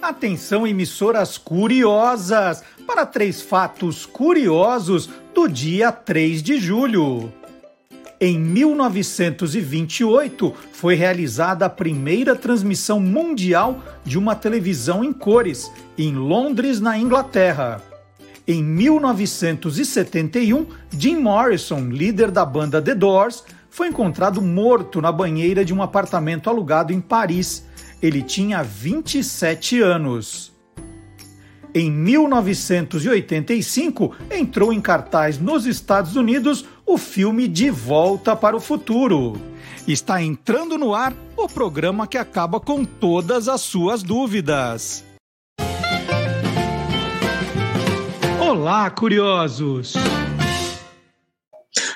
Atenção, emissoras curiosas, para três fatos curiosos do dia 3 de julho. Em 1928, foi realizada a primeira transmissão mundial de uma televisão em cores, em Londres, na Inglaterra. Em 1971, Jim Morrison, líder da banda The Doors, foi encontrado morto na banheira de um apartamento alugado em Paris ele tinha 27 anos. Em 1985, entrou em cartaz nos Estados Unidos o filme De Volta para o Futuro. Está entrando no ar o programa que acaba com todas as suas dúvidas. Olá, curiosos!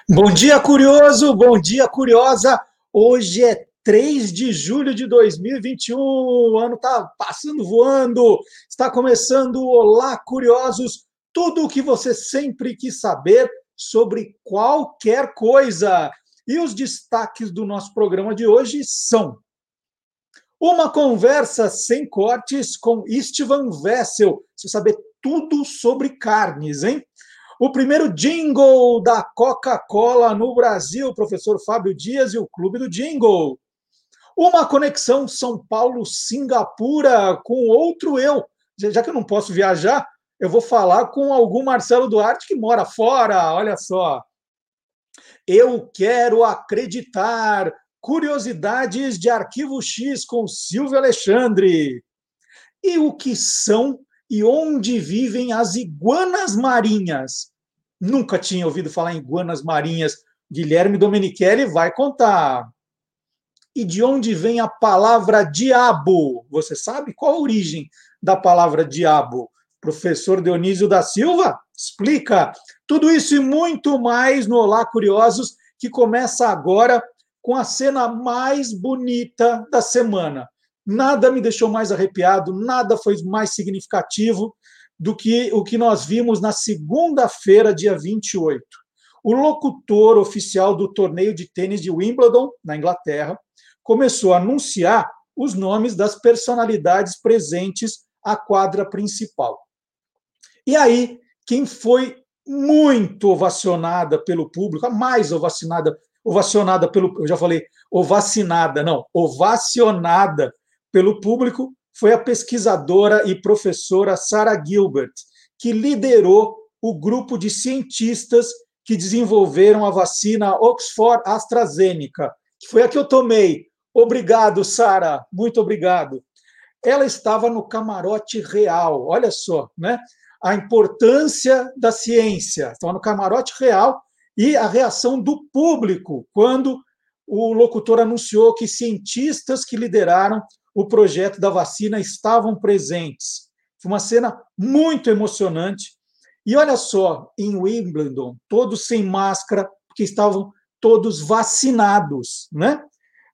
Bom dia, curioso! Bom dia, curiosa! Hoje é 3 de julho de 2021. O ano está passando voando. Está começando Olá Curiosos, tudo o que você sempre quis saber sobre qualquer coisa. E os destaques do nosso programa de hoje são: uma conversa sem cortes com Istvan Vessel. Você saber tudo sobre carnes, hein? O primeiro jingle da Coca-Cola no Brasil, professor Fábio Dias e o Clube do Jingle. Uma conexão São Paulo-Singapura com outro eu. Já que eu não posso viajar, eu vou falar com algum Marcelo Duarte que mora fora. Olha só. Eu quero acreditar. Curiosidades de Arquivo X com Silvio Alexandre. E o que são e onde vivem as iguanas marinhas? Nunca tinha ouvido falar em iguanas marinhas. Guilherme Domenichelli vai contar. E de onde vem a palavra diabo? Você sabe qual a origem da palavra diabo? Professor Dionísio da Silva explica tudo isso e muito mais no Olá Curiosos, que começa agora com a cena mais bonita da semana. Nada me deixou mais arrepiado, nada foi mais significativo do que o que nós vimos na segunda-feira, dia 28. O locutor oficial do torneio de tênis de Wimbledon, na Inglaterra, começou a anunciar os nomes das personalidades presentes à quadra principal. E aí, quem foi muito ovacionada pelo público, a mais ovacionada, ovacionada pelo, eu já falei, ovacinada, não, ovacionada pelo público, foi a pesquisadora e professora Sarah Gilbert, que liderou o grupo de cientistas que desenvolveram a vacina Oxford AstraZeneca, que foi a que eu tomei Obrigado, Sara, muito obrigado. Ela estava no camarote real, olha só, né? A importância da ciência. Estava no camarote real e a reação do público quando o locutor anunciou que cientistas que lideraram o projeto da vacina estavam presentes. Foi uma cena muito emocionante. E olha só, em Wimbledon, todos sem máscara, porque estavam todos vacinados, né?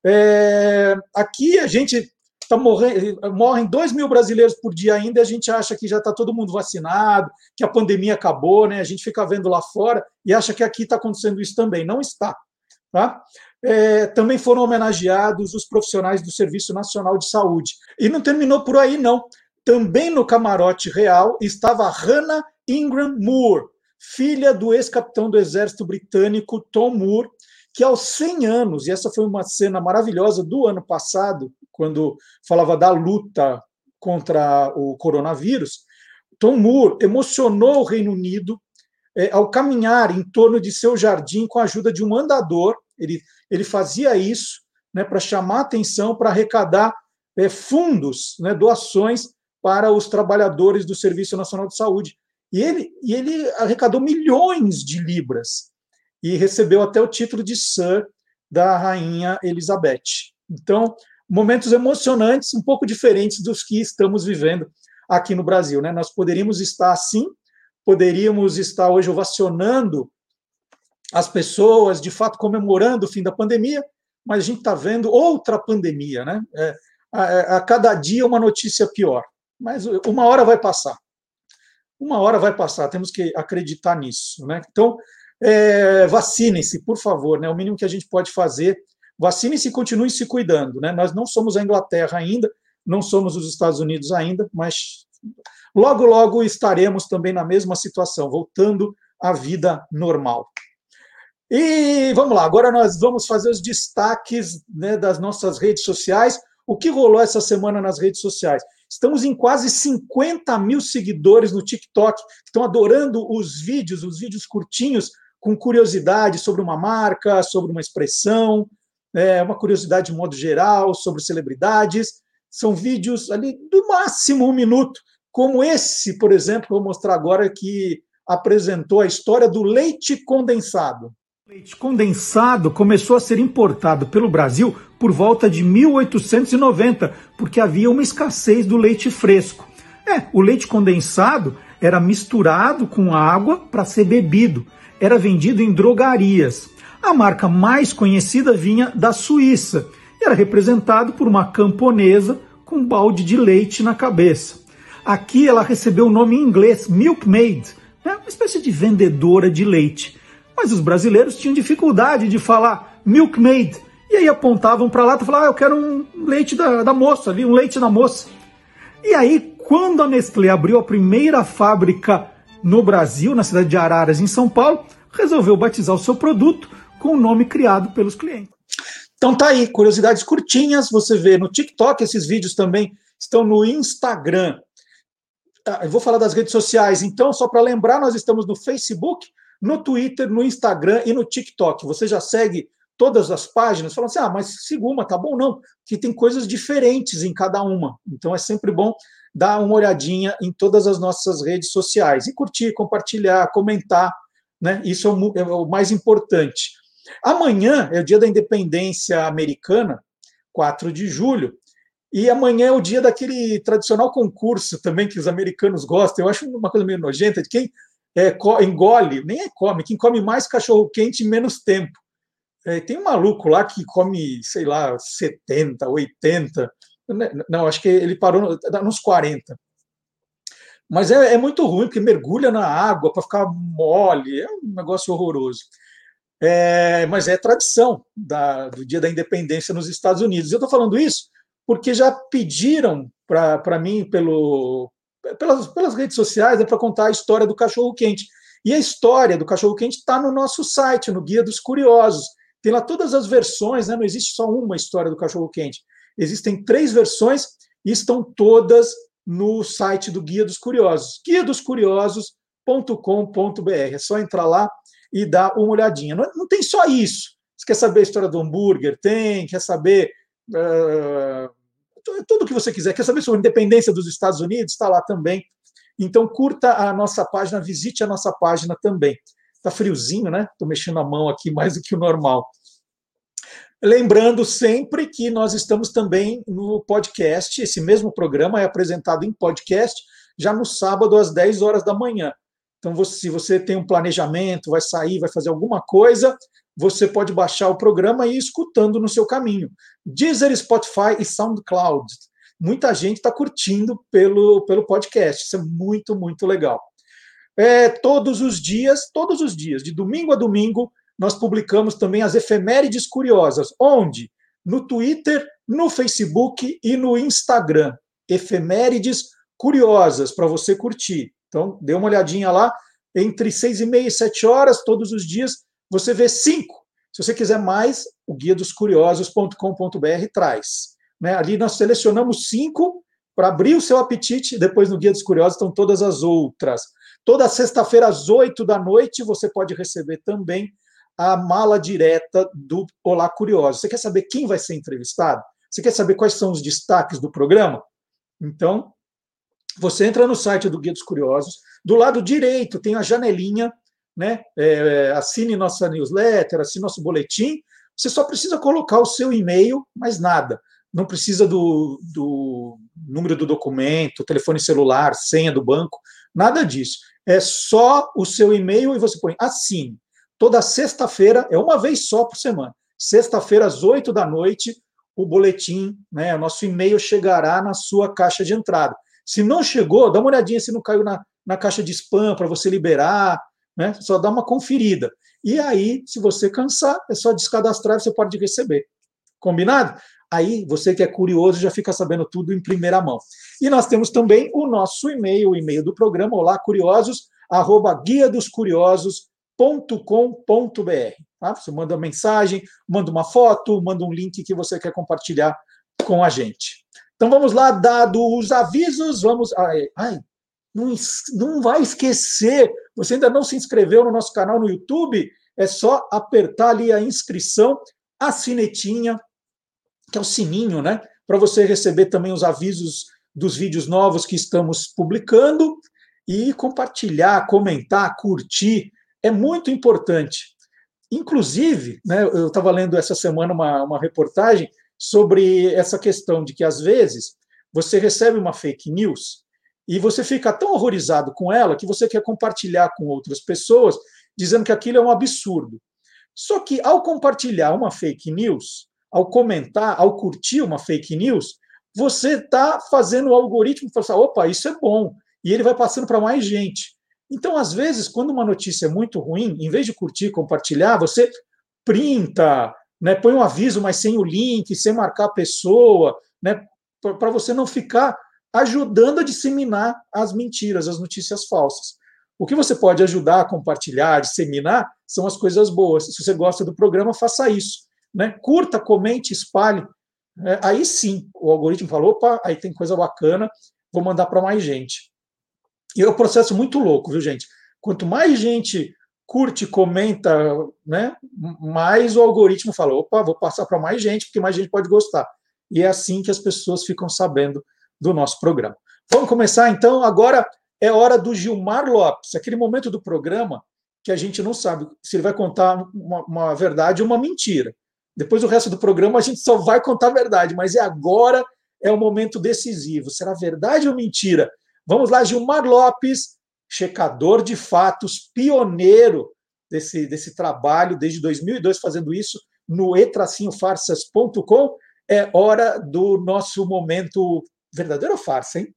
É, aqui a gente tá morrendo, morrem 2 mil brasileiros por dia ainda, e a gente acha que já está todo mundo vacinado, que a pandemia acabou, né? A gente fica vendo lá fora e acha que aqui está acontecendo isso também. Não está. Tá? É, também foram homenageados os profissionais do Serviço Nacional de Saúde. E não terminou por aí, não. Também no camarote real estava Hannah Ingram Moore, filha do ex-capitão do Exército Britânico Tom Moore, que aos 100 anos, e essa foi uma cena maravilhosa do ano passado, quando falava da luta contra o coronavírus, Tom Moore emocionou o Reino Unido é, ao caminhar em torno de seu jardim com a ajuda de um andador. Ele, ele fazia isso né, para chamar atenção, para arrecadar é, fundos, né, doações para os trabalhadores do Serviço Nacional de Saúde. E ele, e ele arrecadou milhões de libras e recebeu até o título de Sir da rainha Elizabeth. Então, momentos emocionantes, um pouco diferentes dos que estamos vivendo aqui no Brasil. Né? Nós poderíamos estar assim, poderíamos estar hoje ovacionando as pessoas, de fato comemorando o fim da pandemia, mas a gente está vendo outra pandemia, né? É, a, a, cada dia uma notícia pior. Mas uma hora vai passar. Uma hora vai passar, temos que acreditar nisso. Né? Então, é, vacinem-se, por favor, né? O mínimo que a gente pode fazer. Vacinem-se e continuem se cuidando, né? Nós não somos a Inglaterra ainda, Não somos os Estados Unidos ainda, mas logo, logo estaremos também na mesma situação, voltando à vida normal. E vamos lá, agora nós vamos fazer os destaques né, das nossas redes sociais. O que rolou essa semana nas redes sociais? Estamos em quase 50 mil seguidores no TikTok, que estão adorando os vídeos, os vídeos curtinhos, com curiosidade sobre uma marca, sobre uma expressão, é, uma curiosidade de modo geral, sobre celebridades. São vídeos ali do máximo um minuto, como esse, por exemplo, que eu vou mostrar agora, que apresentou a história do leite condensado. O leite condensado começou a ser importado pelo Brasil por volta de 1890, porque havia uma escassez do leite fresco. É, o leite condensado era misturado com água para ser bebido. Era vendido em drogarias. A marca mais conhecida vinha da Suíça e era representado por uma camponesa com um balde de leite na cabeça. Aqui ela recebeu o nome em inglês Milkmaid, né? uma espécie de vendedora de leite. Mas os brasileiros tinham dificuldade de falar Milkmaid e aí apontavam para lá e falavam: ah, eu quero um leite da, da moça ali, um leite da moça. E aí, quando a Nestlé abriu a primeira fábrica no Brasil, na cidade de Araras, em São Paulo, resolveu batizar o seu produto com o nome criado pelos clientes. Então tá aí, curiosidades curtinhas, você vê no TikTok, esses vídeos também estão no Instagram. Tá, eu vou falar das redes sociais, então, só para lembrar, nós estamos no Facebook, no Twitter, no Instagram e no TikTok. Você já segue todas as páginas, falando assim, ah, mas siga uma, tá bom? Não, que tem coisas diferentes em cada uma. Então é sempre bom dar uma olhadinha em todas as nossas redes sociais e curtir, compartilhar, comentar, né? Isso é o, é mais importante. Amanhã é o dia da independência americana, 4 de julho, e amanhã é o dia daquele tradicional concurso também que os americanos gostam. Eu acho uma coisa meio nojenta de quem é, engole, nem é come, quem come mais cachorro quente em menos tempo. É, tem um maluco lá que come, sei lá, 70, 80. Né, não, acho que ele parou nos 40. Mas é, é muito ruim, porque mergulha na água para ficar mole, é um negócio horroroso. É, mas é tradição da, do dia da independência nos Estados Unidos. Eu estou falando isso porque já pediram para mim pelo, pelas, pelas redes sociais né, para contar a história do cachorro quente. E a história do cachorro quente está no nosso site, no Guia dos Curiosos. Tem lá todas as versões, né? não existe só uma história do cachorro quente. Existem três versões e estão todas no site do Guia dos Curiosos, guia dos curiosos.com.br. É só entrar lá e dar uma olhadinha. Não, não, tem só isso. Você quer saber a história do hambúrguer? Tem. Quer saber uh, tudo que você quiser. Quer saber sobre a independência dos Estados Unidos? Está lá também. Então, curta a nossa página, visite a nossa página também. Está friozinho, né? Estou mexendo a mão aqui mais do que o normal. Lembrando sempre que nós estamos também no podcast, esse mesmo programa é apresentado em podcast já no sábado às 10 horas da manhã. Então, se você tem um planejamento, vai sair, vai fazer alguma coisa, você pode baixar o programa e ir escutando no seu caminho. Deezer, Spotify e SoundCloud. Muita gente está curtindo pelo, pelo podcast. Isso é muito, muito legal. É, todos os dias, todos os dias, de domingo a domingo, nós publicamos também as efemérides curiosas. Onde? No Twitter, no Facebook e no Instagram. Efemérides curiosas para você curtir. Então, dê uma olhadinha lá. Entre seis e meia e sete horas, todos os dias, você vê cinco. Se você quiser mais, o guia dos curiosos.com.br traz. Né? Ali nós selecionamos cinco para abrir o seu apetite. Depois no Guia dos Curiosos estão todas as outras. Toda sexta-feira, às 8 da noite, você pode receber também a mala direta do Olá Curioso. Você quer saber quem vai ser entrevistado? Você quer saber quais são os destaques do programa? Então, você entra no site do Guia dos Curiosos. Do lado direito tem a janelinha, né? É, assine nossa newsletter, assine nosso boletim. Você só precisa colocar o seu e-mail, mais nada. Não precisa do, do número do documento, telefone celular, senha do banco, nada disso é só o seu e-mail e você põe assim. Toda sexta-feira, é uma vez só por semana. Sexta-feira, às oito da noite, o boletim, né, nosso e-mail chegará na sua caixa de entrada. Se não chegou, dá uma olhadinha se não caiu na, na caixa de spam para você liberar, né? Só dá uma conferida. E aí, se você cansar, é só descadastrar e você pode receber. Combinado? Aí você que é curioso já fica sabendo tudo em primeira mão. E nós temos também o nosso e-mail, o e-mail do programa, olá curiosos, arroba guia dos curiosos.com.br. Tá? Você manda uma mensagem, manda uma foto, manda um link que você quer compartilhar com a gente. Então vamos lá, dado os avisos, vamos. Ai, ai não, não vai esquecer. Você ainda não se inscreveu no nosso canal no YouTube? É só apertar ali a inscrição, a sinetinha, que é o sininho, né? Para você receber também os avisos dos vídeos novos que estamos publicando e compartilhar, comentar, curtir. É muito importante. Inclusive, né, eu estava lendo essa semana uma, uma reportagem sobre essa questão de que, às vezes, você recebe uma fake news e você fica tão horrorizado com ela que você quer compartilhar com outras pessoas, dizendo que aquilo é um absurdo. Só que, ao compartilhar uma fake news, ao comentar, ao curtir uma fake news, você está fazendo o algoritmo falar, opa, isso é bom, e ele vai passando para mais gente. Então, às vezes, quando uma notícia é muito ruim, em vez de curtir, compartilhar, você printa, né, põe um aviso, mas sem o link, sem marcar a pessoa, né, para você não ficar ajudando a disseminar as mentiras, as notícias falsas. O que você pode ajudar compartilhar, disseminar, são as coisas boas. Se você gosta do programa, faça isso. Né? Curta, comente, espalhe. É, aí sim, o algoritmo falou: opa, aí tem coisa bacana, vou mandar para mais gente. E é um processo muito louco, viu, gente? Quanto mais gente curte, comenta, né, mais o algoritmo fala: opa, vou passar para mais gente, porque mais gente pode gostar. E é assim que as pessoas ficam sabendo do nosso programa. Vamos começar então. Agora é hora do Gilmar Lopes, aquele momento do programa que a gente não sabe se ele vai contar uma, uma verdade ou uma mentira. Depois do resto do programa a gente só vai contar a verdade, mas é agora é o momento decisivo. Será verdade ou mentira? Vamos lá, Gilmar Lopes, checador de fatos, pioneiro desse, desse trabalho, desde 2002 fazendo isso no etracinhofarsas.com. É hora do nosso momento verdadeiro ou farsa, hein?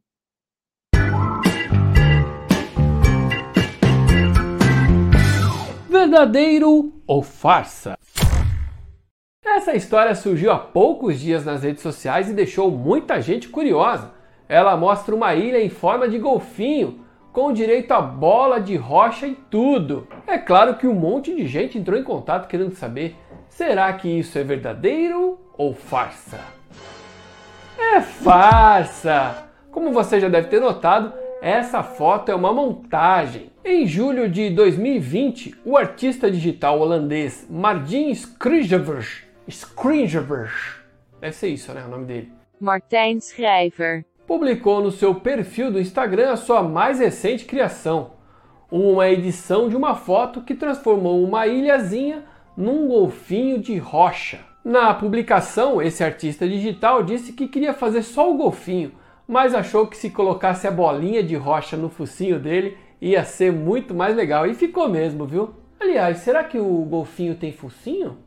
Verdadeiro ou farsa? Essa história surgiu há poucos dias nas redes sociais e deixou muita gente curiosa. Ela mostra uma ilha em forma de golfinho, com direito a bola de rocha e tudo. É claro que um monte de gente entrou em contato querendo saber: será que isso é verdadeiro ou farsa? É farsa! Como você já deve ter notado, essa foto é uma montagem. Em julho de 2020, o artista digital holandês Martin Schrijvers Schrijvers. Deve ser isso, né? O nome dele. Martijn Schrijver. Publicou no seu perfil do Instagram a sua mais recente criação. Uma edição de uma foto que transformou uma ilhazinha num golfinho de rocha. Na publicação, esse artista digital disse que queria fazer só o golfinho, mas achou que se colocasse a bolinha de rocha no focinho dele ia ser muito mais legal. E ficou mesmo, viu? Aliás, será que o golfinho tem focinho?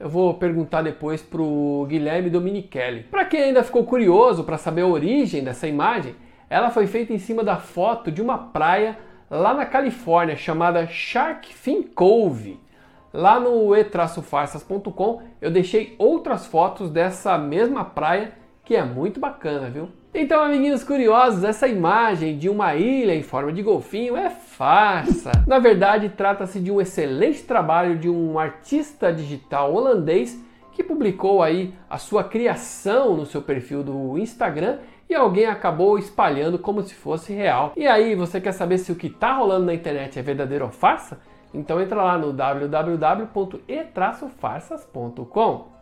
Eu vou perguntar depois para o Guilherme Dominichelli. Para quem ainda ficou curioso para saber a origem dessa imagem, ela foi feita em cima da foto de uma praia lá na Califórnia chamada Shark Fin Cove. Lá no e-farsas.com eu deixei outras fotos dessa mesma praia que é muito bacana, viu? Então, amiguinhos curiosos, essa imagem de uma ilha em forma de golfinho é farsa. Na verdade, trata-se de um excelente trabalho de um artista digital holandês que publicou aí a sua criação no seu perfil do Instagram e alguém acabou espalhando como se fosse real. E aí, você quer saber se o que está rolando na internet é verdadeiro ou farsa? Então entra lá no www.e-farsas.com.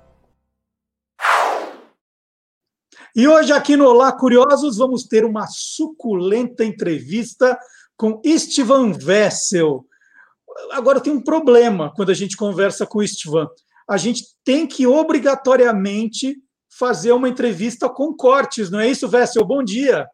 E hoje aqui no Olá Curiosos vamos ter uma suculenta entrevista com Istvan Vessel. Agora tem um problema quando a gente conversa com o Istvan. A gente tem que obrigatoriamente fazer uma entrevista com cortes, não é isso, Vessel? Bom dia.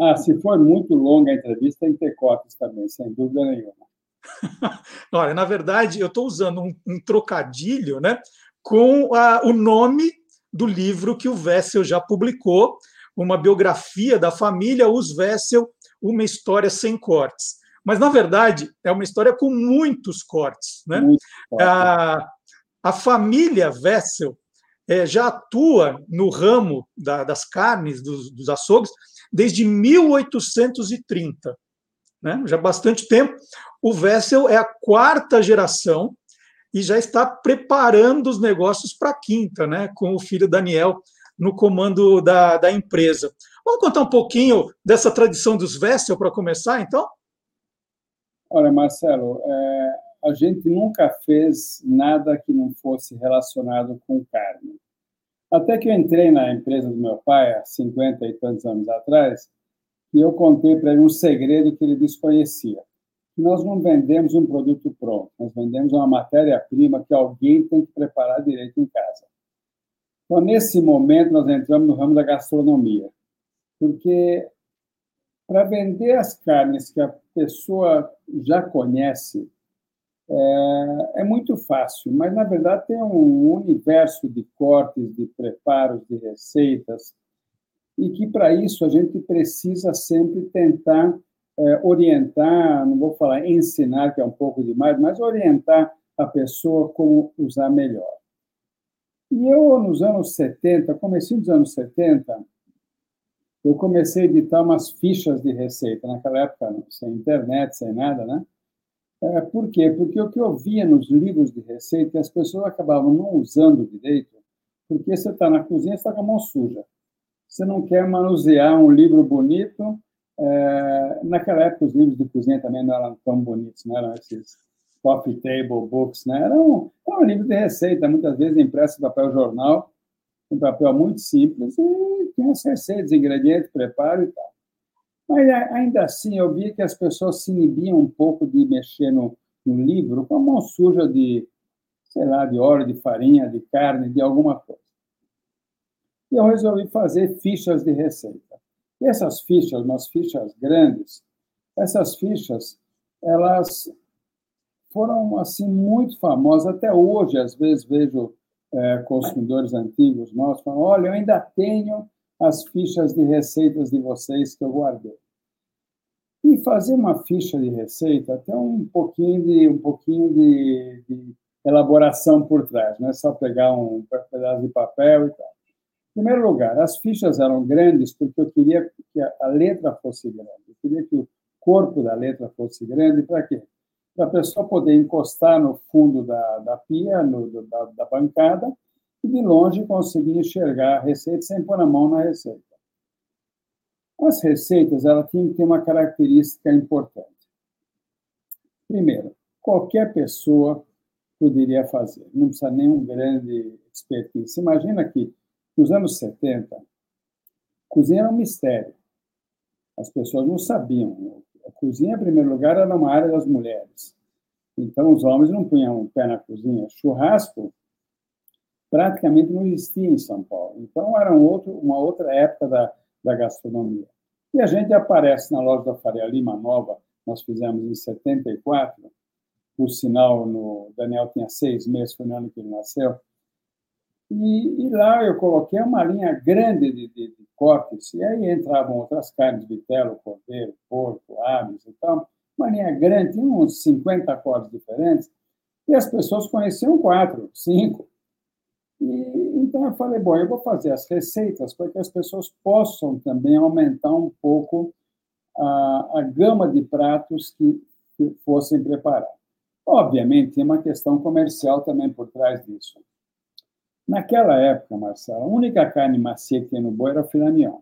Ah, se for muito longa a entrevista, tem que ter cortes também, sem dúvida nenhuma. Olha, na verdade, eu estou usando um, um, trocadilho né, com a, o nome do livro que o Wessel já publicou, uma biografia da família Os Wessel, uma história sem cortes. Mas, na verdade, é uma história com muitos cortes. Né? Muito a, a família Wessel é, já atua no ramo da, das carnes, dos, dos açougues, desde 1830. Né? Já há bastante tempo. O Vessel é a quarta geração e já está preparando os negócios para a quinta, né? com o filho Daniel no comando da, da empresa. Vamos contar um pouquinho dessa tradição dos Vessel para começar, então? Olha, Marcelo, é, a gente nunca fez nada que não fosse relacionado com carne. Até que eu entrei na empresa do meu pai, há 50 e tantos anos atrás, e eu contei para ele um segredo que ele desconhecia. Nós não vendemos um produto pronto, nós vendemos uma matéria-prima que alguém tem que preparar direito em casa. Então, nesse momento, nós entramos no ramo da gastronomia, porque para vender as carnes que a pessoa já conhece, é, é, muito fácil, mas na verdade tem um universo de cortes, de preparos, de receitas, e que para isso a gente precisa sempre tentar é, orientar, não vou falar ensinar, que é um pouco demais, mas orientar a pessoa como usar melhor. E eu, nos anos 70, comecei dos anos 70, eu comecei a editar umas fichas de receita, naquela época, sem internet, sem nada, né? É, por quê? Porque o que eu via nos livros de receita, as pessoas acabavam não usando direito, porque você está na cozinha e está com a mão suja. Você não quer manusear um livro bonito. É, naquela época, os livros de cozinha também não eram tão bonitos, não eram esses coffee table books, né? Era um, era um livro de receita, muitas vezes impresso em papel jornal, um papel muito simples, e tinha as receitas, ingredientes, preparo e tal. Mas ainda assim, eu vi que as pessoas se inibiam um pouco de mexer no, no livro com a mão suja de, sei lá, de óleo, de farinha, de carne, de alguma coisa. E eu resolvi fazer fichas de receita. E essas fichas, umas fichas grandes, essas fichas, elas foram assim muito famosas. Até hoje, às vezes, vejo é, consumidores antigos nossos falando: olha, eu ainda tenho as fichas de receitas de vocês que eu guardei. E fazer uma ficha de receita tem um pouquinho de um pouquinho de, de elaboração por trás, não é só pegar um pedaço de papel e tal. Em primeiro lugar, as fichas eram grandes porque eu queria que a letra fosse grande. Eu queria que o corpo da letra fosse grande. Para quê? Para a pessoa poder encostar no fundo da, da pia, no, da, da bancada, e de longe conseguir enxergar a receita sem pôr a mão na receita. As receitas ela tinham que ter uma característica importante. Primeiro, qualquer pessoa poderia fazer, não precisa nenhum grande expertise. Imagina que nos anos 70, cozinha era um mistério. As pessoas não sabiam. A cozinha, em primeiro lugar, era uma área das mulheres. Então, os homens não punham o pé na cozinha. Churrasco praticamente não existia em São Paulo. Então, era um outro, uma outra época da, da gastronomia. E a gente aparece na loja da Faria Lima Nova, nós fizemos em 74, por sinal, no Daniel tinha seis meses, foi no ano que ele nasceu, e, e lá eu coloquei uma linha grande de, de, de, cortes, e aí entravam outras carnes, vitelo, cordeiro, porco, aves e tal, uma linha grande, tinha uns 50 cortes diferentes, e as pessoas conheciam quatro, cinco, e, então eu falei, bom, eu vou fazer as receitas para que as pessoas possam também aumentar um pouco a, a gama de pratos que, que fossem preparar. Obviamente, tem uma questão comercial também por trás disso. Naquela época, Marcelo, a única carne macia que tem no boi era o filé mignon.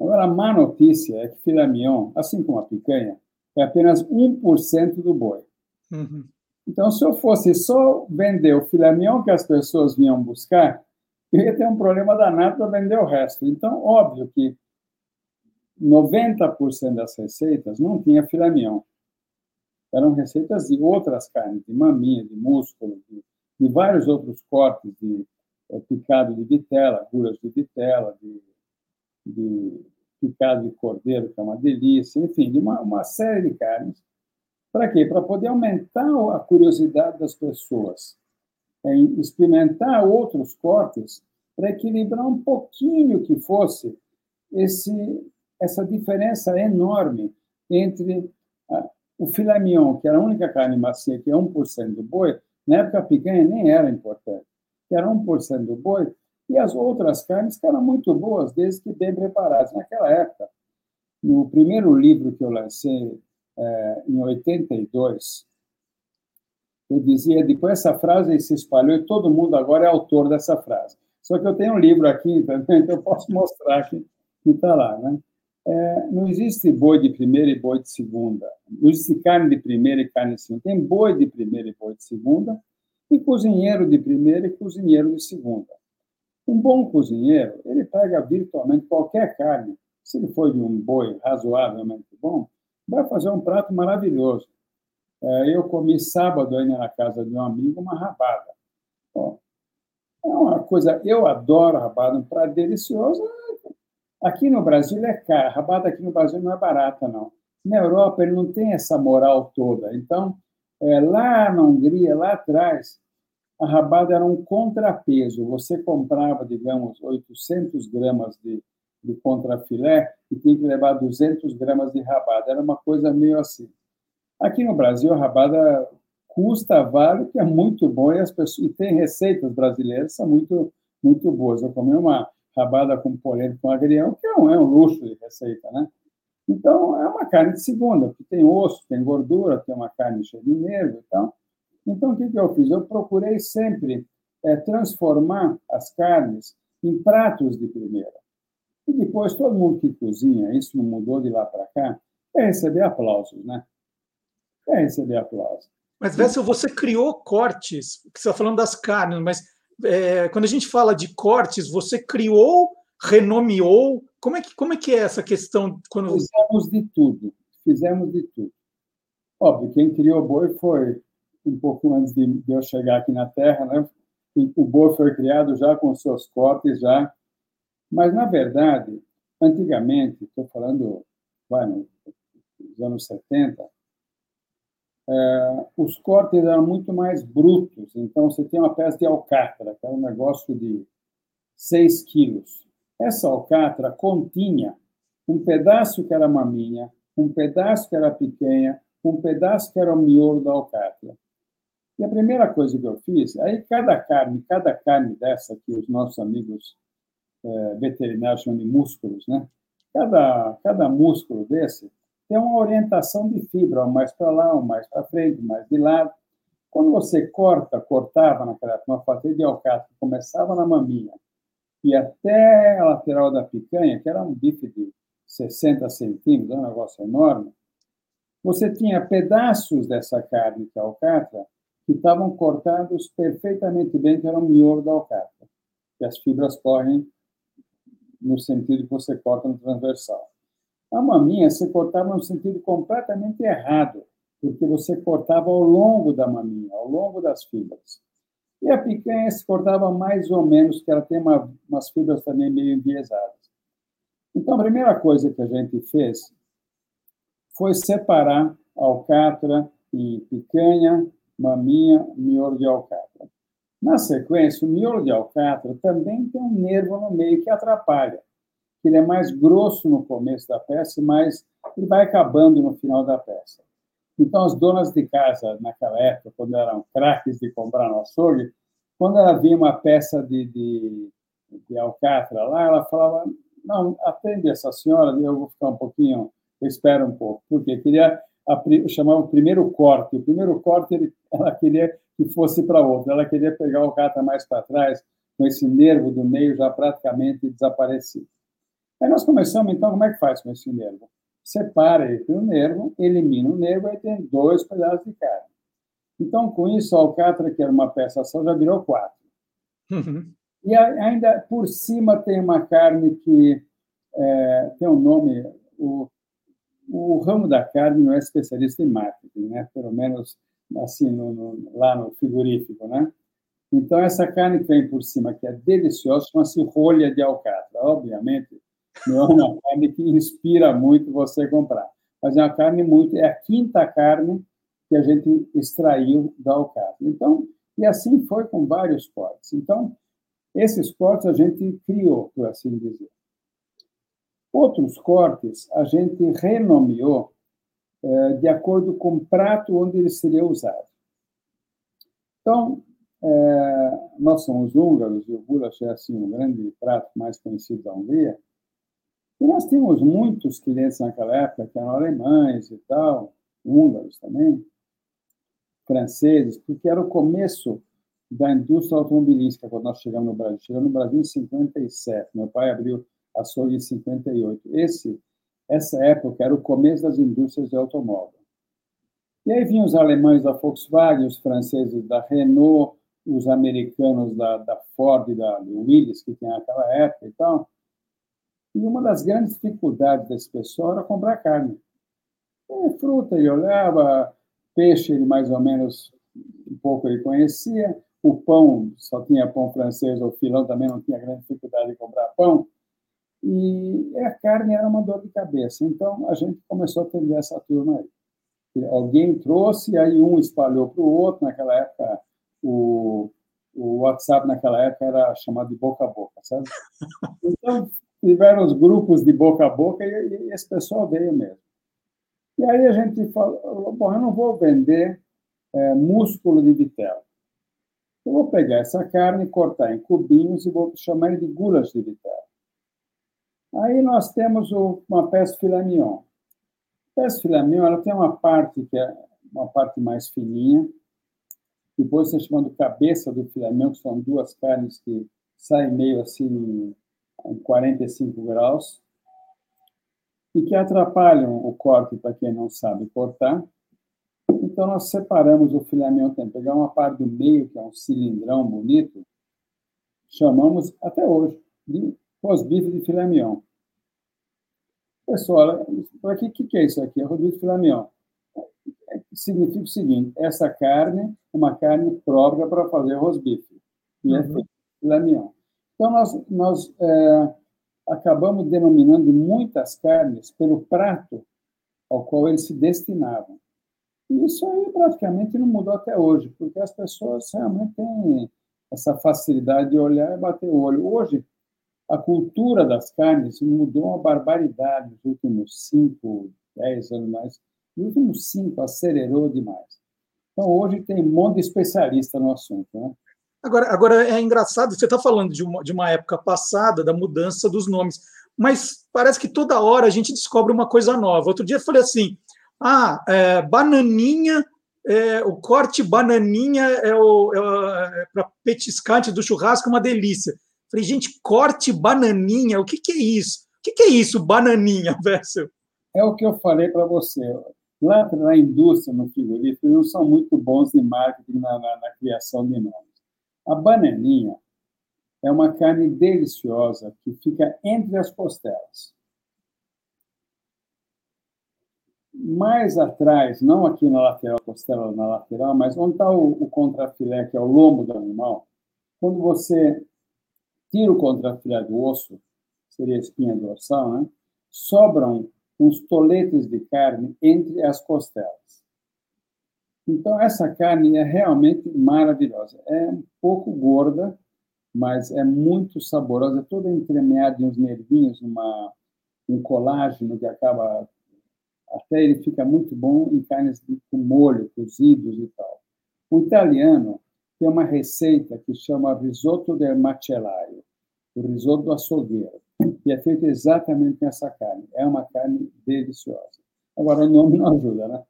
Agora, a má notícia é que filé mignon, assim como a picanha, é apenas 1% do boi. Uhum. Então, se eu fosse só vender o filé mignon que as pessoas vinham buscar, eu ia ter um problema danado para vender o resto. Então, óbvio que 90% das receitas não tinha filé mignon. Eram receitas de outras carnes, de maminha, de músculo, de, de vários outros cortes, de é, picado de vitela, guras de vitela, de, de picado de cordeiro, que é uma delícia, enfim, de uma, uma série de carnes para quê? Para poder aumentar a curiosidade das pessoas, em experimentar outros cortes, para equilibrar um pouquinho que fosse esse, essa diferença enorme entre a, o filé mignon, que era a única carne macia, que é 1% do boi, na época a picanha nem era importante. era 1% do boi, e as outras carnes que eram muito boas, desde que bem preparadas. Naquela época, no primeiro livro que eu lancei, é, em 82, eu dizia, depois essa frase se espalhou e todo mundo agora é autor dessa frase. Só que eu tenho um livro aqui, então eu posso mostrar que está lá. Né? É, não existe boi de primeira e boi de segunda. Não existe carne de primeira e carne de segunda. Tem boi de primeira e boi de segunda, e cozinheiro de primeira e cozinheiro de segunda. Um bom cozinheiro, ele pega virtualmente qualquer carne, se ele for de um boi razoavelmente bom, vai fazer um prato maravilhoso. É, eu comi sábado ainda na casa de um amigo uma rabada. É uma coisa, eu adoro rabada, um prato delicioso. Aqui no Brasil é caro, rabada aqui no Brasil não é barata, não. Na Europa ele não tem essa moral toda. Então, é, lá na Hungria, lá atrás, a rabada era um contrapeso. Você comprava, digamos, 800 gramas de, de contrafilé e tinha que levar 200 gramas de rabada. Era uma coisa meio assim. Aqui no Brasil, a rabada custa vale, que é muito bom, e, as pessoas, e tem receitas brasileiras que são muito, muito boas. Eu comi uma rabada com polenta com agrião, que um, é um luxo de receita, né? Então, é uma carne de segunda, que tem osso, tem gordura, tem uma carne cheia de nervo. Então, então o que, eu fiz? Eu procurei sempre é, transformar as carnes em pratos de primeira. E depois, todo mundo que cozinha, isso não mudou de lá para cá, é receber aplausos, né? É receber aplausos. Mas, Vessel, você criou cortes, você está falando das carnes, mas é, quando a gente fala de cortes, você criou, renomeou? Como é que, como é, que é essa questão? Quando... Fizemos de tudo, fizemos de tudo. Óbvio, quem criou o boi foi um pouco antes de, eu chegar aqui na Terra, né? O boi foi criado já com seus cortes, já. Mas, na verdade, antigamente, estou falando, vai, nos anos 70, é, os cortes eram muito mais brutos. Então, você tem uma peça de alcatra, que era um negócio de 6 quilos. Essa alcatra continha um pedaço que era maminha, um pedaço que era picanha, um pedaço que era o miolo da alcatra. E a primeira coisa que eu fiz, aí cada carne, cada carne dessa que os nossos amigos é, veterinários chamam de músculos, né? Cada, cada músculo desse tem uma orientação de fibra, mais para lá, mais para frente, mais de lado. Quando você corta, cortava naquela uma fatia de alcatra, começava na maminha e até a lateral da picanha, que era um bife de 60 centímetros, um negócio enorme, você tinha pedaços dessa carne que é alcatra que estavam cortados perfeitamente bem, que era o miolo da alcatra, que as fibras correm no sentido que você corta no transversal. A maminha você cortava no sentido completamente errado, porque você cortava ao longo da maminha, ao longo das fibras. E a picanha se cortava mais ou menos, que ela tem uma, umas fibras também meio enviesadas. Então, a primeira coisa que a gente fez foi separar alcatra e picanha, maminha, miolo de alcatra. Na sequência, o miolo de alcatra também tem um nervo no meio que atrapalha que ele é mais grosso no começo da peça, mas ele vai acabando no final da peça. Então, as donas de casa, naquela época, quando eram craques de comprar no açougue, quando ela via uma peça de, de, de alcatra lá, ela falava, não, atende essa senhora, eu vou ficar um pouquinho, eu espero um pouco, porque queria chamava o primeiro corte. O primeiro corte ele, ela queria que fosse para outra, ela queria pegar o alcatra mais para trás, com esse nervo do meio já praticamente desaparecido. Aí nós começamos, então, como é que faz com esse nervo? Separa ele o nervo, elimina o nervo, aí tem dois pedaços de carne. Então, com isso, a alcatra, que era uma peça só, já virou quatro. Uhum. E ainda por cima tem uma carne que é, tem um nome. O, o ramo da carne não é especialista em marketing, né? pelo menos assim no, no, lá no frigorífico. Né? Então, essa carne que vem por cima, que é deliciosa, chama-se rolha de alcatra. Obviamente, não é uma carne que inspira muito você comprar. Mas é uma carne muito. É a quinta carne que a gente extraiu da alcatra. Então, e assim foi com vários cortes. Então, esses cortes a gente criou, por assim dizer. Outros cortes a gente renomeou é, de acordo com o prato onde ele seria usado. Então, é, nós somos húngaros, e o goulash é assim, um grande prato mais conhecido da Hungria. E nós tínhamos muitos clientes naquela época, que eram alemães e tal, húngaros também, franceses, porque era o começo da indústria automobilística quando nós chegamos no Brasil. Chegamos no Brasil em 57, meu pai abriu a açougue em 58. Esse, essa época era o começo das indústrias de automóvel. E aí vinham os alemães da Volkswagen, os franceses da Renault, os americanos da, da Ford, da Willis, que tinha naquela época e tal. E uma das grandes dificuldades desse pessoal era comprar carne. E fruta ele olhava, peixe ele mais ou menos um pouco ele conhecia, o pão só tinha pão francês, o filão também não tinha grande dificuldade de comprar pão. E a carne era uma dor de cabeça. Então a gente começou a atender essa turma aí. Alguém trouxe, aí um espalhou para o outro. Naquela época, o, o WhatsApp naquela época era chamado de boca a boca, sabe? Então tiveram os grupos de boca a boca e, e esse pessoal veio mesmo. E aí a gente falou, bom, eu não vou vender é, músculo de vitela. Eu vou pegar essa carne, cortar em cubinhos e vou chamar de gulas de vitela. Aí nós temos o, uma peça filé mignon. A peça filé mignon ela tem uma parte que é uma parte mais fininha, depois você chama de cabeça do filé mignon, que são duas carnes que saem meio assim em 45 graus e que atrapalham o corte para quem não sabe cortar. Então, nós separamos o tem pegar uma parte do meio, que é um cilindrão bonito, chamamos até hoje de rosbife de filé mignon. Pessoal, o que, que é isso aqui? É rosbife de filé mignon. Significa o seguinte, essa carne é uma carne própria para fazer rosbife, e é uhum. filé mignon. Então, nós, nós é, acabamos denominando muitas carnes pelo prato ao qual eles se destinavam. E isso aí praticamente não mudou até hoje, porque as pessoas realmente têm essa facilidade de olhar e bater o olho. Hoje, a cultura das carnes mudou uma barbaridade nos últimos 5, 10 anos mais. Nos últimos 5, acelerou demais. Então, hoje tem um monte de especialista no assunto. Né? Agora, agora é engraçado, você está falando de uma, de uma época passada, da mudança dos nomes, mas parece que toda hora a gente descobre uma coisa nova. Outro dia eu falei assim: ah, é, bananinha, é, o corte bananinha é, o, é, é para petiscante do churrasco, uma delícia. Falei, gente, corte bananinha, o que, que é isso? O que, que é isso, bananinha, Vessel? É o que eu falei para você. Lá na indústria, no frigorífico, não são muito bons em marketing na, na, na criação de nomes. A bananinha é uma carne deliciosa que fica entre as costelas. Mais atrás, não aqui na lateral, costela na lateral, mas onde está o, o contrafilé, que é o lombo do animal, quando você tira o contrafilé do osso, seria a espinha dorsal, né? sobram uns toletes de carne entre as costelas. Então, essa carne é realmente maravilhosa. É um pouco gorda, mas é muito saborosa, é toda entremeada em uns nervinhos, uma, um colágeno que acaba. Até ele fica muito bom em carnes com molho, cozidos e tal. O italiano tem uma receita que chama risoto del macellaio, o risoto do açougueiro, que é feito exatamente com essa carne. É uma carne deliciosa. Agora, o nome não ajuda, né?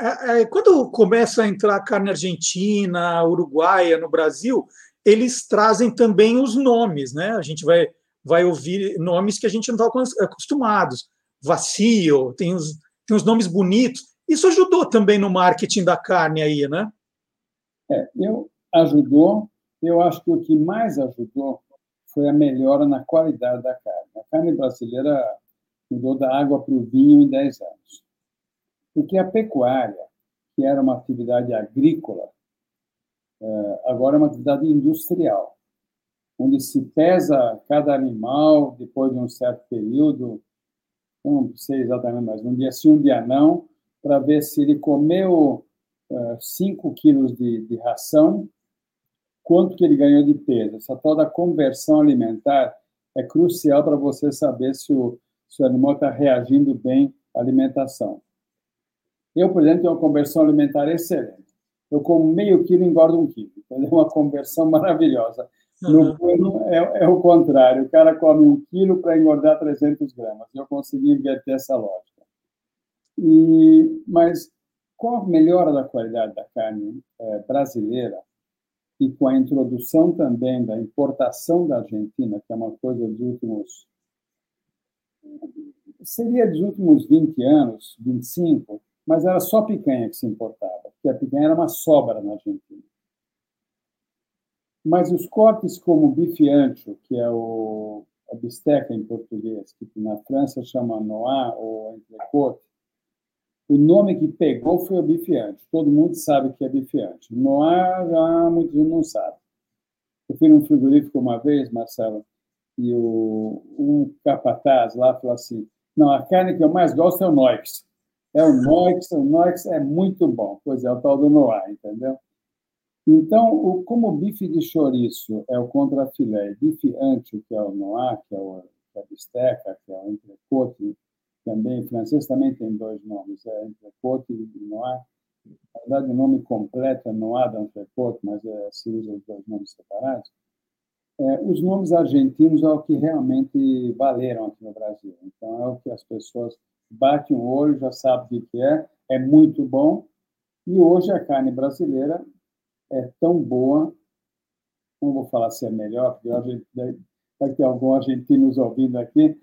É, é, quando começa a entrar carne argentina, uruguaia no Brasil, eles trazem também os nomes, né? A gente vai, vai ouvir nomes que a gente não está acostumados. Vacío, tem os, tem os nomes bonitos. Isso ajudou também no marketing da carne aí, né? É, eu ajudou. Eu acho que o que mais ajudou foi a melhora na qualidade da carne. A carne brasileira mudou da água para o vinho em 10 anos. Porque a pecuária, que era uma atividade agrícola, é, agora é uma atividade industrial, onde se pesa cada animal depois de um certo período, não sei exatamente, mas um dia sim, um dia não, para ver se ele comeu 5 é, quilos de, de ração, quanto que ele ganhou de peso. Essa toda conversão alimentar é crucial para você saber se o, se o animal está reagindo bem à alimentação. Eu, por exemplo, tenho uma conversão alimentar excelente. eu como meio quilo e engordo um quilo. É uma conversão maravilhosa. No pano é, é, o contrário. O cara come um quilo para engordar 300 gramas. Eu consegui inverter essa lógica. E, mas com a melhora da qualidade da carne é, brasileira e com a introdução também da importação da Argentina, que é uma coisa dos últimos seria dos últimos 20 anos, 25, mas era só picanha que se importava, porque a picanha era uma sobra na Argentina. Mas os cortes como bife ancho, que é o, a bisteca em português, que na França chama noix ou entrecote, o nome que pegou foi o bife ancho. Todo mundo sabe que é bife ancho. Noix, já gente não sabe. Eu fui num frigorífico uma vez, Marcelo, e o, um capataz lá falou assim, não, a carne que eu mais gosto é o Noix. É o Noix, o Noix é muito bom. Pois é, o tal do Noir, entendeu? Então, o, como o bife de chouriço é o contrafilé, bife ancho, que é o Noir, que é, o, que é a bisteca, que é o entrecote, também francês também tem dois nomes, é entrecote e Noir. Na verdade, o nome completo é Noir d'entrecote, mas é, se usa os dois nomes separados. É, os nomes argentinos é o que realmente valeram aqui no Brasil. Então, é o que as pessoas batem o olho, já sabem o que é, é muito bom. E hoje a carne brasileira é tão boa, não vou falar se é melhor, porque hoje vai ter algum argentino nos ouvindo aqui,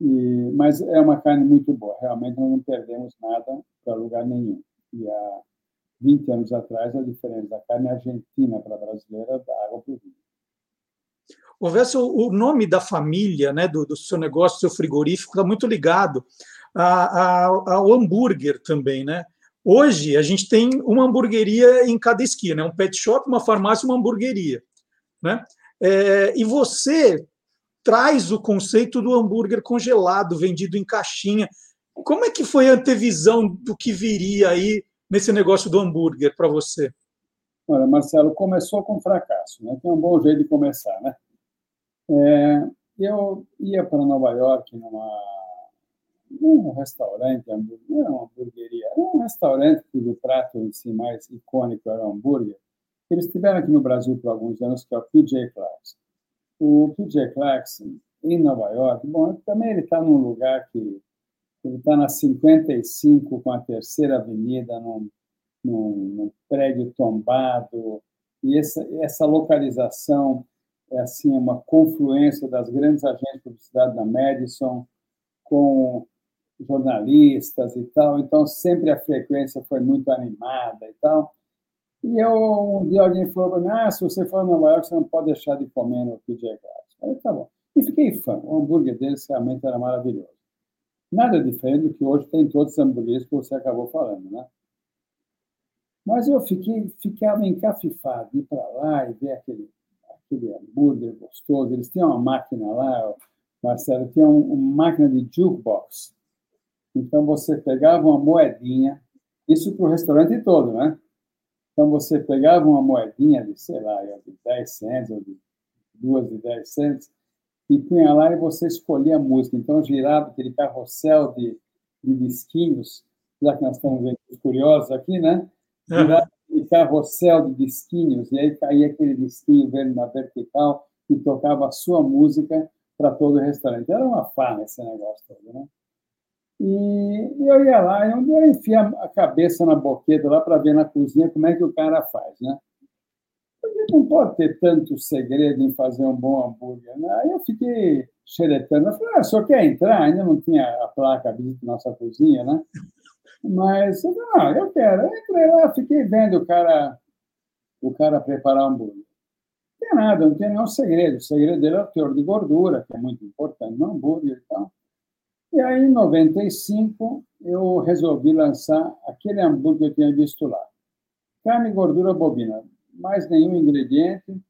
e, mas é uma carne muito boa. Realmente nós não perdemos nada para lugar nenhum. E há 20 anos atrás, a diferença da carne argentina para a brasileira da água para o vinho houvesse o, nome da família, né, do, do seu negócio, do seu frigorífico, está muito ligado a, a, ao hambúrguer também, né? Hoje a gente tem uma hamburgueria em cada esquina, um pet shop, uma farmácia, uma hamburgueria, né? É, e você traz o conceito do hambúrguer congelado, vendido em caixinha. Como é que foi a antevisão do que viria aí nesse negócio do hambúrguer para você? Olha, Marcelo, começou com fracasso, né? Tem um bom jeito de começar, né? É, eu ia para Nova York numa num restaurante, não era uma hamburgueria, era um restaurante cujo prato si mais icônico era o hambúrguer. Eles estiveram aqui no Brasil por alguns anos, que é o PJ Clark's. O PJ Clark's, em Nova York, bom, também ele está num lugar que ele está na 55 com a Terceira Avenida, num, num, num prédio tombado, e essa, essa localização é assim uma confluência das grandes agências de publicidade da Madison com jornalistas e tal, então sempre a frequência foi muito animada e tal. E eu, um dia alguém falou para mim, ah, se você for a Nova York, você não pode deixar de comer no PJ Clark's. Falei, tá bom. E fiquei fã, o hambúrguer deles realmente era maravilhoso. Nada diferente do que hoje tem todos os hambúrgueres que você acabou falando, né? Mas eu fiquei, ficava encafifado, ir para lá e ver aquele aquele hambúrguer gostoso. Eles tinham uma máquina lá, Marcelo, tinha uma máquina de jukebox. Então você pegava uma moedinha, isso para o restaurante todo, né? Então você pegava uma moedinha de, sei lá, de 10 cents ou de duas de 10 cents e punha lá e você escolhia a música. Então girava aquele carrossel de, de disquinhos, já que nós estamos vendo curiosos aqui, né? Girava aquele carrossel de disquinhos, e aí caía aquele disquinho verde na vertical e tocava a sua música para todo o restaurante. Era uma farra esse negócio todo, né? E eu ia lá, e um eu enfia a cabeça na boqueta lá para ver na cozinha como é que o cara faz, né? Porque não pode ter tanto segredo em fazer um bom hambúrguer, né? Aí eu fiquei xeretando. Eu falei, ah, senhor quer entrar? Ainda não tinha a placa visita nossa cozinha, né? Mas, não, eu quero. Eu entrei lá, fiquei vendo o cara, o cara preparar hambúrguer. Não tem nada, não tem nenhum segredo. O segredo dele é o teor de gordura, que é muito importante no hambúrguer e tal. E aí, em 95, eu resolvi lançar aquele hambúrguer que eu tinha visto lá. Carne gordura bovina, mais nenhum ingrediente.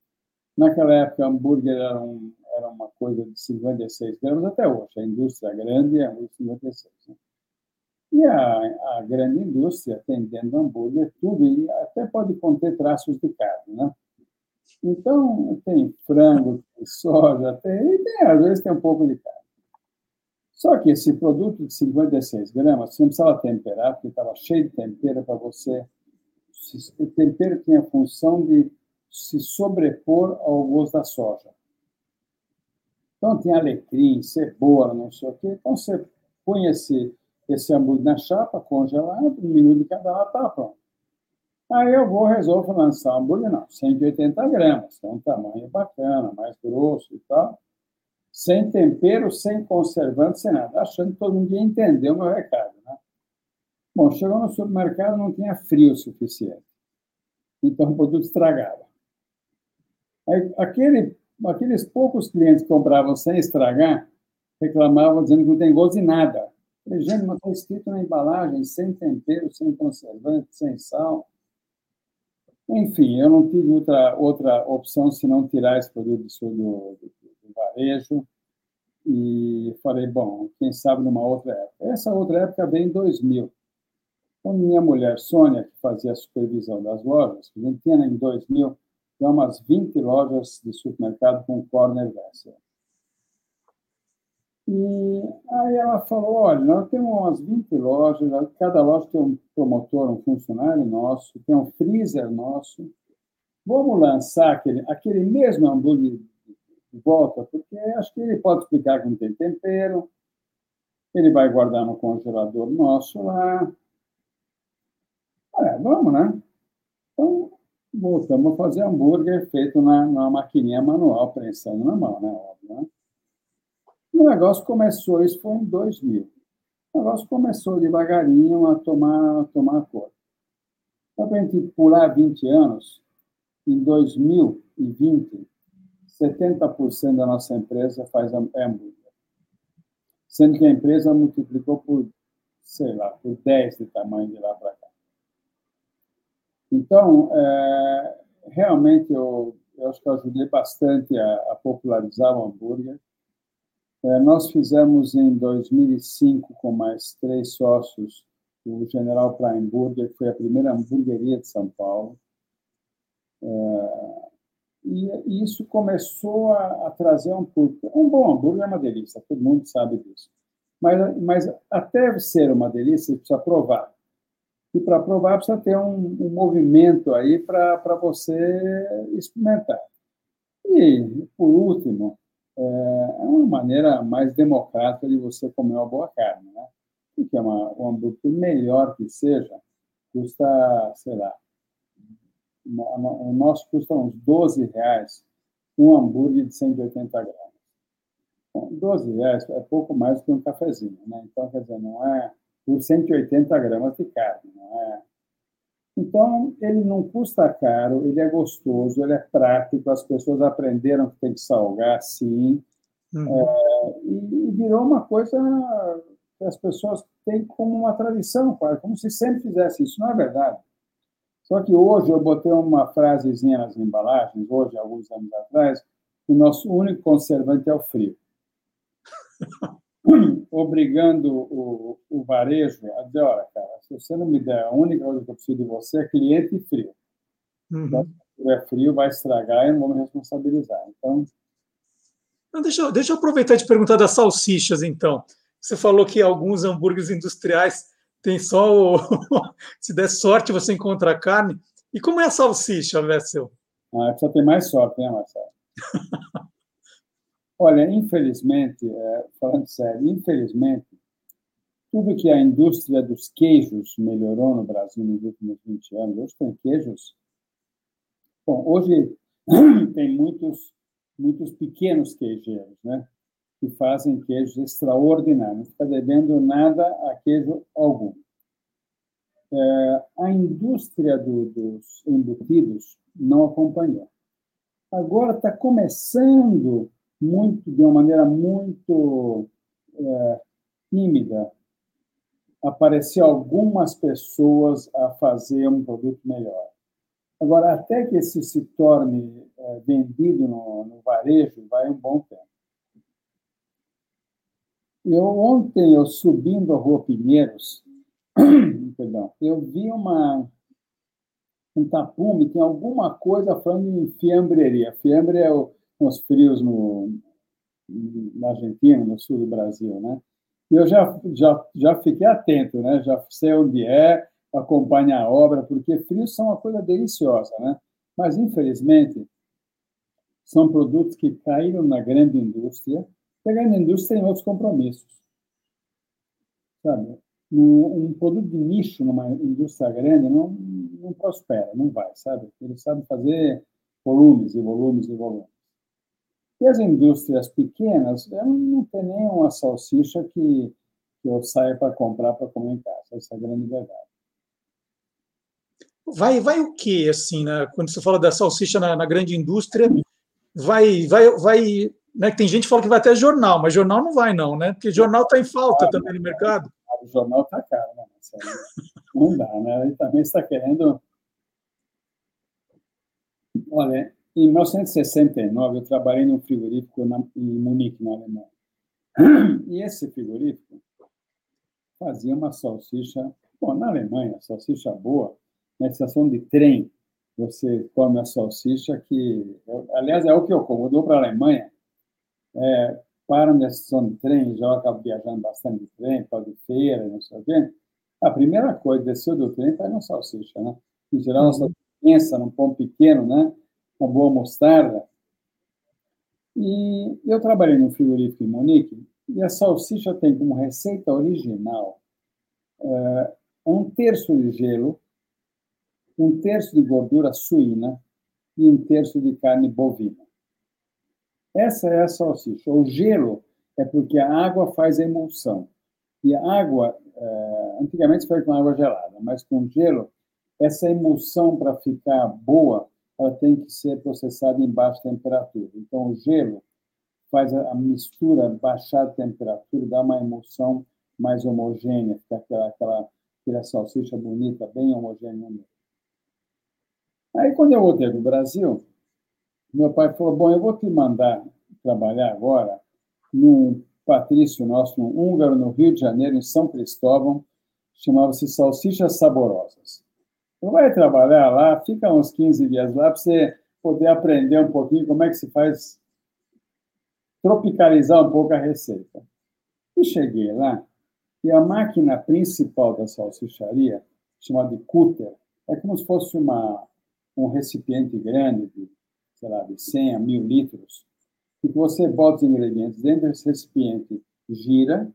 Naquela época, hambúrguer era, um, era uma coisa de 56 gramas, até hoje. A indústria grande é 56. Né? E a, a grande indústria tem dentro hambúrguer tudo, e até pode conter traços de carne, né? Então, tem frango, tem soja, tem, e tem, às vezes tem um pouco de carne. Só que esse produto de 56 gramas, você não precisava temperar, porque estava cheio de tempero para você o tempero tinha a função de se sobrepor ao gosto da soja. Então, tinha alecrim, cebola, não sei o quê. Então, você punha esse, esse hambúrguer na chapa, congelado, um minuto de cada lado, estava pronto. Aí eu vou, resolvo lançar um hambúrguer, não, 180 gramas, é um tamanho bacana, mais grosso e tal, sem tempero, sem conservante, sem nada, achando que todo mundo ia entender o meu recado, né? Bom, chegou no supermercado, não tinha frio suficiente. Então, o produto estragava. Aí, aquele, aqueles poucos clientes que compravam sem estragar, reclamavam dizendo que não tem gosto de nada. Falei, gente, mas está escrito na embalagem, sem tempero, sem conservante, sem sal. Enfim, eu não tive outra, outra opção senão tirar esse produto do, do, varejo e falei, bom, quem sabe numa outra época. Essa outra época veio em 2000. Então, minha mulher, Sônia, que fazia a supervisão das lojas, a gente tinha em 2000 umas 20 lojas de supermercado com corner vessel. E aí ela falou, olha, nós temos umas 20 lojas, cada loja tem um promotor, um funcionário nosso, tem um freezer nosso. Vamos lançar aquele, aquele mesmo hambúrguer volta, porque acho que ele pode explicar que não tem tempero, ele vai guardar no congelador nosso lá. É, vamos, né? Então, voltamos a fazer hambúrguer feito na, na maquininha manual, prensando na mão, né? Óbvio, né? O negócio começou, isso foi em 2000. O negócio começou devagarinho a tomar, a tomar cor. Para a gente pular 20 anos, em 2020, 70% da nossa empresa faz hambúrguer. Sendo que a empresa multiplicou por, sei lá, por 10 de tamanho de lá para cá. Então, é, realmente, eu, eu acho que eu ajudei bastante a, a popularizar o hambúrguer. É, nós fizemos em 2005, com mais três sócios, o General Prime Burger, que foi a primeira hamburgueria de São Paulo. É, e isso começou a, a trazer um público. Um bom hambúrguer é uma delícia, todo mundo sabe disso. Mas, mas até ser uma delícia, precisa provar. E para provar, precisa ter um, um movimento aí para você experimentar. E, por último, é, é uma maneira mais democrática de você comer uma boa carne, né? Porque é uma, um hambúrguer, melhor que seja, custa, sei lá, o nosso custa uns 12 reais um hambúrguer de 180 gramas. Bom, 12 reais é pouco mais que um cafezinho, né? Então, quer dizer, não é por 180 gramas de carne, não é? Então, ele não custa caro, ele é gostoso, ele é prático, as pessoas aprenderam que tem que salgar, sim, uhum. é, e, virou uma coisa que as pessoas têm como uma tradição, como se sempre fizesse isso. Não é verdade. Só que hoje eu botei uma frasezinha nas embalagens, hoje, alguns anos atrás, o nosso único conservante é o frio. obrigando o, o varejo a dizer, olha, cara, se você não me der a única coisa que eu preciso de você é cliente frio. Uhum. Então, se é frio, vai estragar e não vou me responsabilizar. Então... Não, deixa, eu, deixa eu aproveitar e te perguntar das salsichas, então. Você falou que alguns hambúrgueres industriais têm só o... se der sorte, você encontra a carne. E como é a salsicha, Vessel? Ah, precisa ter mais sorte, né, Marcelo? Olha, infelizmente, é, falando sério, infelizmente, tudo que a indústria dos queijos melhorou no Brasil nos últimos 20 anos, hoje tem queijos. Bom, hoje tem muitos, muitos pequenos queijeiros, né? Que fazem queijos extraordinários. Não está devendo nada a queijo algum. É, a indústria do, dos embutidos não acompanhou. Agora está começando muito de uma maneira muito é, tímida aparecer algumas pessoas a fazer um produto melhor. Agora, até que isso se torne é, vendido no, no, varejo, vai um bom tempo. Eu ontem, eu subindo a Rua Pinheiros, perdão, eu vi uma um tapume, tem alguma coisa falando em fiambreria. Fiambre é o os frios no, na Argentina, no sul do Brasil, né? Eu já, já, já fiquei atento, né? Já sei onde é, acompanhar a obra, porque frios são uma coisa deliciosa, né? Mas, infelizmente, são produtos que caíram na grande indústria, e a grande indústria tem outros compromissos. Sabe? Um, produto de nicho numa indústria grande não, não prospera, não vai, sabe? Eles sabem fazer volumes e volumes e volumes. E as indústrias pequenas, eu não tem nem uma salsicha que, que eu saia para comprar para comer em casa. Essa é a grande verdade. Vai, vai o quê, assim, né? quando você fala da salsicha na, na grande indústria, vai, vai, vai, né? Tem gente que fala que vai até jornal, mas jornal não vai não, né? Porque jornal está em falta também no mercado. O jornal está caro, né? Não dá, né? Ele também está querendo. Olha, em 1969 eu trabalhei num frigorífico na, em Munique, na Alemanha. E esse frigorífico fazia uma salsicha, bom, na Alemanha, salsicha boa, na estação de trem, você come a salsicha que, aliás, é o que eu como. Eu dou para a Alemanha, é, para na estação de trem, já acabo viajando bastante de trem, para de feira, não sei o quê. A primeira coisa, desceu do trem, pega uma salsicha, né? Em geral, uma salsicha pensa num pão pequeno, né? Uma boa mostarda. E eu trabalhei no frigorífico em Munique, e a salsicha tem como receita original é, um terço de gelo, um terço de gordura suína e um terço de carne bovina. Essa é a salsicha. O gelo é porque a água faz a emulsão. E a água, é, antigamente se faz com água gelada, mas com gelo, essa emulsão, para ficar boa, ela tem que ser processada em baixa temperatura. Então, o gelo faz a mistura baixar a temperatura, dá uma emulsão mais homogênea, fica aquela, aquela, aquela salsicha bonita, bem homogênea meio. Aí, quando eu voltei para o Brasil, meu pai falou: Bom, eu vou te mandar trabalhar agora num patrício nosso, um húngaro, no Rio de Janeiro, em São Cristóvão, chamava-se Salsichas Saborosas. Vai trabalhar lá, fica uns 15 dias lá para você poder aprender um pouquinho como é que se faz tropicalizar um pouco a receita. E cheguei lá, e a máquina principal da salsicharia, chamada de cúter, é como se fosse uma, um recipiente grande, de, sei lá, de 100 a 1000 litros, e que você bota os ingredientes dentro desse recipiente, gira,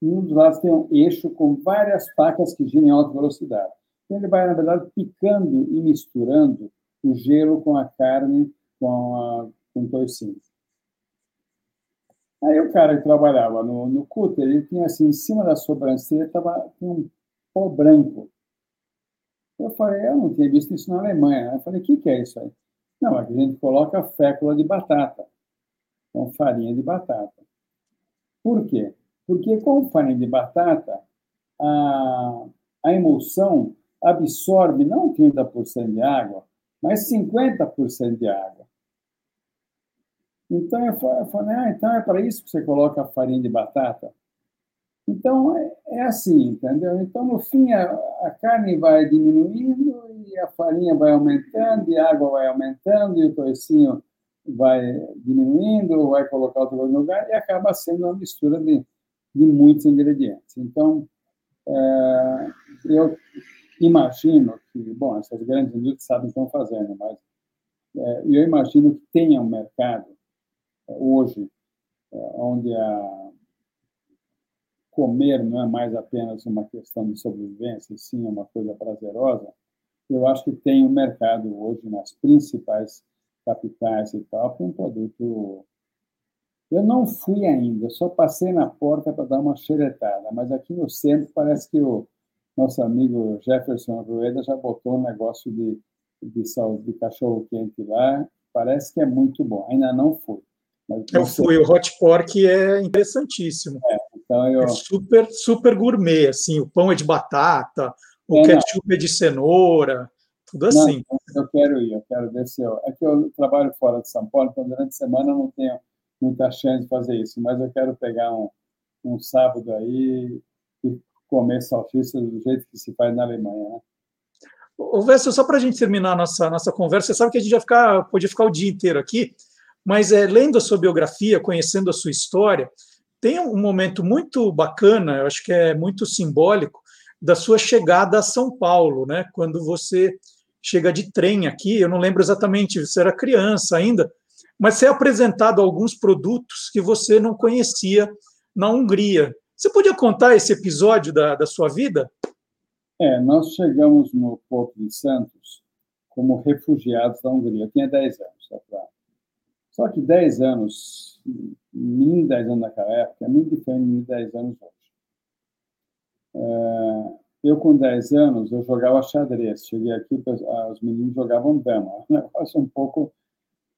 e um dos lados tem um eixo com várias facas que giram em alta velocidade. Então, ele vai, na verdade, picando e misturando o gelo com a carne, com, a, com toicinho. Aí o cara que trabalhava no, no cúter, ele tinha assim, em cima da sobrancelha, tava, um pó branco. Eu falei, eu não tinha visto isso na Alemanha. Eu falei, o que, que é isso aí? Não, que a gente coloca fécula de batata. Então, farinha de batata. Por quê? Porque com farinha de batata, a, a emulsão absorve não 30% de água, mas 50% de água. Então, eu falei, ah, então é para isso que você coloca a farinha de batata? Então, é, é assim, entendeu? Então, no fim, a, a, carne vai diminuindo e a farinha vai aumentando, e a água vai aumentando, e o toicinho vai diminuindo, vai colocar outro lugar, e acaba sendo uma mistura de, de muitos ingredientes. Então, é, eu imagino que, bom, essas grandes indústrias sabem o que estão fazendo, mas é, eu imagino que tenha um mercado é, hoje é, onde a comer não é mais apenas uma questão de sobrevivência, sim é uma coisa prazerosa, eu acho que tem um mercado hoje nas principais capitais e tal para um produto. Eu não fui ainda, só passei na porta para dar uma xeretada, mas aqui no centro parece que o nosso amigo Jefferson Rueda já botou um negócio de, de, de cachorro quente lá, parece que é muito bom. Ainda não fui. Eu fui, o hot pork é interessantíssimo. É, então eu... É super, super gourmet, assim, o pão é de batata, o é, ketchup não. é de cenoura, tudo assim. Não, eu quero ir, eu quero ver se eu... É que eu trabalho fora de São Paulo, então durante a semana eu não tenho muita chance de fazer isso, mas eu quero pegar um, um sábado aí e comer salsicha do jeito que se faz na Alemanha, né? Ô, Vessel, só para a gente terminar a nossa, nossa conversa, você sabe que a gente já ficar, podia ficar o dia inteiro aqui, mas é, lendo a sua biografia, conhecendo a sua história, tem um momento muito bacana, eu acho que é muito simbólico, da sua chegada a São Paulo, né? Quando você chega de trem aqui, eu não lembro exatamente, você era criança ainda, mas você é apresentado alguns produtos que você não conhecia na Hungria. Você podia contar esse episódio da, da sua vida? É, nós chegamos no Porto de Santos como refugiados da Hungria. Eu tinha 10 anos, só, pra... só que 10 anos, mim 10 anos naquela época, é muito diferente de 10 anos hoje. É, eu, com 10 anos, eu jogava xadrez. Cheguei aqui, os meninos jogavam dama. Um negócio um pouco...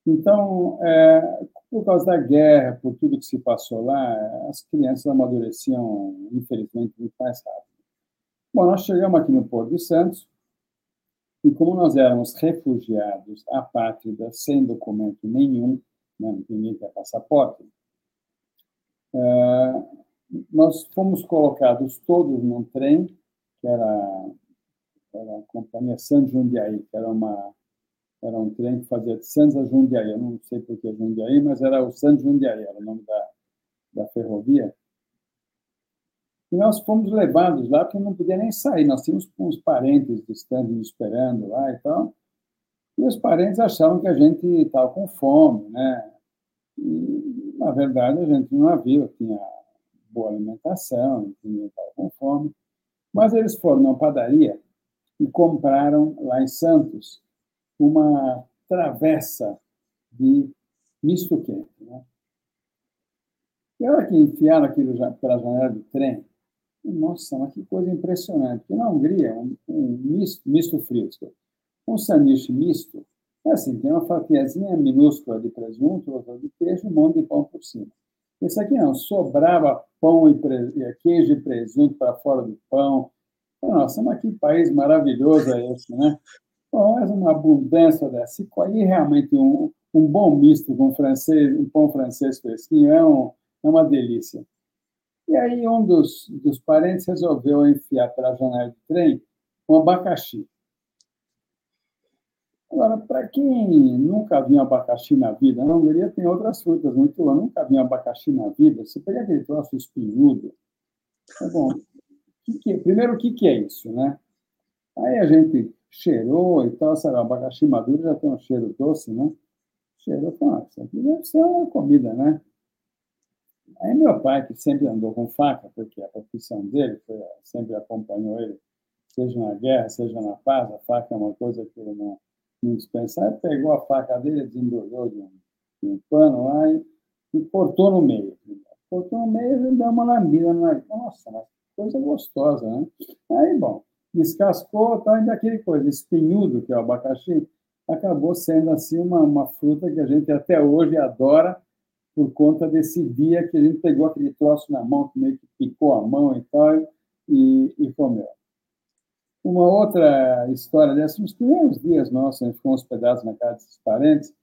Então, é, por causa da guerra, por tudo que se passou lá, as crianças amadureciam, infelizmente, muito mais rápido. Bom, nós chegamos aqui no Porto de Santos, e como nós éramos refugiados apátridas, sem documento nenhum, né, ninguém tinha passaporte, uh, nós fomos colocados todos num trem, que era, era a companhia Santos Jundiaí, que era, uma, era um trem que fazia de Santos a Jundiaí. Eu não sei por que Jundiaí, mas era o Santos Jundiaí, era o nome da, da ferrovia. E nós fomos levados lá, porque não podia nem sair. Nós tínhamos uns parentes distantes nos esperando lá e tal. E os parentes achavam que a gente estava com fome, né? E, na verdade, a gente não havia, tinha boa alimentação, ninguém estava com fome. Mas eles foram numa padaria e compraram lá em Santos uma travessa de misto quente. Né? E a hora que enfiaram aquilo pela janela do trem, nossa, mas que coisa impressionante. Porque na Hungria, um, um misto, misto um sanduíche misto, é assim, tem uma fatiazinha minúscula de presunto, outra de queijo, um monte de pão por cima. Esse aqui não, sobrava pão e queijo e presunto para fora do pão. Nossa, mas que país maravilhoso é esse, né? Bom, é uma abundância dessa. E aí realmente um, um bom misto com francês, um pão francês fresquinho é, um, é uma delícia. E aí um dos, dos parentes resolveu enfiar pela janela de trem um abacaxi. Agora, para quem nunca viu abacaxi na vida, na Hungria tem outras frutas muito boas, nunca viu abacaxi na vida, você pega aquele troço espinhudo, é bom. Que que, primeiro, o que, que é isso, né? Aí a gente cheirou e tal, sabe, abacaxi maduro já tem um cheiro doce, né? Cheirou, ah, isso aqui deve ser uma comida, né? Aí meu pai, que sempre andou com faca, porque a profissão dele foi, sempre acompanhou ele, seja na guerra, seja na paz, a faca é uma coisa que ele não, não dispensa. Aí pegou a faca dele, desembrulhou de um, de um pano lá e, e, cortou no meio. Cortou no meio e deu uma lambida na Nossa, coisa gostosa, né? Aí, bom, descascou, tá, ainda aquele coisa, espinhudo, que é o abacaxi, acabou sendo assim uma, uma fruta que a gente até hoje adora, por conta desse dia que a gente pegou aquele troço na mão, que meio que picou a mão e tal, e, e comeu. Uma outra história dessa, nos primeiros dias nossos, a gente ficou hospedados na casa desses parentes,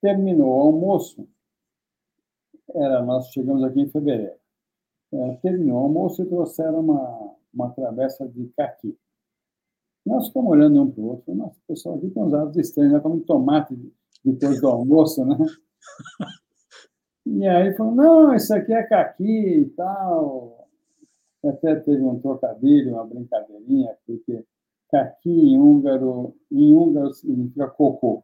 terminou o almoço, era, nós chegamos aqui em fevereiro, é, terminou o almoço e trouxeram uma, uma travessa de caqui. Nós ficamos olhando um para o outro, nossa, o pessoal aqui tem uns hábitos estranhos, né? como tomate depois do almoço, né? E aí falou, não, isso aqui é caqui e tal. Até teve um trocadilho, uma brincadeirinha, porque caqui em húngaro, em húngaro significa cocô.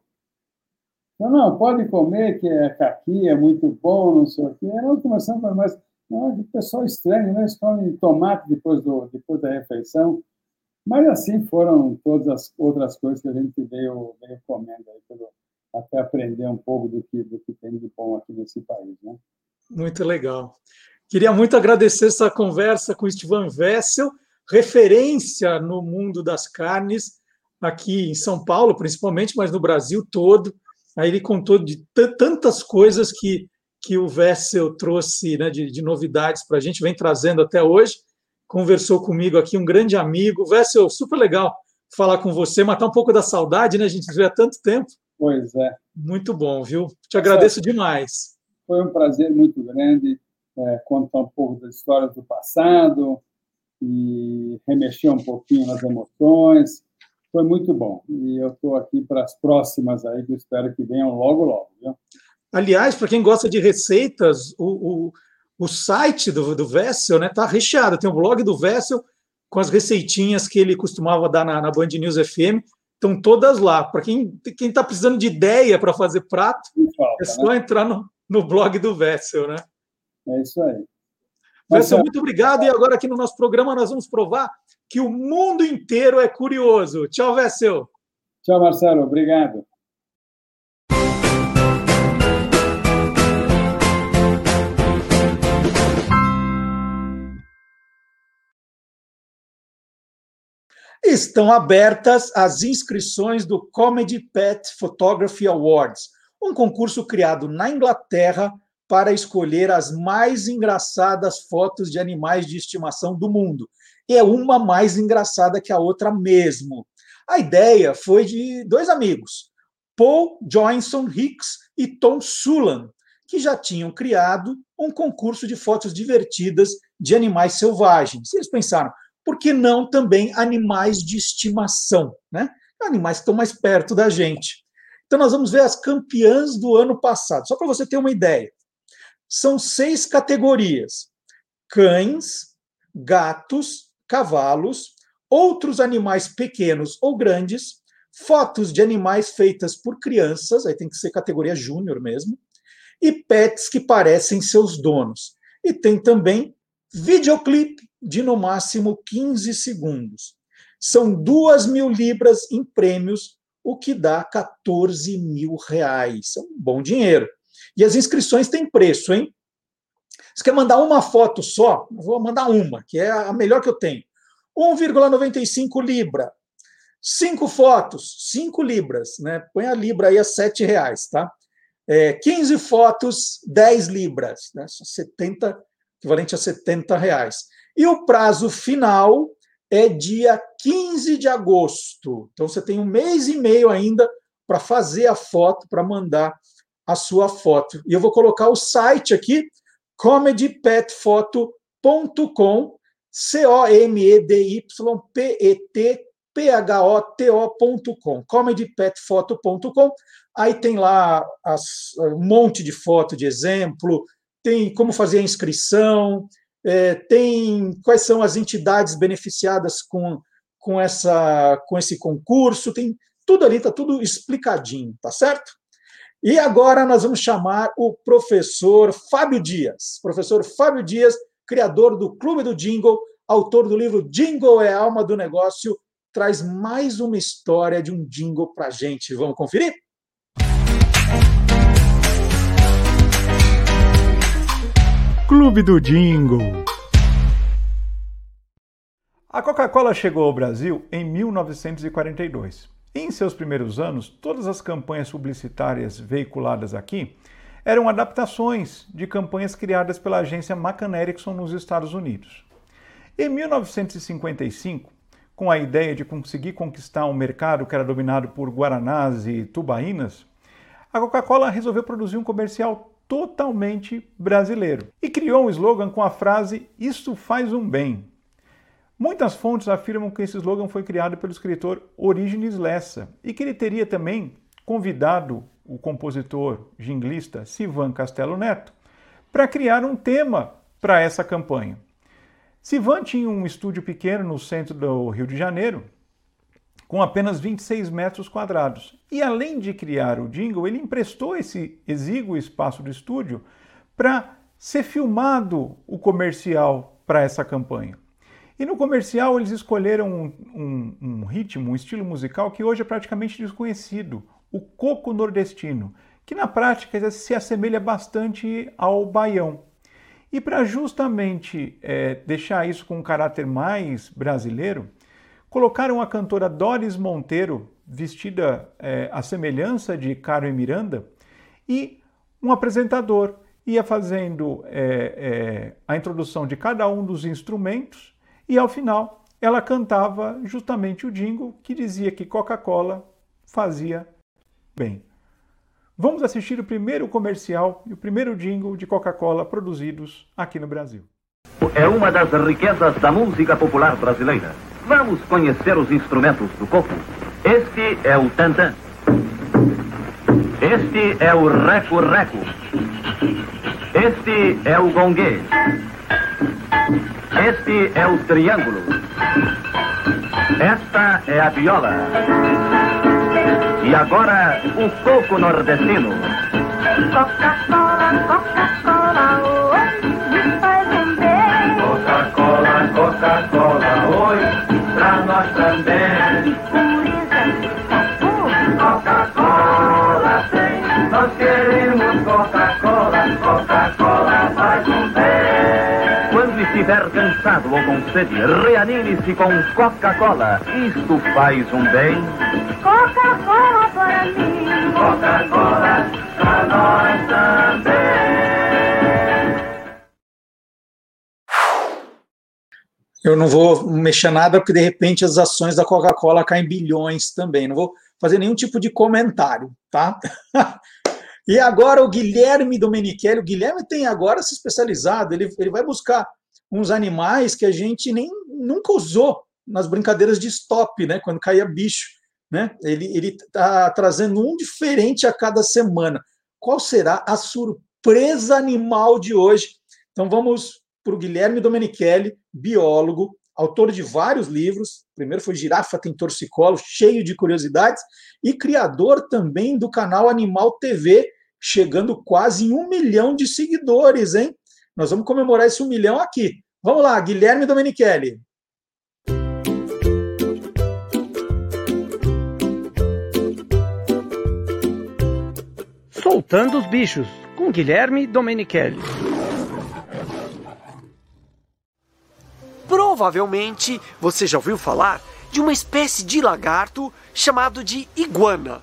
Então, não, pode comer, que é caqui, é muito bom, não sei o quê. Aí nós começamos a mas não, que pessoal estranho, né? Eles comem tomate depois, do, depois da refeição. Mas assim foram todas as outras coisas que a gente veio, veio comendo aí pelo, até aprender um pouco do que, do que tem de bom aqui nesse país. Né? Muito legal. Queria muito agradecer essa conversa com o Estevan Vessel, referência no mundo das carnes, aqui em São Paulo, principalmente, mas no Brasil todo. Aí ele contou de tantas coisas que, que o Vessel trouxe né, de, de novidades para a gente, vem trazendo até hoje. Conversou comigo aqui, um grande amigo. Vessel, super legal falar com você, matar um pouco da saudade, né? A gente vê há tanto tempo. Pois é. Muito bom, viu? Te agradeço demais. Foi um prazer muito grande é, contar um pouco das histórias do passado e remexer um pouquinho nas emoções. Foi muito bom. E eu estou aqui para as próximas aí, que eu espero que venham logo, logo. Viu? Aliás, para quem gosta de receitas, o, o, o site do, do Vessel está né, tá recheado. Tem o blog do Vessel com as receitinhas que ele costumava dar na, na Band News FM. Estão todas lá. Para quem está precisando de ideia para fazer prato, falta, é só né? entrar no, no blog do Vessel, né? É isso aí. Vessel, muito obrigado. E agora aqui no nosso programa nós vamos provar que o mundo inteiro é curioso. Tchau, Vessel. Tchau, Marcelo. Obrigado. Estão abertas as inscrições do Comedy Pet Photography Awards, um concurso criado na Inglaterra para escolher as mais engraçadas fotos de animais de estimação do mundo. E é uma mais engraçada que a outra mesmo. A ideia foi de dois amigos, Paul Johnson Hicks e Tom Sulan, que já tinham criado um concurso de fotos divertidas de animais selvagens. Eles pensaram, por que não também animais de estimação, né? Animais que estão mais perto da gente. Então, nós vamos ver as campeãs do ano passado, só para você ter uma ideia. São seis categorias: cães, gatos, cavalos, outros animais pequenos ou grandes, fotos de animais feitas por crianças, aí tem que ser categoria júnior mesmo, e pets que parecem seus donos. E tem também videoclipe de no máximo 15 segundos. São duas mil libras em prêmios, o que dá 14 mil reais. É um bom dinheiro. E as inscrições têm preço, hein? Você quer mandar uma foto só? vou mandar uma, que é a melhor que eu tenho. 1,95 libra. Cinco fotos, 5 libras, né? Põe a libra aí a 7 reais, tá? É, 15 fotos, 10 libras, né? 70, equivalente a 70 reais. E o prazo final é dia 15 de agosto. Então você tem um mês e meio ainda para fazer a foto, para mandar a sua foto. E eu vou colocar o site aqui, comedypetfoto.com, C-O-M-E-D-Y-P-E-T-P-H-O-T-O.com, comedypetfoto.com. Aí tem lá as, um monte de foto de exemplo, tem como fazer a inscrição, é, tem quais são as entidades beneficiadas com, com, essa, com esse concurso, tem tudo ali, está tudo explicadinho, tá certo? E agora nós vamos chamar o professor Fábio Dias. Professor Fábio Dias, criador do Clube do Jingle, autor do livro Jingle é a Alma do Negócio, traz mais uma história de um jingle para gente. Vamos conferir? Clube do Jingle. A Coca-Cola chegou ao Brasil em 1942. Em seus primeiros anos, todas as campanhas publicitárias veiculadas aqui eram adaptações de campanhas criadas pela agência McCann Erickson nos Estados Unidos. Em 1955, com a ideia de conseguir conquistar um mercado que era dominado por guaranás e tubaínas, a Coca-Cola resolveu produzir um comercial totalmente brasileiro e criou um slogan com a frase Isso faz um bem. Muitas fontes afirmam que esse slogan foi criado pelo escritor Orígenes Lessa e que ele teria também convidado o compositor jinglista Sivan Castelo Neto para criar um tema para essa campanha. Sivan tinha um estúdio pequeno no centro do Rio de Janeiro com apenas 26 metros quadrados. E além de criar o jingle, ele emprestou esse exíguo espaço do estúdio para ser filmado o comercial para essa campanha. E no comercial eles escolheram um, um, um, ritmo, um estilo musical que hoje é praticamente desconhecido, o coco nordestino, que na prática se assemelha bastante ao baião. E para justamente é, deixar isso com um caráter mais brasileiro, Colocaram a cantora Doris Monteiro, vestida é, à semelhança de Carmen Miranda, e um apresentador ia fazendo é, é, a introdução de cada um dos instrumentos e, ao final, ela cantava justamente o jingle que dizia que Coca-Cola fazia bem. Vamos assistir o primeiro comercial e o primeiro jingle de Coca-Cola produzidos aqui no Brasil. É uma das riquezas da música popular brasileira Vamos conhecer os instrumentos do coco. Este é o tantã. Este é o reco-reco. Este é o gongue. Este é o triângulo. Esta é a viola. E agora, o coco nordestino. Coca-Cola, Coca-Cola, cansado ou com sede, reanime-se com Coca-Cola. Isto faz um bem. Coca-Cola para mim. Coca-Cola pra nós também. Eu não vou mexer nada porque de repente as ações da Coca-Cola caem bilhões também. Não vou fazer nenhum tipo de comentário, tá? e agora o Guilherme Domenichelli, o Guilherme tem agora se especializado, ele, ele vai buscar uns animais que a gente nem nunca usou nas brincadeiras de stop, né? Quando caía bicho, né? Ele ele tá trazendo um diferente a cada semana. Qual será a surpresa animal de hoje? Então vamos para o Guilherme Domenichelli, biólogo, autor de vários livros. O primeiro foi Girafa tem torcicolo, cheio de curiosidades, e criador também do canal Animal TV, chegando quase em um milhão de seguidores, hein? Nós vamos comemorar esse um milhão aqui. Vamos lá, Guilherme Domenichelli. Soltando os bichos, com Guilherme Domenichelli. Provavelmente você já ouviu falar de uma espécie de lagarto chamado de iguana.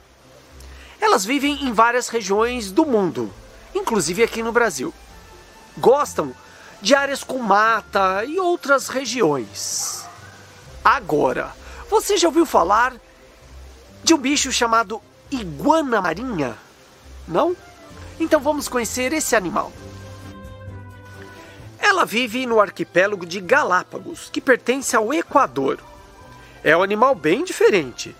Elas vivem em várias regiões do mundo, inclusive aqui no Brasil. Gostam de áreas com mata e outras regiões. Agora, você já ouviu falar de um bicho chamado iguana marinha? Não? Então vamos conhecer esse animal. Ela vive no arquipélago de Galápagos, que pertence ao Equador. É um animal bem diferente,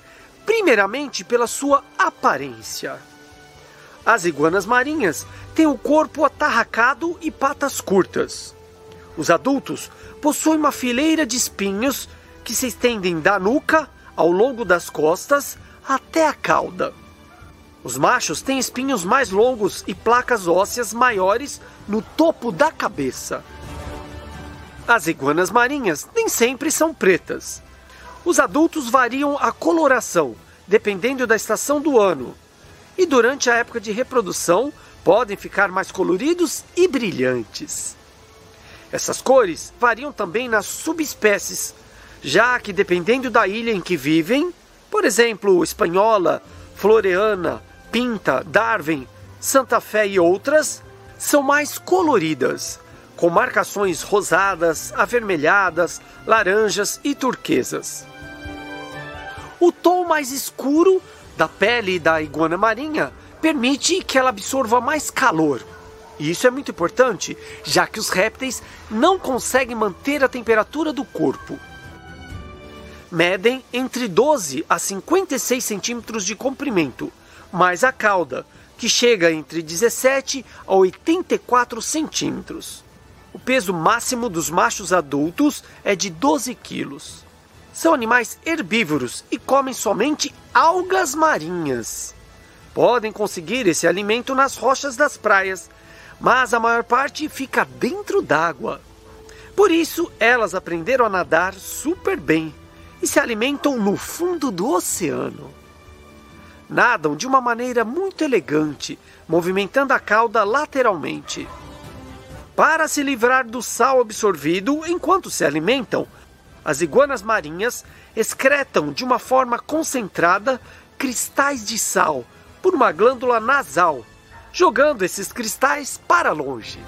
primeiramente pela sua aparência. As iguanas marinhas têm o corpo atarracado e patas curtas. Os adultos possuem uma fileira de espinhos que se estendem da nuca ao longo das costas até a cauda. Os machos têm espinhos mais longos e placas ósseas maiores no topo da cabeça. As iguanas marinhas nem sempre são pretas. Os adultos variam a coloração, dependendo da estação do ano. E durante a época de reprodução, podem ficar mais coloridos e brilhantes. Essas cores variam também nas subespécies, já que dependendo da ilha em que vivem, por exemplo, espanhola, floreana, pinta, Darwin, Santa Fé e outras, são mais coloridas, com marcações rosadas, avermelhadas, laranjas e turquesas. O tom mais escuro da pele da iguana marinha permite que ela absorva mais calor. E isso é muito importante, já que os répteis não conseguem manter a temperatura do corpo. Medem entre 12 a 56 centímetros de comprimento, mais a cauda, que chega entre 17 a 84 centímetros. O peso máximo dos machos adultos é de 12 quilos. São animais herbívoros e comem somente algas marinhas. Podem conseguir esse alimento nas rochas das praias, mas a maior parte fica dentro d'água. Por isso, elas aprenderam a nadar super bem e se alimentam no fundo do oceano. Nadam de uma maneira muito elegante, movimentando a cauda lateralmente. Para se livrar do sal absorvido enquanto se alimentam, as iguanas marinhas excretam de uma forma concentrada cristais de sal por uma glândula nasal, jogando esses cristais para longe.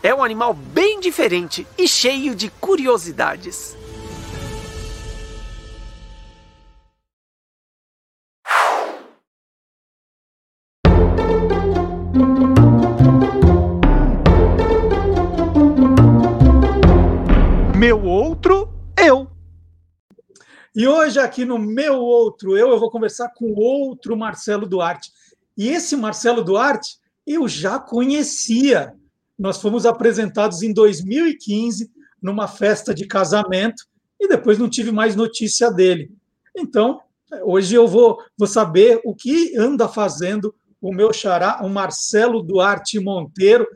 É um animal bem diferente e cheio de curiosidades. Meu outro eu. E hoje, aqui no meu outro eu, eu vou conversar com outro Marcelo Duarte. E esse Marcelo Duarte eu já conhecia. Nós fomos apresentados em 2015 numa festa de casamento e depois não tive mais notícia dele. Então, hoje eu vou, vou saber o que anda fazendo o meu xará, o Marcelo Duarte Monteiro.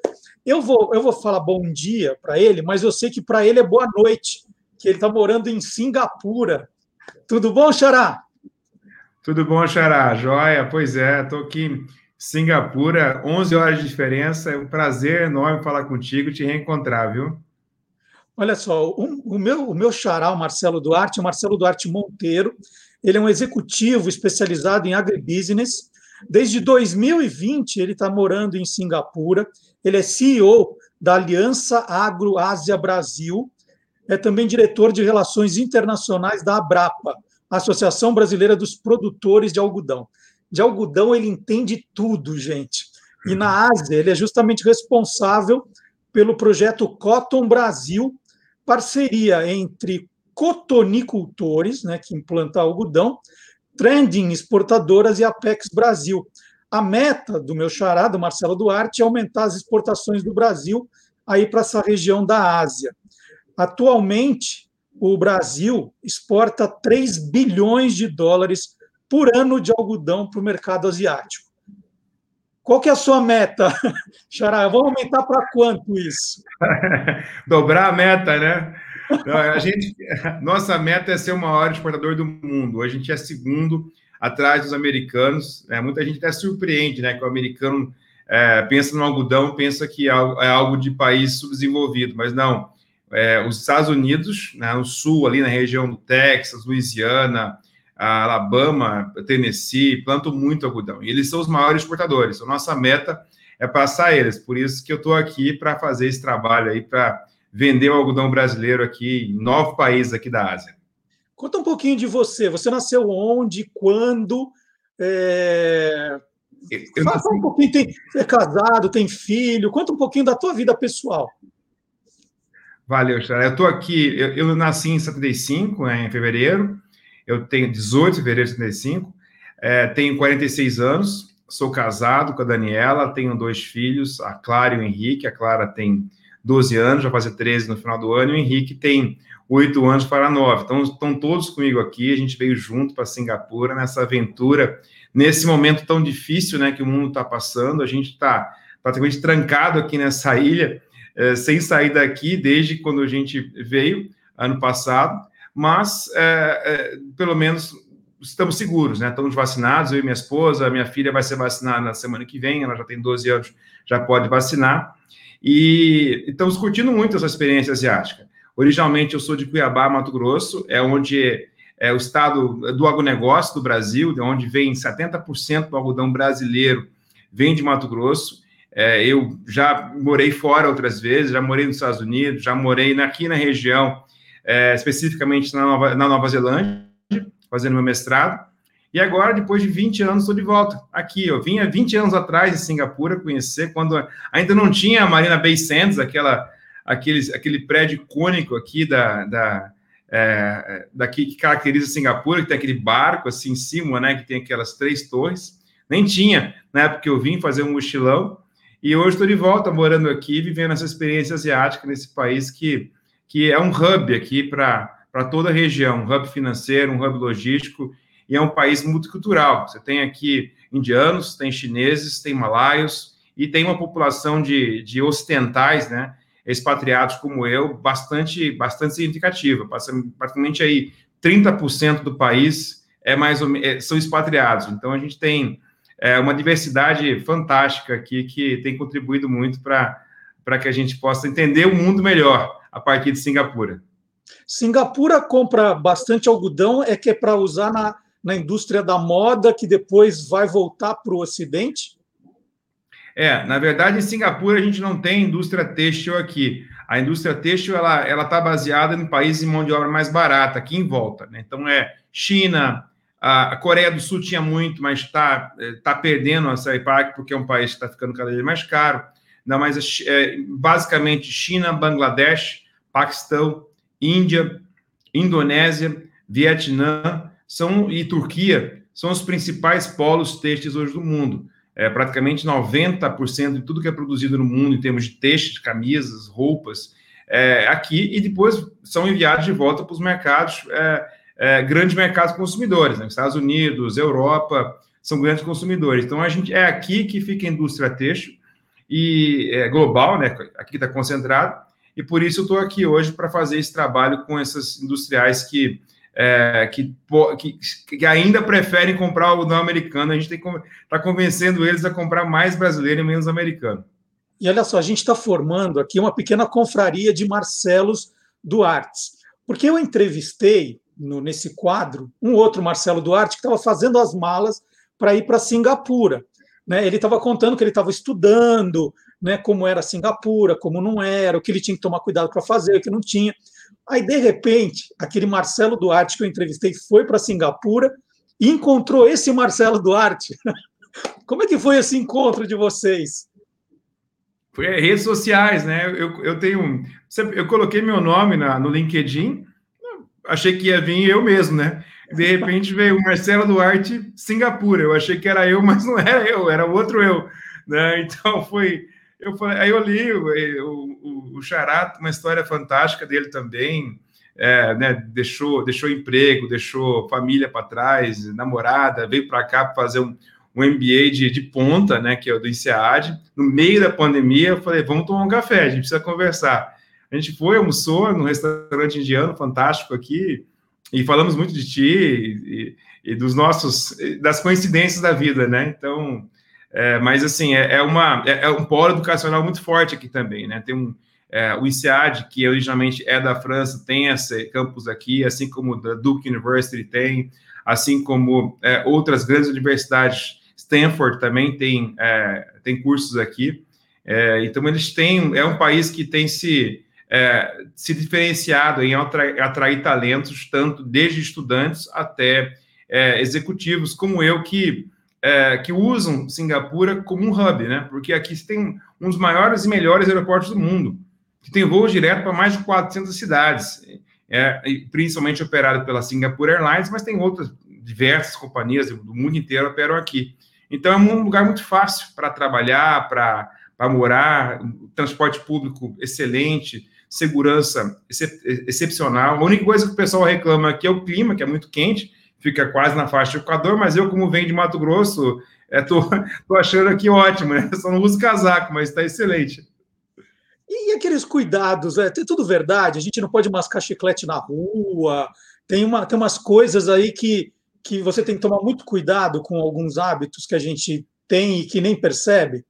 Eu vou, eu vou falar bom dia para ele, mas eu sei que para ele é boa noite, que ele está morando em Singapura. Tudo bom, Xará? Tudo bom, Xará? Joia? Pois é, estou aqui em Singapura, 11 horas de diferença. É um prazer enorme falar contigo, te reencontrar, viu? Olha só, o, o meu, o meu xará, o Marcelo Duarte, o Marcelo Duarte Monteiro, ele é um executivo especializado em agribusiness. Desde 2020, ele está morando em Singapura. Ele é CEO da Aliança Agro Ásia Brasil. É também diretor de Relações Internacionais da Abrapa, Associação Brasileira dos Produtores de Algodão. De algodão, ele entende tudo, gente. E na Ásia, ele é justamente responsável pelo projeto Cotton Brasil, parceria entre cotonicultores, né, que implantam algodão, Trending Exportadoras e Apex Brasil. A meta do meu charado, Marcelo Duarte, é aumentar as exportações do Brasil aí para essa região da Ásia. Atualmente, o Brasil exporta 3 bilhões de dólares por ano de algodão para o mercado asiático. Qual que é a sua meta, Xará? Vamos aumentar para quanto isso? Dobrar a meta, né? Não, a gente, nossa meta é ser o maior exportador do mundo. A gente é segundo atrás dos americanos. Né? Muita gente até surpreende, né? Que o americano é, pensa no algodão, pensa que é algo de país subdesenvolvido, mas não. É, os Estados Unidos, né, no sul, ali na região do Texas, Louisiana, Alabama, Tennessee, plantam muito algodão. E eles são os maiores exportadores. A nossa meta é passar eles. Por isso que eu estou aqui para fazer esse trabalho aí, para vender o algodão brasileiro aqui em nove países aqui da Ásia. Conta um pouquinho de você. Você nasceu onde, quando? É... Eu Fala nasci... um pouquinho, tem, é casado, tem filho. Conta um pouquinho da tua vida pessoal. Valeu, Xará. Eu estou aqui, eu, eu, nasci em 75, né, em fevereiro. Eu tenho 18 de fevereiro de 75. É, tenho 46 anos. Sou casado com a Daniela. Tenho dois filhos, a Clara e o Henrique. A Clara tem 12 anos, já fazer 13 no final do ano. E o Henrique tem 8 anos para 9. Então, estão todos comigo aqui. A gente veio junto para Singapura nessa aventura, nesse momento tão difícil né, que o mundo está passando. A gente está praticamente trancado aqui nessa ilha é, sem sair daqui desde quando a gente veio, ano passado, mas é, é, pelo menos estamos seguros, né? Estamos vacinados, eu e minha esposa, minha filha vai ser vacinada na semana que vem, ela já tem 12 anos, já pode vacinar, e estamos curtindo muito essa experiência asiática. Originalmente eu sou de Cuiabá, Mato Grosso, é onde é o estado do agronegócio do Brasil, de onde vem 70% do algodão brasileiro, vem de Mato Grosso, é, eu já morei fora outras vezes, já morei nos Estados Unidos, já morei aqui na região, é, especificamente na Nova, na Nova Zelândia, fazendo meu mestrado. E agora, depois de 20 anos, estou de volta aqui. Eu vinha 20 anos atrás em Singapura conhecer, quando ainda não tinha a Marina Bay Sands, aquela, aquele, aquele prédio icônico aqui da, da, é, daqui que caracteriza Singapura, que tem aquele barco assim em cima, né, que tem aquelas três torres. Nem tinha na época que eu vim fazer um mochilão. E hoje estou de volta, morando aqui, vivendo essa experiência asiática nesse país que, que é um hub aqui para toda a região, um hub financeiro, um hub logístico, e é um país multicultural. Você tem aqui indianos, tem chineses, tem malaios, e tem uma população de, de ocidentais, né, expatriados como eu, bastante, bastante significativa. Praticamente aí 30% do país é mais ou, é, são expatriados. Então a gente tem é uma diversidade fantástica aqui que tem contribuído muito para que a gente possa entender o mundo melhor a partir de Singapura. Singapura compra bastante algodão, é que é para usar na, na indústria da moda, que depois vai voltar para o Ocidente? É, na verdade, em Singapura a gente não tem indústria têxtil aqui. A indústria têxtil ela ela está baseada em países de mão de obra mais barata, aqui em volta. Né? Então é China, a Coreia do Sul tinha muito, mas está tá perdendo essa IPAC porque é um país que está ficando cada vez mais caro. Não, mas é, basicamente China, Bangladesh, Paquistão, Índia, Indonésia, Vietnã são, e Turquia são os principais polos têxteis hoje do mundo. É, praticamente 90% de tudo que é produzido no mundo em termos de têxteis, camisas, roupas, é, aqui e depois são enviados de volta para os mercados, é, é, grandes mercados consumidores, né? Estados Unidos, Europa, são grandes consumidores. Então, a gente é aqui que fica a indústria têxtil e é, global, né? Aqui está concentrado, e por isso eu estou aqui hoje para fazer esse trabalho com essas industriais que, é, que, que, que, ainda preferem comprar algodão americano. A gente tem que estar tá convencendo eles a comprar mais brasileiro e menos americano. E olha só, a gente está formando aqui uma pequena confraria de Marcelos Duartes, porque eu entrevistei no, nesse quadro um outro Marcelo Duarte que estava fazendo as malas para ir para Singapura. Né? Ele estava contando que ele estava estudando, né, como era Singapura, como não era, o que ele tinha que tomar cuidado para fazer, o que não tinha. Aí, de repente, aquele Marcelo Duarte que eu entrevistei foi para Singapura e encontrou esse Marcelo Duarte. Como é que foi esse encontro de vocês? Foi redes sociais, né? Eu, eu tenho. Eu coloquei meu nome na, no LinkedIn, achei que ia vir eu mesmo, né? De repente veio o Marcelo Duarte, Singapura. Eu achei que era eu, mas não era eu, era outro eu. Né? Então foi. Eu falei, aí eu li o, o, o Xará, uma história fantástica dele também. É, né, deixou, deixou emprego, deixou família para trás, namorada, veio para cá fazer um, um MBA de, de ponta, né, que é o do INSEAD. No meio da pandemia, eu falei, vamos tomar um café, a gente precisa conversar. A gente foi, almoçou no restaurante indiano fantástico aqui, e falamos muito de ti e, e, dos nossos, das coincidências da vida, né? Então, é, mas assim, é, é uma, é, é, um polo educacional muito forte aqui também, né? Tem um, é, o INSEAD, que originalmente é da França, tem esse campus aqui, assim como a Duke University tem, assim como é, outras grandes universidades, Stanford também tem, é, tem cursos aqui. então, eles têm, é um país que tem se se diferenciado em atrair, atrair, talentos, tanto desde estudantes até executivos como eu, que, é, que usam Singapura como um hub, né? Porque aqui você tem um dos maiores e melhores aeroportos do mundo, que tem voos direto para mais de 400 cidades, é, principalmente operado pela Singapore Airlines, mas tem outras diversas companhias do mundo inteiro operam aqui. Então é um lugar muito fácil para trabalhar, para morar, transporte público excelente, segurança excep excepcional. A única coisa que o pessoal reclama aqui é o clima, que é muito quente, fica quase na faixa do Equador, mas eu, como venho de Mato Grosso, estou é, achando aqui ótimo, né? Só não uso casaco, mas está excelente. E, aqueles cuidados, é, tudo verdade, a gente não pode mascar chiclete na rua, tem, uma, tem umas coisas aí que, que você tem que tomar muito cuidado com alguns hábitos que a gente tem e que nem percebe.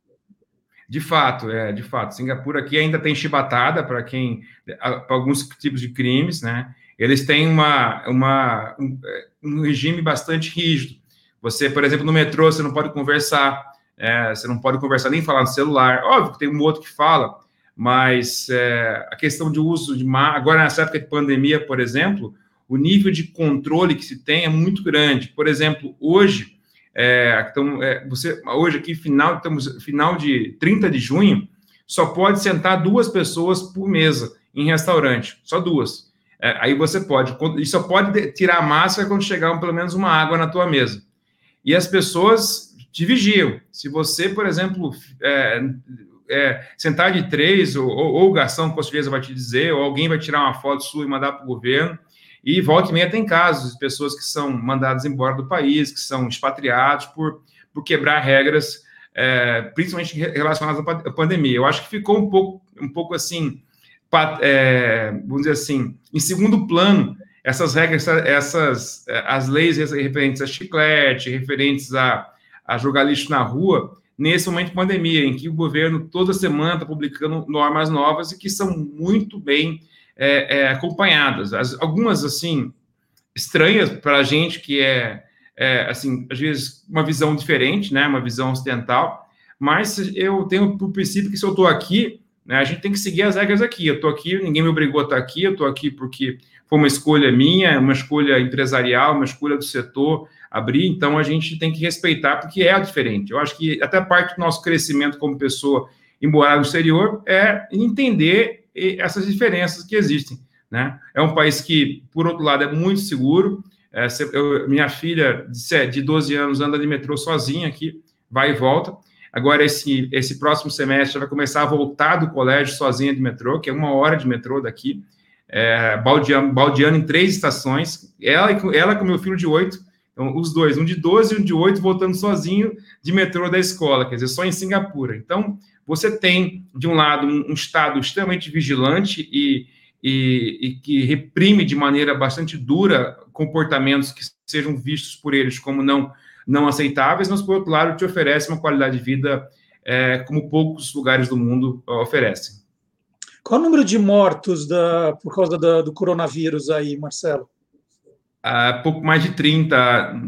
De fato, é, de fato. Singapura aqui ainda tem chibatada para quem, para alguns tipos de crimes, né? Eles têm uma, uma, um, é, um, regime bastante rígido. Você, por exemplo, no metrô, você não pode conversar, é, você não pode conversar nem falar no celular. Óbvio que tem um outro que fala, mas é, a questão de uso de agora nessa época de pandemia, por exemplo, o nível de controle que se tem é muito grande. Por exemplo, hoje é, então, é, você hoje aqui, final, estamos final de 30 de junho, só pode sentar duas pessoas por mesa em restaurante, só duas. É, aí você pode, e só pode tirar a máscara quando chegar pelo menos uma água na tua mesa. E as pessoas te vigiam. Se você, por exemplo, é, é, sentar de três, ou, ou, ou o garçom com certeza vai te dizer, ou alguém vai tirar uma foto sua e mandar para o governo, e volta e meia tem casos de pessoas que são mandadas embora do país, que são expatriados por, por quebrar regras, é, principalmente relacionadas à pandemia. Eu acho que ficou um pouco, um pouco assim, é, vamos dizer assim, em segundo plano, essas regras, essas, é, as leis referentes a chiclete, referentes a, a jogar lixo na rua, nesse momento de pandemia, em que o governo toda semana está publicando normas novas e que são muito bem é, é, acompanhadas. As, algumas, assim, estranhas para a gente, que é, é, assim, às vezes, uma visão diferente, né? Uma visão ocidental. Mas eu tenho por princípio que se eu estou aqui, né, a gente tem que seguir as regras aqui. Eu estou aqui, ninguém me obrigou a estar aqui, eu estou aqui porque foi uma escolha minha, uma escolha empresarial, uma escolha do setor abrir, então a gente tem que respeitar, porque é diferente. Eu acho que até parte do nosso crescimento como pessoa em morar no exterior é entender essas diferenças que existem. Né? É um país que, por outro lado, é muito seguro. É, eu, minha filha de 12 anos anda de metrô sozinha aqui, vai e volta. Agora, esse, esse próximo semestre, vai começar a voltar do colégio sozinha de metrô, que é uma hora de metrô daqui, é, baldeando, baldeando em três estações. Ela, ela com meu filho de oito, então, os dois, um de 12 e um de 8, voltando sozinho de metrô da escola, quer dizer, só em Singapura. Então, você tem, de um lado, um, um Estado extremamente vigilante e, e, e, que reprime de maneira bastante dura comportamentos que sejam vistos por eles como não, não aceitáveis, mas, por outro lado, te oferece uma qualidade de vida é, como poucos lugares do mundo oferecem. Qual o número de mortos da, por causa da, do coronavírus aí, Marcelo? uh, pouco mais de 30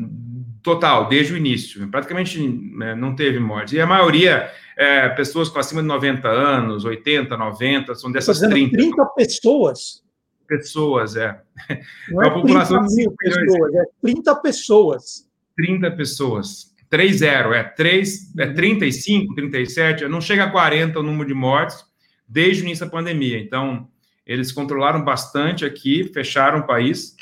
total, desde o início. Praticamente né, não teve morte. E a maioria, é, pessoas com acima de 90 anos, 80, 90, são dessas 30. 30 pessoas? Pessoas, é. Não é, é a população 30 mil pessoas, é 30 pessoas. 30 pessoas. 3-0, é, 3, é 35, 37, não chega a 40 o número de mortes desde o início da pandemia. Então, eles controlaram bastante aqui, fecharam o país,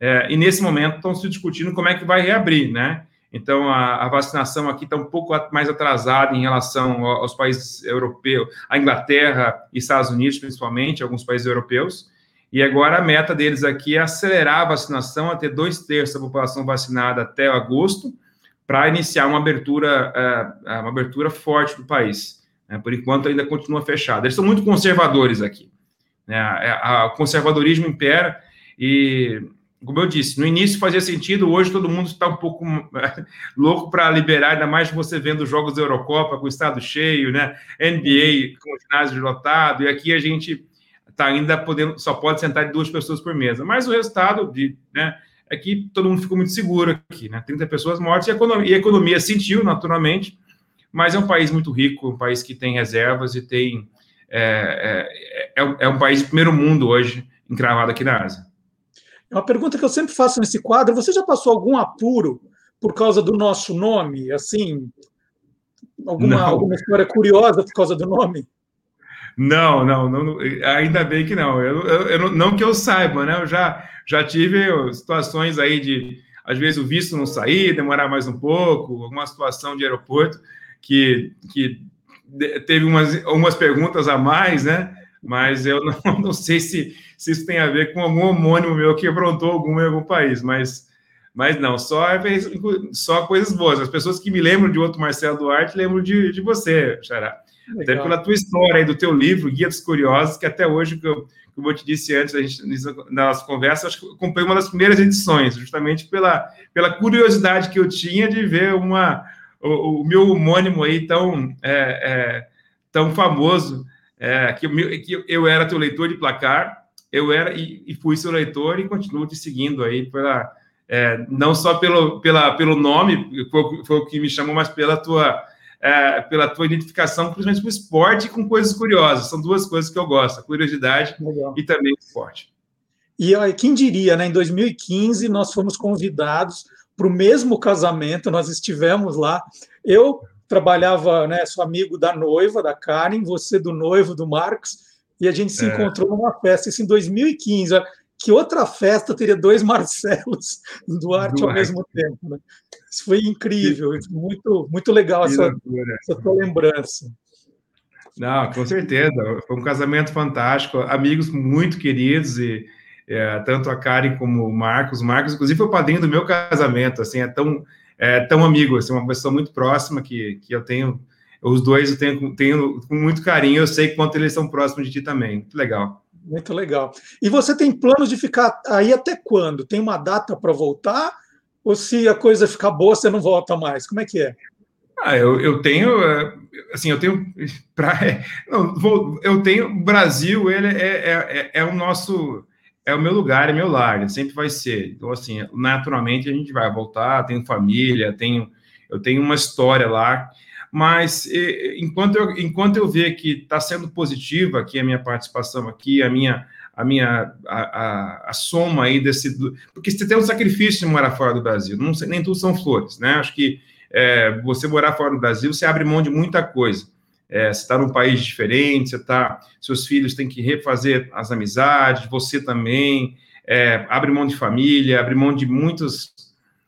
é, e nesse momento estão se discutindo como é que vai reabrir, né? Então, a, a vacinação aqui está um pouco mais atrasada em relação aos países europeus, a Inglaterra e Estados Unidos, principalmente, alguns países europeus. E agora a meta deles aqui é acelerar a vacinação, até dois terços da população vacinada até agosto, para iniciar uma abertura, é, é, uma abertura forte do país. Né? Por enquanto, ainda continua fechado. Eles são muito conservadores aqui. Né? O conservadorismo impera e como eu disse, no início fazia sentido, hoje todo mundo está um pouco louco para liberar, ainda mais você vendo jogos da Eurocopa com o estado cheio, né? NBA com o ginásio lotado, e aqui a gente está ainda podendo, só pode sentar duas pessoas por mesa. Mas o resultado de, né, é que todo mundo ficou muito seguro aqui, né? 30 pessoas mortas e a economia, e a economia sentiu, naturalmente, mas é um país muito rico, um país que tem reservas e tem. É, é, é, é um país de primeiro mundo hoje, encravado aqui na Ásia. É uma pergunta que eu sempre faço nesse quadro. Você já passou algum apuro por causa do nosso nome? Assim, alguma, alguma história curiosa por causa do nome? Não, não, não ainda bem que não. Eu, eu, eu, não que eu saiba, né? Eu já, já tive situações aí de, às vezes, o visto não sair, demorar mais um pouco, alguma situação de aeroporto que, que teve umas, umas perguntas a mais, né? Mas eu não, não sei se, se isso tem a ver com algum homônimo meu que aprontou algum em algum país, mas, mas não, só, é só coisas boas. As pessoas que me lembram de outro Marcelo Duarte lembram de, de você, Xará. Até pela tua história aí, do teu livro, Guia dos Curiosos, que até hoje, como eu te disse antes, a gente, na nossa conversa, acho que eu comprei uma das primeiras edições, justamente pela, pela curiosidade que eu tinha de ver uma, o, o meu homônimo aí tão, é, é, tão famoso, é, que, eu, que eu era teu leitor de placar, eu era e, e fui seu leitor e continuo te seguindo aí pela é, não só pelo, pela, pelo nome, foi, foi, o que me chamou, mas pela tua, é, pela tua identificação, principalmente com esporte com coisas curiosas. São duas coisas que eu gosto, a curiosidade Legal. e também o esporte. E quem diria, né? Em 2015, nós fomos convidados para o mesmo casamento, nós estivemos lá. Eu trabalhava, né? Sou amigo da noiva, da Karen, você do noivo, do Marcos e a gente se é. encontrou numa festa, isso em 2015. Que outra festa teria dois Marcelos Duarte ao mesmo tempo? Né? Isso foi incrível, muito, muito legal essa, essa tua lembrança. Não, com certeza. Foi um casamento fantástico, amigos muito queridos e é, tanto a Karen como o Marcos. O Marcos, inclusive, foi o padrinho do meu casamento. Assim, é tão, é, tão amigo, assim, uma pessoa muito próxima que, que eu tenho os dois eu tenho, tenho com muito carinho, eu sei quanto eles são próximos de ti também. Muito legal. Muito legal. E você tem planos de ficar aí até quando? Tem uma data para voltar? Ou se a coisa ficar boa, você não volta mais? Como é que é? Ah, eu, eu tenho, é, assim, eu tenho, pra, não, vou, eu tenho, Brasil, ele é, é, é, é, o nosso, é o meu lugar, é meu lar, sempre vai ser. Então, assim, naturalmente a gente vai voltar, tenho família, tenho, eu tenho uma história lá, mas enquanto eu, enquanto eu ver que está sendo positiva aqui a minha participação aqui, a minha a minha a, a, a, soma aí desse porque você tem um sacrifício de morar fora do Brasil, não nem tudo são flores, né? Acho que é, você morar fora do Brasil, você abre mão de muita coisa. É, você está num país diferente, você tá, seus filhos têm que refazer as amizades, você também é, abre mão de família, abre mão de muitas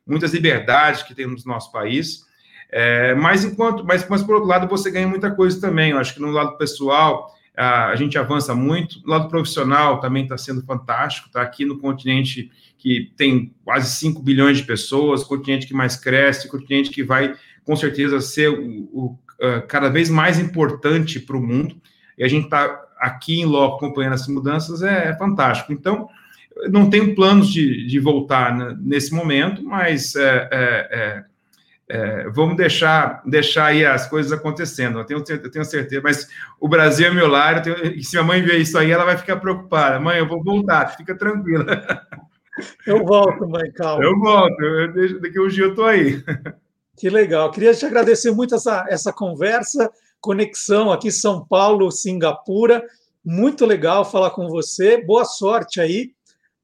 muitas liberdades que tem no nosso país. É, mas enquanto, mas, mas por outro lado, você ganha muita coisa também. Eu acho que no lado pessoal a, a gente avança muito. No lado profissional também está sendo fantástico. Está aqui no continente que tem quase 5 bilhões de pessoas, continente que mais cresce, continente que vai com certeza ser o, o cada vez mais importante para o mundo. E a gente está aqui em loco acompanhando essas mudanças é, é fantástico. Então, não tenho planos de, de voltar né, nesse momento, mas é, é, vamos deixar, deixar aí as coisas acontecendo. Eu tenho, eu tenho certeza, mas o Brasil é meu lar. Tenho, se a mãe ver isso aí, ela vai ficar preocupada. Mãe, eu vou voltar, fica tranquila. Eu volto, mãe, calma. Eu volto, eu, eu, daqui um dia eu estou aí. Que legal. Queria te agradecer muito essa, essa conversa, conexão aqui São Paulo, Singapura. Muito legal falar com você. Boa sorte aí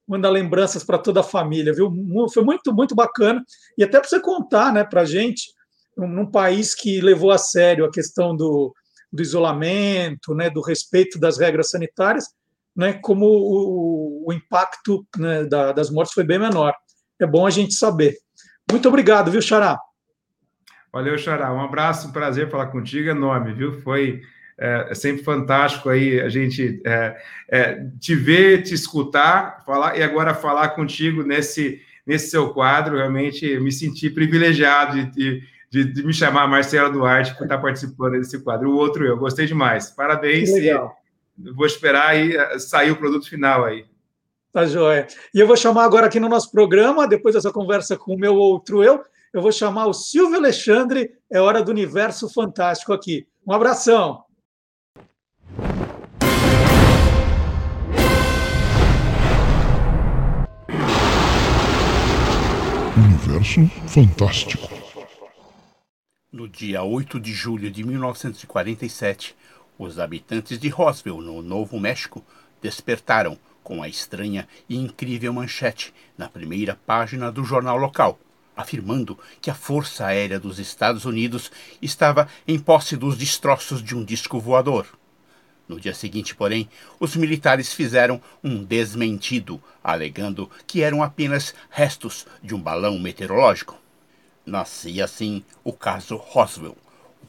manda lembranças para toda a família, viu? Foi muito, muito bacana. E até para você contar né, para a gente, num país que levou a sério a questão do, do isolamento, né, do respeito das regras sanitárias, né, como o, o impacto né, da, das mortes foi bem menor. É bom a gente saber. Muito obrigado, viu, Xará? Valeu, Xará. Um abraço, um prazer falar contigo, enorme, viu? Foi é, é, sempre fantástico aí a gente é, é, te ver, te escutar, falar e agora falar contigo nesse, nesse seu quadro. Realmente me senti privilegiado de, de, de me chamar Marcelo Duarte por estar participando desse quadro. O outro eu, gostei demais. Parabéns. vou esperar aí é, sair o produto final aí. Tá joia. E eu vou chamar agora aqui no nosso programa, depois dessa conversa com o meu outro eu, eu vou chamar o Silvio Alexandre, é hora do universo fantástico aqui. Um abração. Universo Fantástico. No dia 8 de julho de 1947, os habitantes de Roswell, no Novo México, despertaram com a estranha e incrível manchete na primeira página do jornal local, afirmando que a Força Aérea dos Estados Unidos estava em posse dos destroços de um disco voador. No dia seguinte, porém, os militares fizeram um desmentido, alegando que eram apenas restos de um balão meteorológico. Nascia assim o caso Roswell,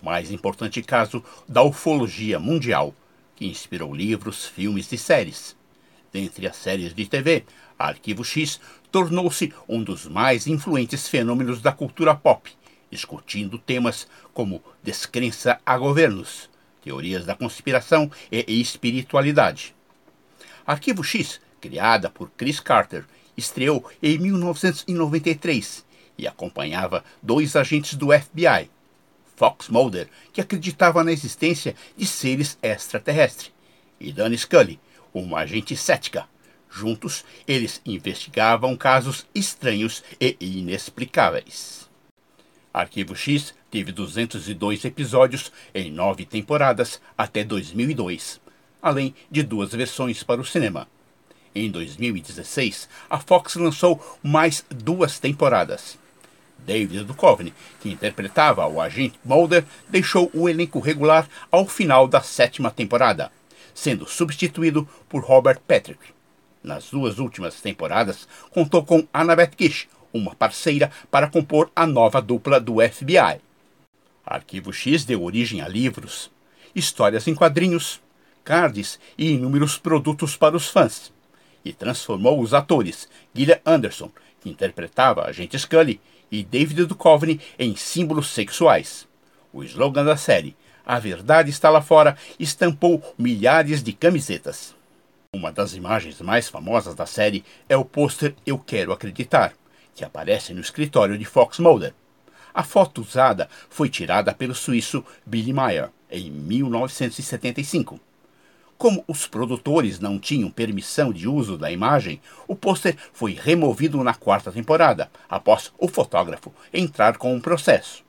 o mais importante caso da ufologia mundial, que inspirou livros, filmes e séries. Dentre as séries de TV, Arquivo X tornou-se um dos mais influentes fenômenos da cultura pop, discutindo temas como descrença a governos, teorias da conspiração e espiritualidade. Arquivo X, criada por Chris Carter, estreou em 1993 e acompanhava dois agentes do FBI, Fox Mulder, que acreditava na existência de seres extraterrestres, e Dan Scully, uma agente cética. Juntos, eles investigavam casos estranhos e inexplicáveis. Arquivo X teve 202 episódios em nove temporadas até 2002, além de duas versões para o cinema. Em 2016, a Fox lançou mais duas temporadas. David Duchovny, que interpretava o agente Mulder, deixou o elenco regular ao final da sétima temporada, sendo substituído por Robert Patrick. Nas duas últimas temporadas, contou com Annabeth Gish, uma parceira para compor a nova dupla do FBI. Arquivo X deu origem a livros, histórias em quadrinhos, cards e inúmeros produtos para os fãs, e transformou os atores Gillian Anderson, que interpretava agente Scully, e David Duchovny em símbolos sexuais. O slogan da série, A Verdade Está Lá Fora, estampou milhares de camisetas. Uma das imagens mais famosas da série é o pôster Eu Quero Acreditar, que aparece no escritório de Fox Mulder. A foto usada foi tirada pelo suíço Billy Meyer em 1975. Como os produtores não tinham permissão de uso da imagem, o pôster foi removido na quarta temporada, após o fotógrafo entrar com um processo.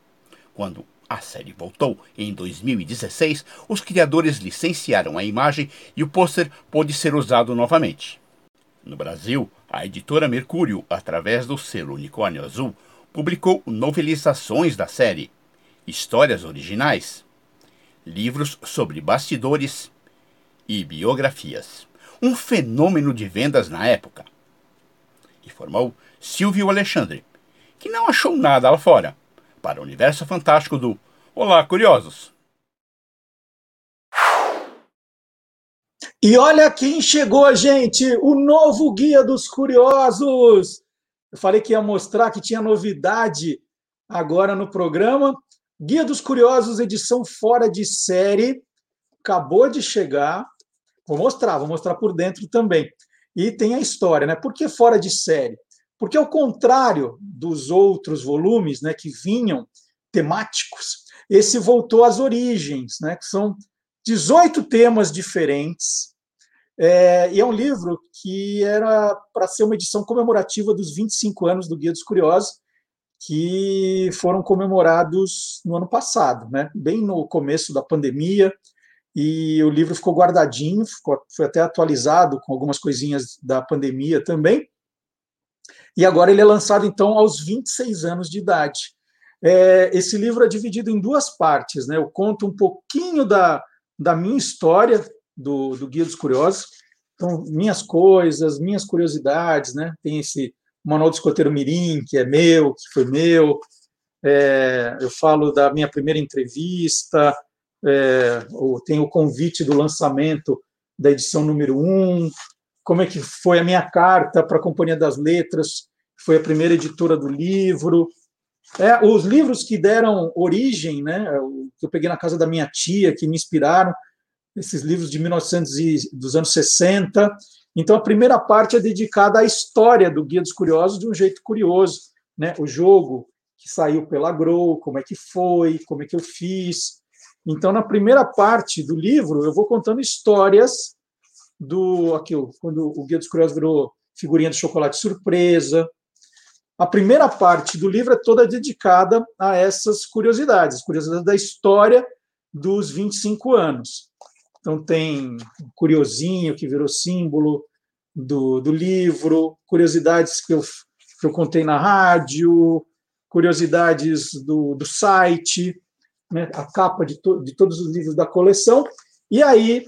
Quando a série voltou em 2016, os criadores licenciaram a imagem e o pôster pôde ser usado novamente. No Brasil, a editora Mercúrio, através do selo Unicórnio Azul, publicou novelizações da série, histórias originais, livros sobre bastidores e biografias. Um fenômeno de vendas na época. Informou Silvio Alexandre, que não achou nada lá fora. para o universo fantástico do Olá, Curiosos! E olha quem chegou, gente! O novo Guia dos Curiosos! Eu falei que ia mostrar que tinha novidade agora no programa. Guia dos Curiosos, edição fora de série. Acabou de chegar. Vou mostrar, vou mostrar por dentro também. E tem a história, né? Por que fora de série? Porque, ao contrário dos outros volumes, né, que vinham temáticos, esse voltou às origens, né, que são 18 temas diferentes. É, e é um livro que era para ser uma edição comemorativa dos 25 anos do Guia dos Curiosos, que foram comemorados no ano passado, né? bem no começo da pandemia. E o livro ficou guardadinho, ficou, foi até atualizado com algumas coisinhas da pandemia também. E agora ele é lançado, então, aos 26 anos de idade. É, esse livro é dividido em duas partes. Né? Eu conto um pouquinho da, da minha história do, do Guia dos Curiosos. Então, minhas coisas, minhas curiosidades, né? Tem esse Manual do Escoteiro Mirim, que é meu, que foi meu. É, eu falo da minha primeira entrevista, é, tem o convite do lançamento da edição número 1, um, como é que foi a minha carta para a Companhia das Letras, foi a primeira editora do livro, é, os livros que deram origem, né, que eu peguei na casa da minha tia, que me inspiraram, esses livros de 1900 e, dos anos 60. Então, a primeira parte é dedicada à história do Guia dos Curiosos de um jeito curioso. Né? O jogo que saiu pela Grow, como é que foi, como é que eu fiz. Então, na primeira parte do livro, eu vou contando histórias do. Aqui, quando o Guia dos Curiosos virou figurinha de chocolate surpresa, a primeira parte do livro é toda dedicada a essas curiosidades, curiosidades da história dos 25 anos. Então, tem Curiosinho, que virou símbolo do, do livro, curiosidades que eu, que eu contei na rádio, curiosidades do, do site, né, a capa de, to, de todos os livros da coleção. E aí,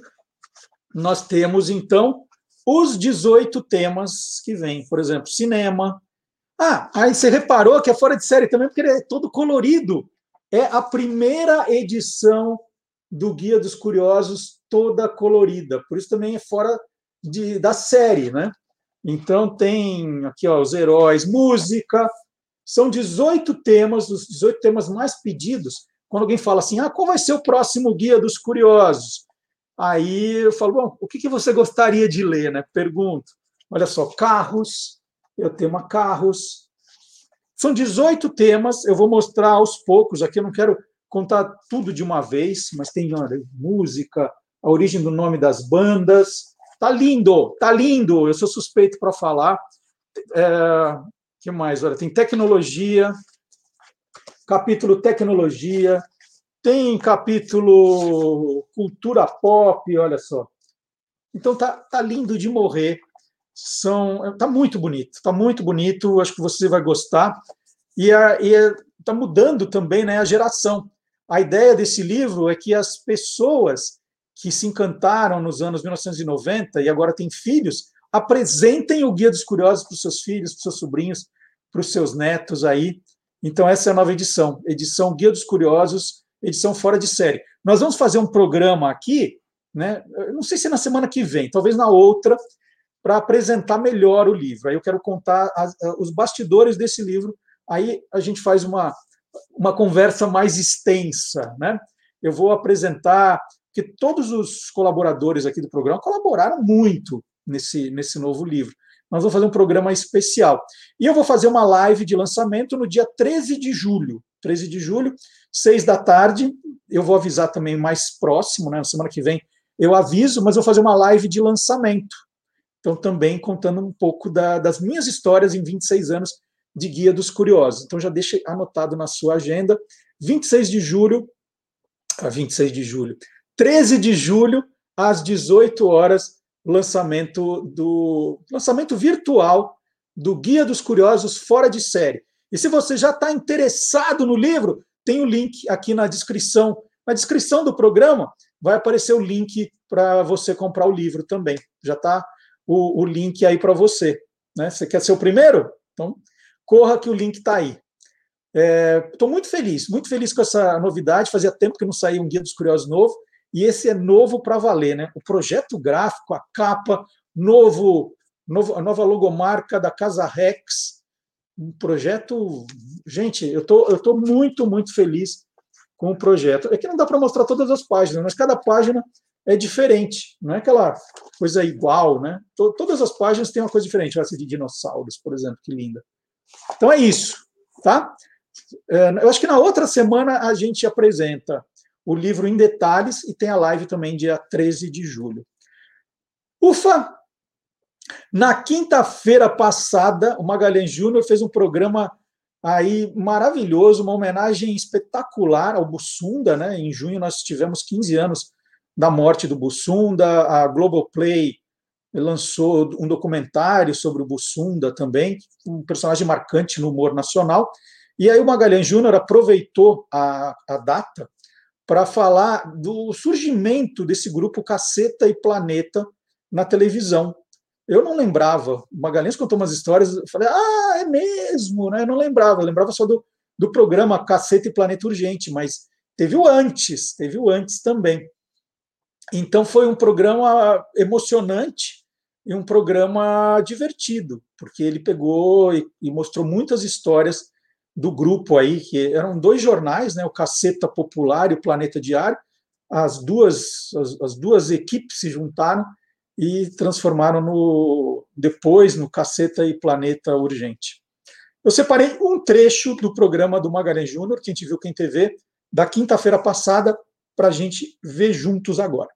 nós temos, então, os 18 temas que vêm. Por exemplo, cinema, ah, aí você reparou que é fora de série também, porque ele é todo colorido. É a primeira edição do Guia dos Curiosos toda colorida. Por isso também é fora de, da série, né? Então tem aqui ó, os heróis, música. São 18 temas, os 18 temas mais pedidos. Quando alguém fala assim, ah, qual vai ser o próximo Guia dos Curiosos? Aí eu falo, bom, o que, que você gostaria de ler, né? Pergunto. Olha só, carros, o tema carros. São 18 temas, eu vou mostrar aos poucos, aqui eu não quero contar tudo de uma vez, mas tem olha, música, a origem do nome das bandas. Tá lindo, tá lindo, eu sou suspeito para falar. É, que mais? Olha, tem tecnologia, capítulo tecnologia, tem capítulo cultura pop, olha só. Então tá, tá lindo de morrer são tá muito bonito, tá muito bonito, acho que você vai gostar e está mudando também né, a geração. A ideia desse livro é que as pessoas que se encantaram nos anos 1990 e agora têm filhos apresentem o Guia dos Curiosos para os seus filhos, para os seus sobrinhos, para os seus netos aí. Então essa é a nova edição, edição Guia dos Curiosos, edição fora de série. Nós vamos fazer um programa aqui, né? não sei se é na semana que vem, talvez na outra, para apresentar melhor o livro. Aí eu quero contar as, os bastidores desse livro. Aí a gente faz uma, uma conversa mais extensa, né? Eu vou apresentar que todos os colaboradores aqui do programa colaboraram muito nesse, nesse novo livro. Nós vamos fazer um programa especial. E eu vou fazer uma live de lançamento no dia 13 de julho. 13 de julho, 6 da tarde. Eu vou avisar também mais próximo, né? Na semana que vem eu aviso, mas vou fazer uma live de lançamento. Então, também contando um pouco da, das minhas histórias em 26 anos de Guia dos Curiosos. Então, já deixe anotado na sua agenda. 26 de julho, a ah, 26 de julho, 13 de julho, às 18 horas, lançamento do lançamento virtual do Guia dos Curiosos fora de série. E se você já está interessado no livro, tem o link aqui na descrição. Na descrição do programa vai aparecer o link para você comprar o livro também. Já está o, o link aí para você. Né? Você quer ser o primeiro? Então, corra que o link está aí. Estou é, muito feliz, muito feliz com essa novidade. Fazia tempo que não saía um Guia dos Curiosos novo, e esse é novo para valer, né? O projeto gráfico, a capa, novo, novo, a nova logomarca da Casa Rex, um projeto. Gente, eu tô, eu tô muito, muito feliz com o projeto. É que não dá para mostrar todas as páginas, mas cada página é diferente, não é aquela coisa igual, né? Todas as páginas têm uma coisa diferente, essa de dinossauros, por exemplo, que linda. Então é isso, tá? É, eu acho que na outra semana a gente apresenta o livro em detalhes e tem a live também dia 13 de julho. Ufa! Na quinta-feira passada, o Magalhães Júnior fez um programa aí maravilhoso, uma homenagem espetacular ao Bussunda, né? Em junho nós tivemos 15 anos da morte do Bussunda, a Globoplay lançou um documentário sobre o Bussunda também, um personagem marcante no humor nacional. E aí o Magalhães Júnior aproveitou a, a data para falar do surgimento desse grupo Caceta e Planeta na televisão. Eu não lembrava. O Magalhães contou umas histórias, eu falei, ah, é mesmo, né? Eu não lembrava, eu lembrava só do, do programa Caceta e Planeta Urgente, mas teve o antes, teve o antes também. Então foi um programa emocionante e um programa divertido, porque ele pegou e, e mostrou muitas histórias do grupo aí, que eram dois jornais, né, o Caceta Popular e o Planeta Diário. As duas, as, as duas equipes se juntaram e transformaram no depois no Caceta e Planeta Urgente. Eu separei um trecho do programa do Magalhães Júnior, que a gente viu quem TV, da quinta-feira passada, para a gente ver juntos agora.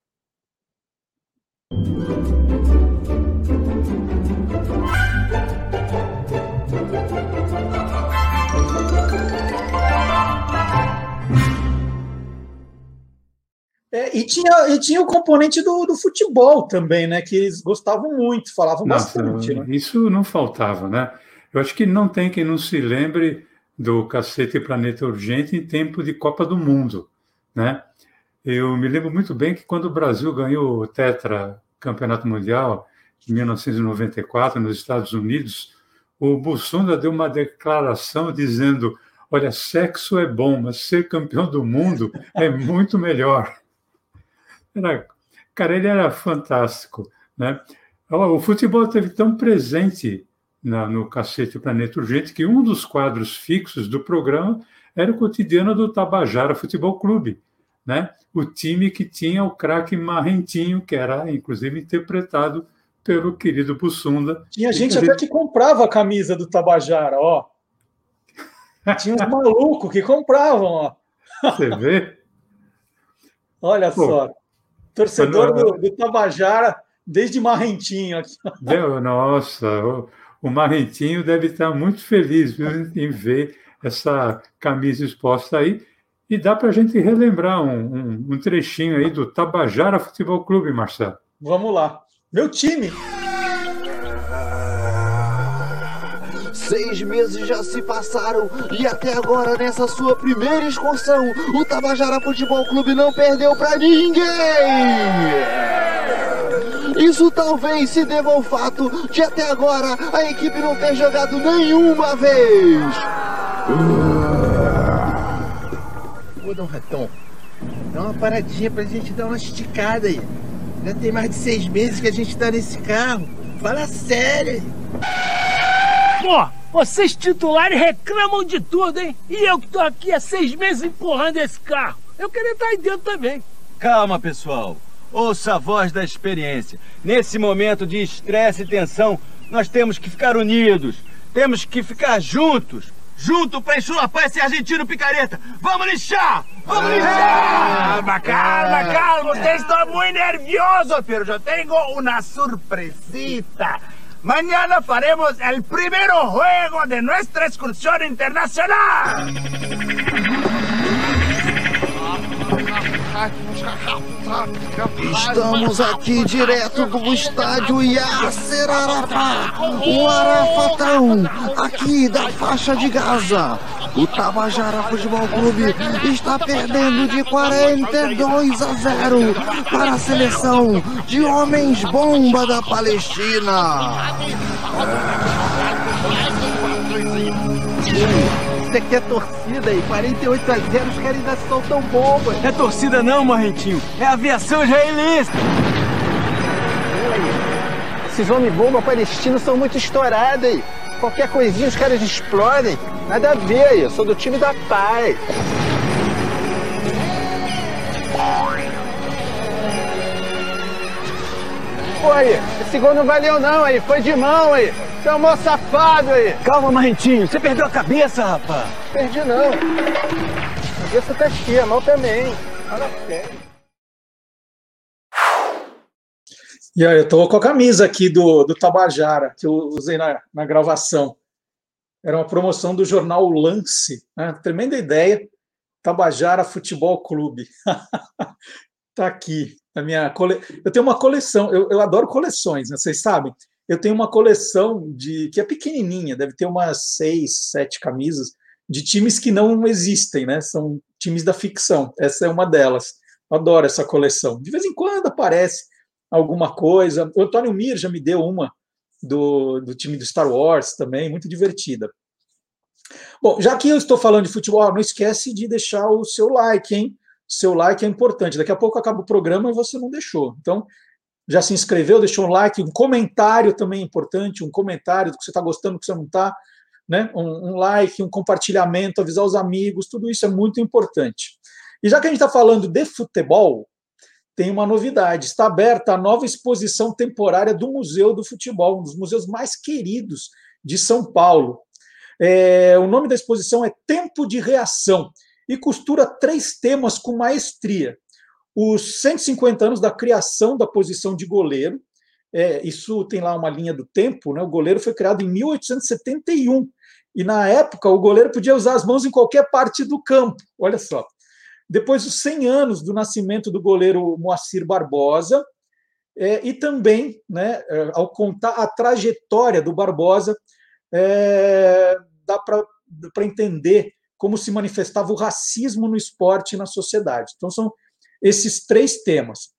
É, e, tinha, e tinha o componente do, do, futebol também, né? Que eles gostavam muito, falavam Nossa, bastante. Né? Isso não faltava, né? Eu acho que não tem quem não se lembre do Cacete Planeta Urgente em tempo de Copa do Mundo, né? Eu me lembro muito bem que quando o Brasil ganhou o Tetra Campeonato Mundial em 1994 nos Estados Unidos, o Bussunda deu uma declaração dizendo: "Olha, sexo é bom, mas ser campeão do mundo é muito melhor". Era, cara, ele era fantástico. Né? O futebol esteve tão presente na, no Cacete Planeta Urgente que um dos quadros fixos do programa era o cotidiano do Tabajara Futebol Clube. Né? O time que tinha o craque Marrentinho, que era inclusive interpretado pelo querido Bussunda. Tinha gente até que comprava a camisa do Tabajara, ó. Tinha uns malucos que compravam, ó. Você vê? Olha só. Torcedor do, do Tabajara desde Marrentinho. Nossa, o, o Marrentinho deve estar muito feliz viu, em ver essa camisa exposta aí. E dá para a gente relembrar um, um, um, trechinho aí do Tabajara Futebol Clube, Marcelo. Vamos lá. Meu time. Seis meses já se passaram e até agora, nessa sua primeira excursão, o Tabajara Futebol Clube não perdeu para ninguém! Isso talvez se deva ao fato de até agora a equipe não ter jogado nenhuma vez! Ô, Dom Ratão, dá uma paradinha pra gente dar uma esticada aí. Já tem mais de seis meses que a gente tá nesse carro. Fala sério aí. Pô, vocês titulares reclamam de tudo, hein? E eu que tô aqui há seis meses empurrando esse carro. Eu queria estar aí dentro também. Calma, pessoal. Ouça a voz da experiência. Nesse momento de estresse e tensão, nós temos que ficar unidos. Temos que ficar juntos. Junto para enxulapar esse argentino picareta. Vamos lixar! Vamos lixar! Calma, calma, calma. Usted está muito nervioso, pero eu tenho uma surpresita. Mañana faremos el primer juego de nuestra excursión internacional. Estamos aqui direto do estádio Yasser Arafat, o Arafatão, aqui da faixa de Gaza. O Tabajara Futebol Clube está perdendo de 42 a 0 para a seleção de homens bomba da Palestina. Isso aqui é torcida aí. 48 a 0, os caras ainda são tão bobos. É torcida não, Marrentinho. É aviação israelense. Esses homens bomba palestinos são muito estourados aí. Qualquer coisinha os caras explodem. Nada a ver aí. Eu sou do time da paz. Pô aí, esse gol não valeu não aí. Foi de mão aí. Você é um mó safado aí. Calma, Marrentinho. Você perdeu a cabeça, rapaz. Perdi não. A cabeça tá cheia, a mão também. Fala sério. E aí, eu tô com a camisa aqui do, do Tabajara, que eu usei na, na gravação. Era uma promoção do jornal Lance. Né? Tremenda ideia. Tabajara Futebol Clube. tá aqui. A minha cole... Eu tenho uma coleção, eu, eu adoro coleções, né? vocês sabem. Eu tenho uma coleção de que é pequenininha, deve ter umas seis, sete camisas de times que não existem, né? São times da ficção. Essa é uma delas. Eu adoro essa coleção. De vez em quando aparece alguma coisa. O Antônio Mir já me deu uma do, do time do Star Wars também, muito divertida. Bom, já que eu estou falando de futebol, não esquece de deixar o seu like, hein? Seu like é importante. Daqui a pouco acaba o programa e você não deixou. Então, já se inscreveu, deixou um like, um comentário também é importante, um comentário do que você está gostando, do que você não está, né? Um, um, like, um compartilhamento, avisar os amigos, tudo isso é muito importante. E já que a gente está falando de futebol, tem uma novidade. Está aberta a nova exposição temporária do Museu do Futebol, um dos museus mais queridos de São Paulo. É, o nome da exposição é Tempo de Reação e costura três temas com maestria. Os 150 anos da criação da posição de goleiro, é, isso tem lá uma linha do tempo, né? o goleiro foi criado em 1871, e na época o goleiro podia usar as mãos em qualquer parte do campo, olha só. Depois, os 100 anos do nascimento do goleiro Moacir Barbosa, é, e também, né, é, ao contar a trajetória do Barbosa, é, dá para entender como se manifestava o racismo no esporte e na sociedade. Então, são esses três temas.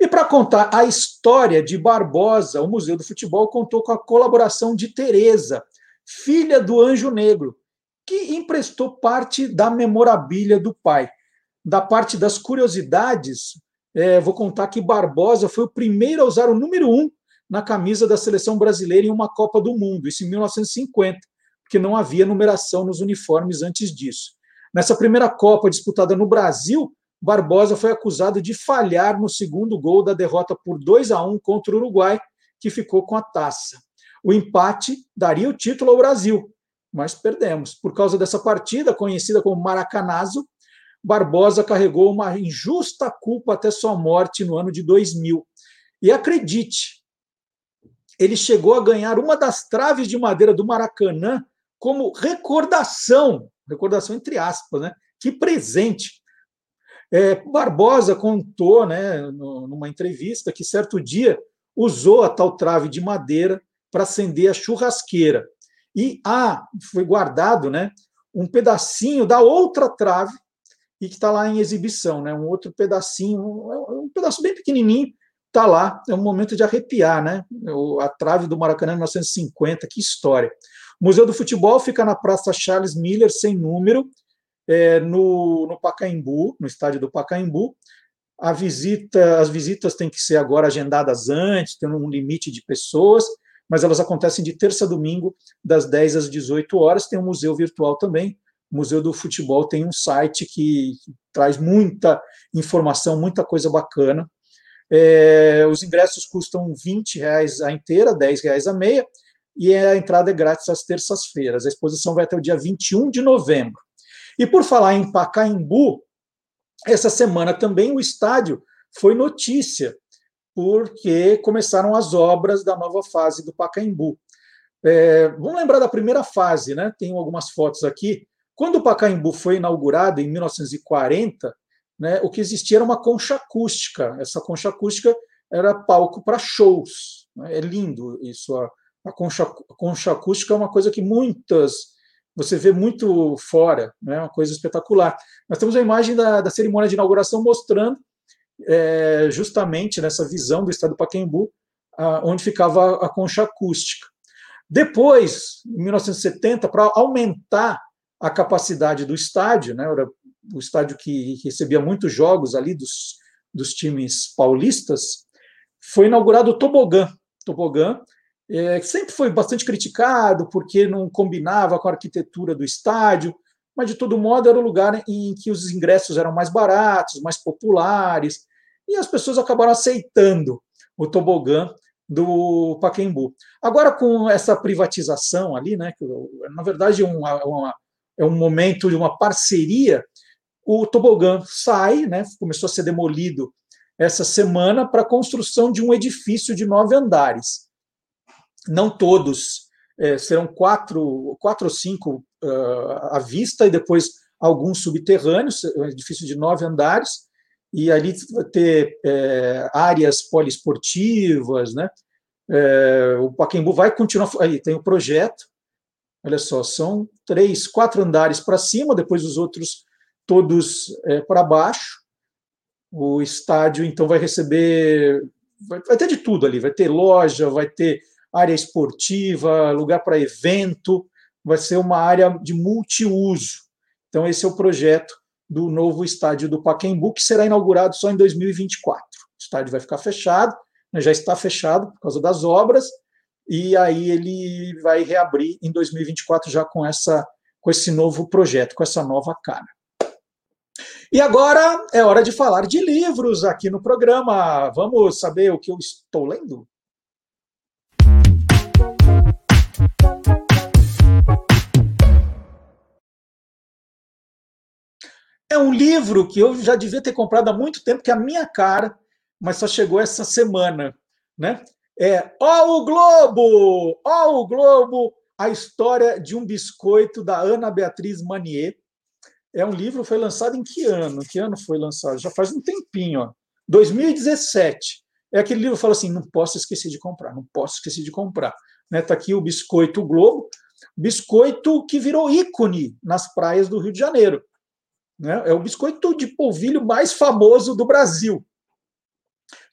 E para contar a história de Barbosa, o Museu do Futebol contou com a colaboração de Teresa, filha do Anjo Negro, que emprestou parte da memorabilia do pai. Da parte das curiosidades, é, vou contar que Barbosa foi o primeiro a usar o número um na camisa da seleção brasileira em uma Copa do Mundo, isso em 1950 porque não havia numeração nos uniformes antes disso. Nessa primeira Copa disputada no Brasil, Barbosa foi acusado de falhar no segundo gol da derrota por 2 a 1 contra o Uruguai, que ficou com a taça. O empate daria o título ao Brasil, mas perdemos. Por causa dessa partida, conhecida como Maracanazo, Barbosa carregou uma injusta culpa até sua morte no ano de 2000. E acredite, ele chegou a ganhar uma das traves de madeira do Maracanã como recordação, recordação entre aspas, né? Que presente. É, Barbosa contou, né, numa entrevista, que certo dia usou a tal trave de madeira para acender a churrasqueira. E ah, foi guardado, né, um pedacinho da outra trave e que está lá em exibição, né, um outro pedacinho, um pedaço bem pequenininho, está lá. É um momento de arrepiar, né? A trave do Maracanã em 1950, que história. O Museu do Futebol fica na Praça Charles Miller, sem número, é, no, no Pacaembu, no estádio do Pacaembu. A visita, as visitas têm que ser agora agendadas antes, tem um limite de pessoas, mas elas acontecem de terça a domingo, das 10 às 18 horas. Tem um museu virtual também. O Museu do Futebol tem um site que traz muita informação, muita coisa bacana. É, os ingressos custam 20 reais a inteira, 10 reais a meia e a entrada é grátis às terças-feiras. A exposição vai até o dia 21 de novembro. E por falar em Pacaembu, essa semana também o estádio foi notícia, porque começaram as obras da nova fase do Pacaembu. É, vamos lembrar da primeira fase, né? Tem algumas fotos aqui. Quando o Pacaembu foi inaugurado em 1940, né, o que existia era uma concha acústica. Essa concha acústica era palco para shows. Né? É lindo isso, concha, a concha acústica é uma coisa que muitas você vê muito fora, né? uma coisa espetacular. Nós temos a imagem da, da cerimônia de inauguração mostrando é, justamente nessa visão do estado do Pacaembu, a, onde ficava a, a concha acústica. Depois, em 1970, para aumentar a capacidade do estádio, né? Era o estádio que recebia muitos jogos ali dos, dos times paulistas, foi inaugurado o tobogã. Tobogã é, sempre foi bastante criticado porque não combinava com a arquitetura do estádio, mas de todo modo era o lugar em que os ingressos eram mais baratos, mais populares, e as pessoas acabaram aceitando o tobogã do Paquembu. Agora, com essa privatização ali, né, que, na verdade é, uma, uma, é um momento de uma parceria, o tobogã sai, né, começou a ser demolido essa semana para a construção de um edifício de nove andares. Não todos, é, serão quatro, quatro ou cinco uh, à vista e depois alguns subterrâneos, um edifício de nove andares, e ali vai ter é, áreas poliesportivas, né? É, o Paquembu vai continuar. Aí tem o projeto. Olha só, são três, quatro andares para cima, depois os outros todos é, para baixo. O estádio então vai receber, vai ter de tudo ali. Vai ter loja, vai ter área esportiva, lugar para evento. Vai ser uma área de multiuso. Então esse é o projeto do novo estádio do Pacaembu, que será inaugurado só em 2024. O estádio vai ficar fechado, né, já está fechado por causa das obras, e aí ele vai reabrir em 2024 já com essa com esse novo projeto, com essa nova cara. E agora é hora de falar de livros aqui no programa. Vamos saber o que eu estou lendo? É um livro que eu já devia ter comprado há muito tempo, que é a minha cara, mas só chegou essa semana, né? É Ó o Globo! Ó o Globo! A história de um biscoito da Ana Beatriz Manier. É um livro, foi lançado em que ano? Que ano foi lançado? Já faz um tempinho, ó. 2017. É aquele livro que fala assim: não posso esquecer de comprar, não posso esquecer de comprar. Né? Tá aqui o biscoito Globo, biscoito que virou ícone nas praias do Rio de Janeiro. Né? É o biscoito de polvilho mais famoso do Brasil.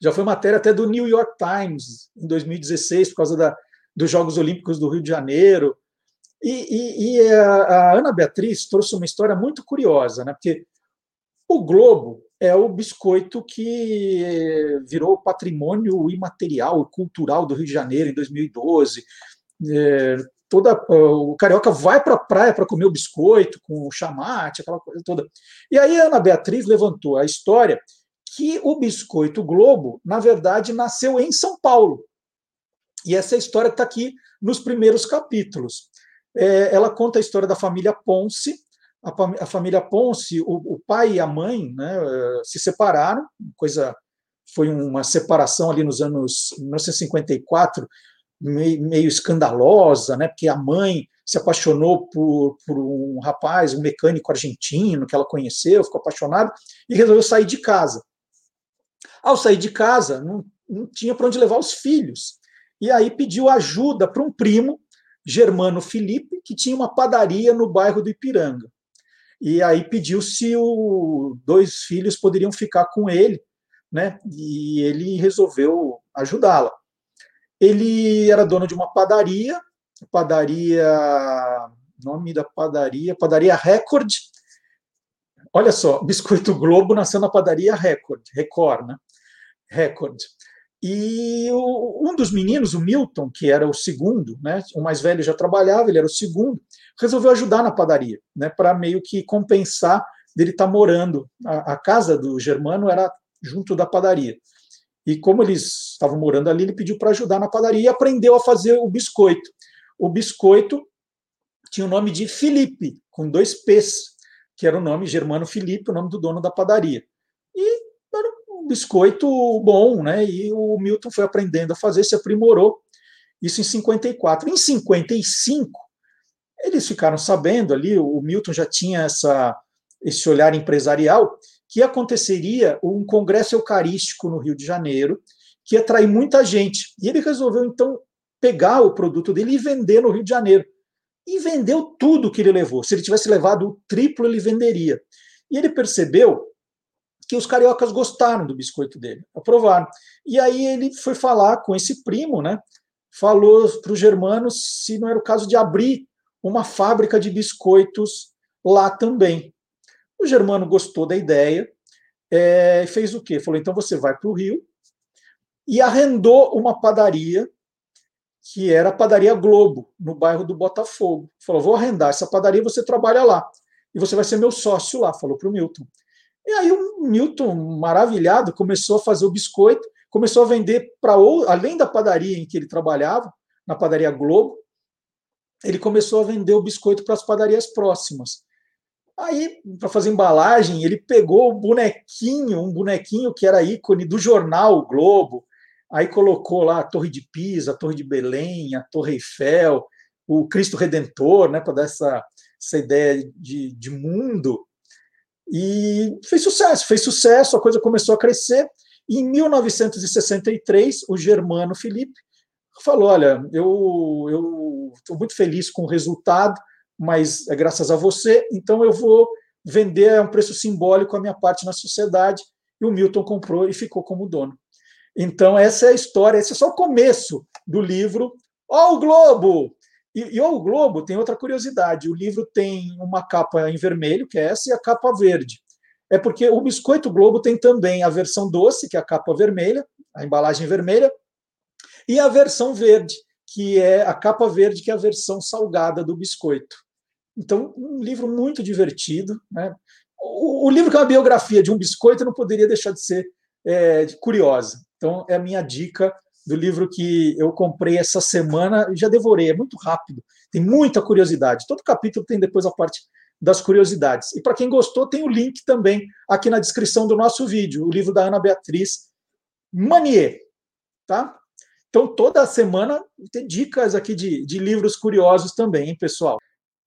Já foi matéria até do New York Times em 2016, por causa da, dos Jogos Olímpicos do Rio de Janeiro. E, e, e a, a, Ana Beatriz trouxe uma história muito curiosa, né? porque o Globo é o biscoito que virou patrimônio imaterial, cultural do Rio de Janeiro em 2012. É, toda o carioca vai para a praia para comer o biscoito com o chamate, aquela coisa toda. E aí a Ana Beatriz levantou a história que o biscoito Globo, na verdade, nasceu em São Paulo. E essa história está aqui nos primeiros capítulos. É, ela conta a história da família Ponce. A, família Ponce, o, o, pai e a mãe, né, se separaram. Coisa foi uma separação ali nos anos 1954 meio, meio escandalosa, né? Porque a mãe se apaixonou por, por um rapaz, um mecânico argentino que ela conheceu, ficou apaixonada e resolveu sair de casa. Ao sair de casa, não, não tinha para onde levar os filhos. E aí pediu ajuda para um primo, Germano Felipe, que tinha uma padaria no bairro do Ipiranga. E aí pediu se os dois filhos poderiam ficar com ele, né? E ele resolveu ajudá-la. Ele era dono de uma padaria, padaria, nome da padaria, padaria Record. Olha só, Biscoito Globo nasceu na padaria Record, Record, né? Record. E o, um dos meninos, o Milton, que era o segundo, né? O mais velho já trabalhava, ele era o segundo, resolveu ajudar na padaria, né? Para meio que compensar dele estar tá morando. A, a casa do Germano era junto da padaria. E como eles estavam morando ali, ele pediu para ajudar na padaria e aprendeu a fazer o biscoito. O biscoito tinha o nome de Felipe, com dois P's, que era o nome Germano Felipe, o nome do dono da padaria. E era um biscoito bom, né? E o Milton foi aprendendo a fazer, se aprimorou. Isso em 54. Em 55, eles ficaram sabendo ali, o Milton já tinha essa, esse olhar empresarial, que aconteceria um congresso eucarístico no Rio de Janeiro, que ia atrair muita gente. E ele resolveu, então, pegar o produto dele e vender no Rio de Janeiro. E vendeu tudo que ele levou. Se ele tivesse levado o triplo, ele venderia. E ele percebeu que os cariocas gostaram do biscoito dele, aprovaram. E aí ele foi falar com esse primo, né? Falou para os germanos se não era o caso de abrir uma fábrica de biscoitos lá também. O Germano gostou da ideia, é, fez o quê? Falou: então você vai para o Rio e arrendou uma padaria que era a Padaria Globo, no bairro do Botafogo. Falou: vou arrendar essa padaria, você trabalha lá. E você vai ser meu sócio lá, falou para o Milton. E aí o Milton, maravilhado, começou a fazer o biscoito, começou a vender para além da padaria em que ele trabalhava, na padaria Globo, ele começou a vender o biscoito para as padarias próximas. Aí, para fazer embalagem, ele pegou o bonequinho, um bonequinho que era ícone do jornal o Globo, aí colocou lá a Torre de Pisa, a Torre de Belém, a Torre Eiffel, o Cristo Redentor, né, para dar essa, essa ideia de, de mundo. E fez sucesso, fez sucesso, a coisa começou a crescer. Em 1963, o Germano Felipe falou: Olha, eu estou muito feliz com o resultado, mas é graças a você, então eu vou vender a um preço simbólico a minha parte na sociedade. E o Milton comprou e ficou como dono. Então, essa é a história, esse é só o começo do livro. Ó, oh, o Globo! E, e o Globo tem outra curiosidade: o livro tem uma capa em vermelho, que é essa, e a capa verde. É porque o Biscoito Globo tem também a versão doce, que é a capa vermelha, a embalagem vermelha, e a versão verde, que é a capa verde, que é a versão salgada do biscoito. Então, um livro muito divertido. Né? O, o livro que é uma biografia de um biscoito não poderia deixar de ser é, curiosa. Então, é a minha dica do livro que eu comprei essa semana e já devorei. É muito rápido, tem muita curiosidade. Todo capítulo tem depois a parte das curiosidades. E para quem gostou, tem o link também aqui na descrição do nosso vídeo, o livro da Ana Beatriz Manier. Tá? Então, toda semana tem dicas aqui de, de livros curiosos também, hein, pessoal?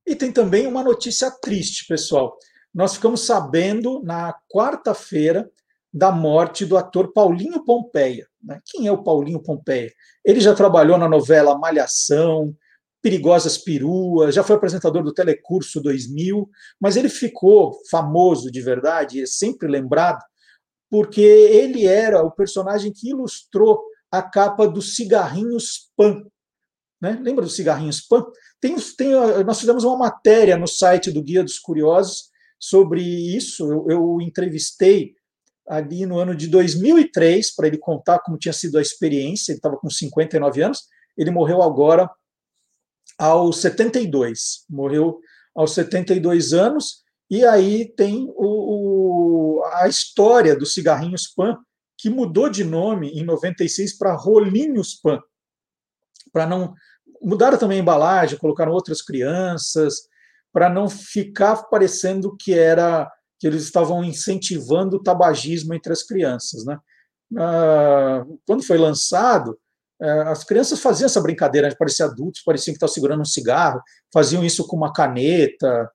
E tem também uma notícia triste, pessoal. Nós ficamos sabendo na quarta-feira da morte do ator Paulinho Pompeia. Né? Quem é o Paulinho Pompeia? Ele já trabalhou na novela Malhação, Perigosas Peruas, já foi apresentador do Telecurso 2000, mas ele ficou famoso de verdade, é sempre lembrado, porque ele era o personagem que ilustrou a capa dos cigarrinhos Pan. Né? Lembra dos cigarrinhos Pan? Tem, tem, nós fizemos uma matéria no site do Guia dos Curiosos sobre isso. Eu, eu entrevistei ali no ano de 2003 para ele contar como tinha sido a experiência. Ele estava com 59 anos. Ele morreu agora aos 72. Morreu aos 72 anos. E aí tem o, o, a história do cigarrinhos Pan, que mudou de nome em 96 para Rolinhos Pan, para não mudaram também a embalagem, colocaram outras crianças, para não ficar parecendo que era que eles estavam incentivando o tabagismo entre as crianças, né? Ah, quando foi lançado, eh, as crianças faziam essa brincadeira, pareciam adultos, pareciam que estavam segurando um cigarro, faziam isso com uma caneta,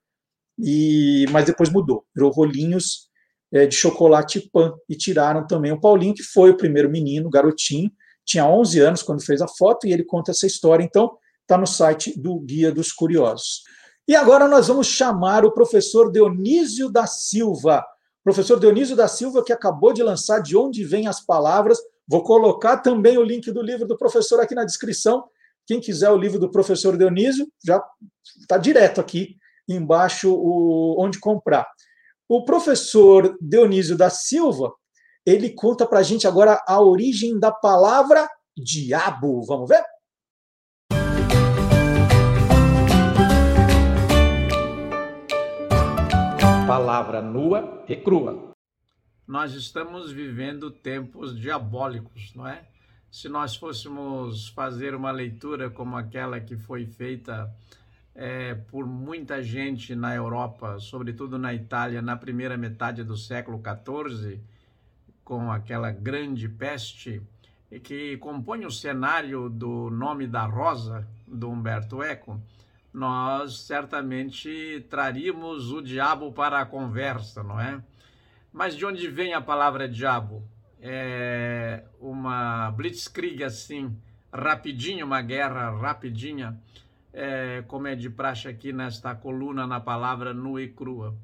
e mas depois mudou, virou rolinhos é, de chocolate pan e tiraram também o Paulinho, que foi o primeiro menino, garotinho, tinha 11 anos quando fez a foto e ele conta essa história. Então, está no site do Guia dos Curiosos. E agora nós vamos chamar o professor Dionísio da Silva. Professor Dionísio da Silva, que acabou de lançar De Onde Vêm as Palavras. Vou colocar também o link do livro do professor aqui na descrição. Quem quiser o livro do professor Dionísio, já está direto aqui embaixo o, onde comprar. O professor Dionísio da Silva, ele conta para a gente agora a origem da palavra diabo. Vamos ver? Palavra nua e crua. Nós estamos vivendo tempos diabólicos, não é? Se nós fôssemos fazer uma leitura como aquela que foi feita é, por muita gente na Europa, sobretudo na Itália, na primeira metade do século XIV, com aquela grande peste, que compõe o cenário do Nome da Rosa, do Humberto Eco, nós certamente traríamos o diabo para a conversa, não é? Mas de onde vem a palavra diabo? É uma blitzkrieg assim, rapidinho, uma guerra rapidinha, é, como é de praxe aqui nesta coluna na palavra nua e crua.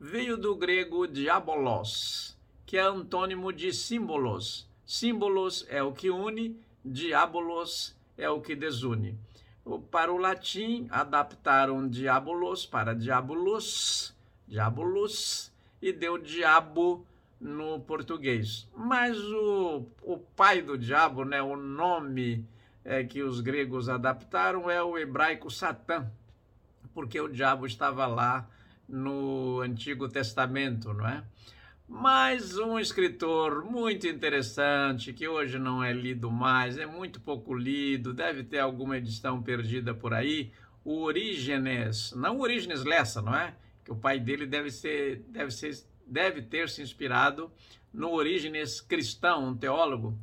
Veio do grego diabolos, que é antônimo de símbolos. Símbolos é o que une, diabolos é o que desune. para o latim, adaptaram diabolos para diabolos, diabolos, e deu diabo no português. Mas o, o pai do diabo, né, o nome é, que os gregos adaptaram é o hebraico Satã, porque o diabo estava lá no Antigo Testamento, não é? Mas um escritor muito interessante, que hoje não é lido mais, é muito pouco lido, deve ter alguma edição perdida por aí, o Orígenes, não Orígenes Lessa, não é? Que o pai dele deve ser, deve ser, deve ter se inspirado no Orígenes cristão, um teólogo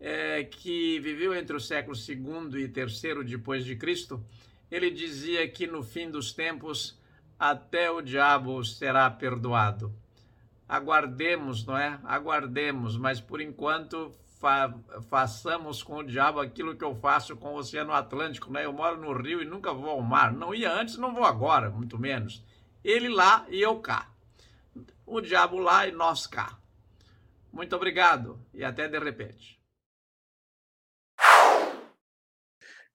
é, que viveu entre o século II e III depois de Cristo. Ele dizia que no fim dos tempos até o diabo será perdoado aguardemos, não é? Aguardemos, mas por enquanto fa façamos com o diabo aquilo que eu faço com o Oceano Atlântico, né? Eu moro no Rio e nunca vou ao mar. Não ia antes, não vou agora, muito menos. Ele lá e eu cá. O diabo lá e nós cá. Muito obrigado e até de repente.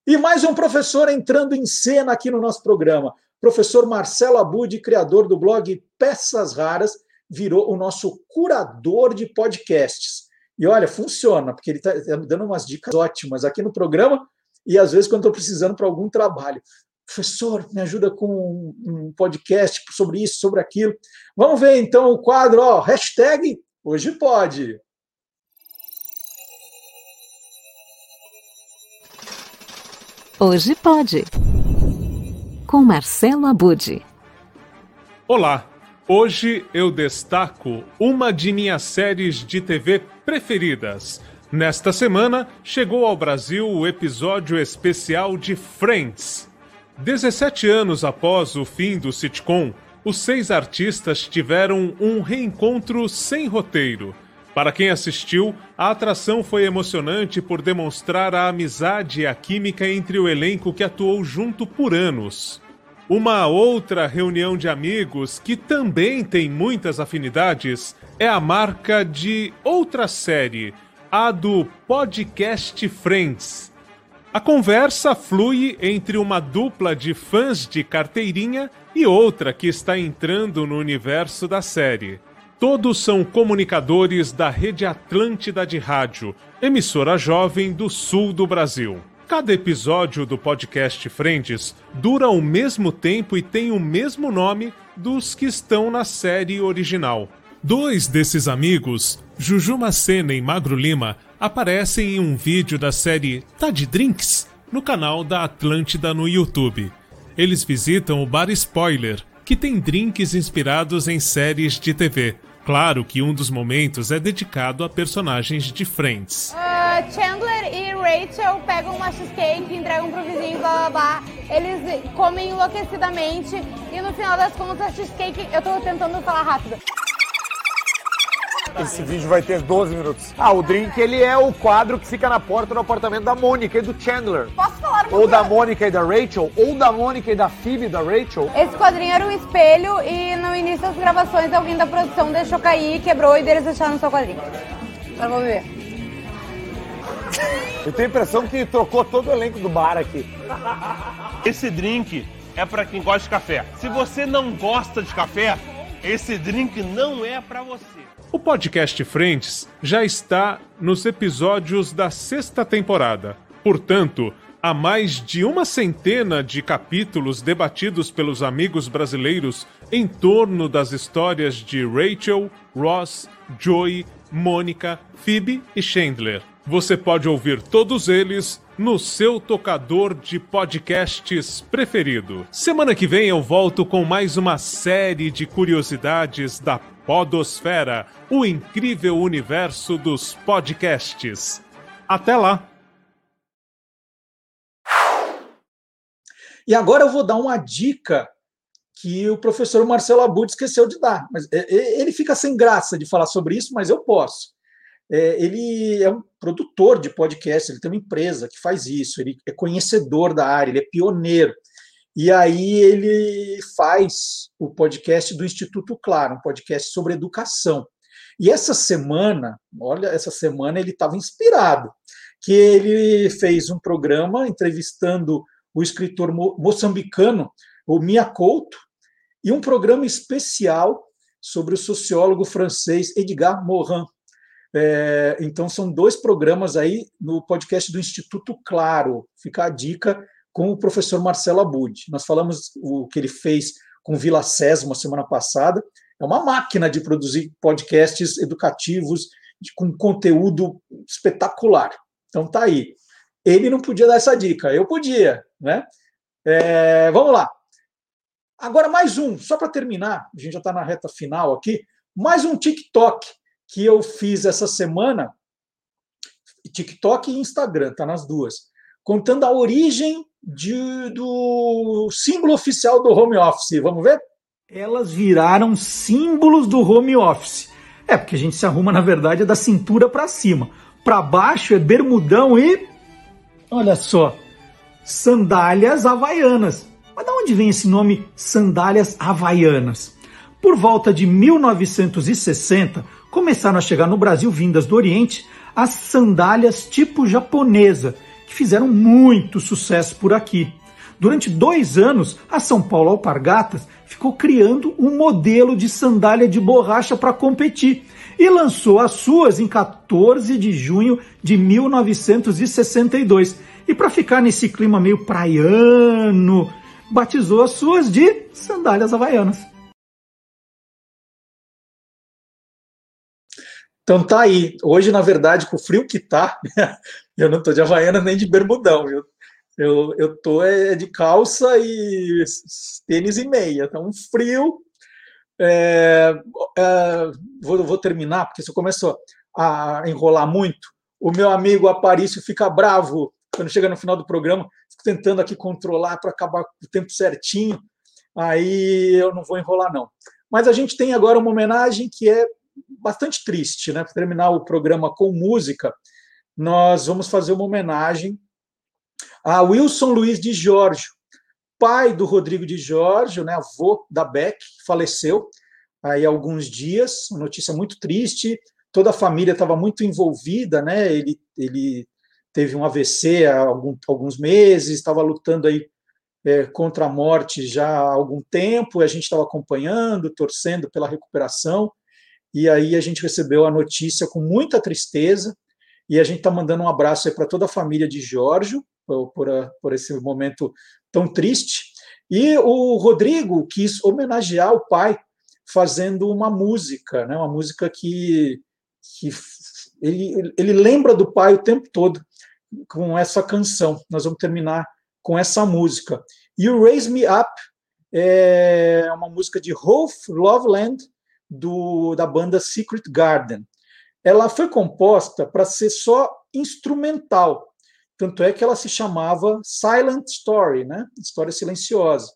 E mais um professor entrando em cena aqui no nosso programa. Professor Marcelo Abud, criador do blog Peças Raras, virou o nosso curador de podcasts. E olha, funciona, porque ele está tá dando umas dicas ótimas aqui no programa e às vezes quando estou precisando para algum trabalho. Professor, me ajuda com um podcast sobre isso, sobre aquilo. Vamos ver então o quadro, ó, hashtag hoje pode. Hoje pode. Com Marcelo Abude. Olá, Hoje eu destaco uma de minhas séries de TV preferidas. Nesta semana chegou ao Brasil o episódio especial de Friends. 17 anos após o fim do sitcom, os seis artistas tiveram um reencontro sem roteiro. Para quem assistiu, a atração foi emocionante por demonstrar a amizade e a química entre o elenco que atuou junto por anos. Uma outra reunião de amigos que também tem muitas afinidades é a marca de outra série, a do Podcast Friends. A conversa flui entre uma dupla de fãs de carteirinha e outra que está entrando no universo da série. Todos são comunicadores da Rede Atlântida de Rádio, emissora jovem do sul do Brasil. Cada episódio do podcast Friends dura o mesmo tempo e tem o mesmo nome dos que estão na série original. Dois desses amigos, Juju Macena e Magro Lima, aparecem em um vídeo da série Tá de Drinks no canal da Atlântida no YouTube. Eles visitam o Bar Spoiler, que tem drinks inspirados em séries de TV. Claro que um dos momentos é dedicado a personagens de Friends. Uh, Chandler e Rachel pegam uma cheesecake, entregam pro vizinho, blá blá blá. Eles comem enlouquecidamente e no final das contas a cheesecake. Eu tô tentando falar rápido. Esse vídeo vai ter 12 minutos. Ah, o drink ele é o quadro que fica na porta do apartamento da Mônica e do Chandler. Posso falar uma Ou da Mônica e da Rachel, ou da Mônica e da Phoebe e da Rachel. Esse quadrinho era um espelho e no início das gravações alguém da produção deixou cair, quebrou e deles deixaram no seu quadrinho. Agora vamos ver. Eu tenho a impressão que trocou todo o elenco do bar aqui. Esse drink é para quem gosta de café. Se você não gosta de café, esse drink não é para você. O podcast Friends já está nos episódios da sexta temporada. Portanto, há mais de uma centena de capítulos debatidos pelos amigos brasileiros em torno das histórias de Rachel, Ross, Joey, Mônica, Phoebe e Chandler. Você pode ouvir todos eles no seu tocador de podcasts preferido. Semana que vem eu volto com mais uma série de curiosidades da Podosfera, o incrível universo dos podcasts. Até lá! E agora eu vou dar uma dica que o professor Marcelo Abud esqueceu de dar. Mas ele fica sem graça de falar sobre isso, mas eu posso. É, ele é um produtor de podcast, ele tem uma empresa que faz isso, ele é conhecedor da área, ele é pioneiro. E aí ele faz o podcast do Instituto Claro, um podcast sobre educação. E essa semana, olha, essa semana ele estava inspirado, que ele fez um programa entrevistando o escritor mo moçambicano, o Mia Couto, e um programa especial sobre o sociólogo francês Edgar Morin. É, então, são dois programas aí no podcast do Instituto Claro. Fica a dica com o professor Marcelo Abud. Nós falamos o que ele fez com Vila Sésamo semana passada. É uma máquina de produzir podcasts educativos de, com conteúdo espetacular. Então tá aí. Ele não podia dar essa dica, eu podia, né? É, vamos lá. Agora mais um, só para terminar, a gente já está na reta final aqui, mais um TikTok que eu fiz essa semana, TikTok e Instagram, tá nas duas, contando a origem de, do símbolo oficial do home office. Vamos ver? Elas viraram símbolos do home office. É, porque a gente se arruma, na verdade, é da cintura para cima. Para baixo é bermudão e. Olha só, sandálias havaianas. Mas de onde vem esse nome sandálias havaianas? Por volta de 1960, começaram a chegar no Brasil, vindas do Oriente, as sandálias tipo japonesa, que fizeram muito sucesso por aqui. Durante dois anos, a São Paulo Alpargatas ficou criando um modelo de sandália de borracha para competir e lançou as suas em 14 de junho de 1962. E para ficar nesse clima meio praiano, batizou as suas de sandálias havaianas. Então tá aí. Hoje, na verdade, com o frio que tá, eu não tô de havaiana nem de bermudão, viu? Eu, eu tô é, de calça e tênis e meia. Tá um frio. É, é, vou, vou terminar, porque se eu começo a enrolar muito, o meu amigo Aparício fica bravo quando chega no final do programa, fico tentando aqui controlar para acabar o tempo certinho, aí eu não vou enrolar, não. Mas a gente tem agora uma homenagem que é bastante triste, né? Para terminar o programa com música, nós vamos fazer uma homenagem a Wilson Luiz de Giorgio, pai do Rodrigo de Giorgio, né, avô da Beck, faleceu aí há alguns dias, notícia muito triste, toda a família estava muito envolvida, né, ele, ele teve um AVC há algum, alguns meses, estava lutando aí é, contra a morte já há algum tempo, a gente estava acompanhando, torcendo pela recuperação, e aí a gente recebeu a notícia com muita tristeza, e a gente está mandando um abraço para toda a família de Giorgio, por, por, por esse momento tão triste. E o Rodrigo quis homenagear o pai fazendo uma música, né, uma música que, que ele, ele lembra do pai o tempo todo com essa canção. Nós vamos terminar com essa música. O Raise Me Up é uma música de Rolf Loveland, do, da banda Secret Garden. Ela foi composta para ser só instrumental, tanto é que ela se chamava Silent Story, né? História silenciosa.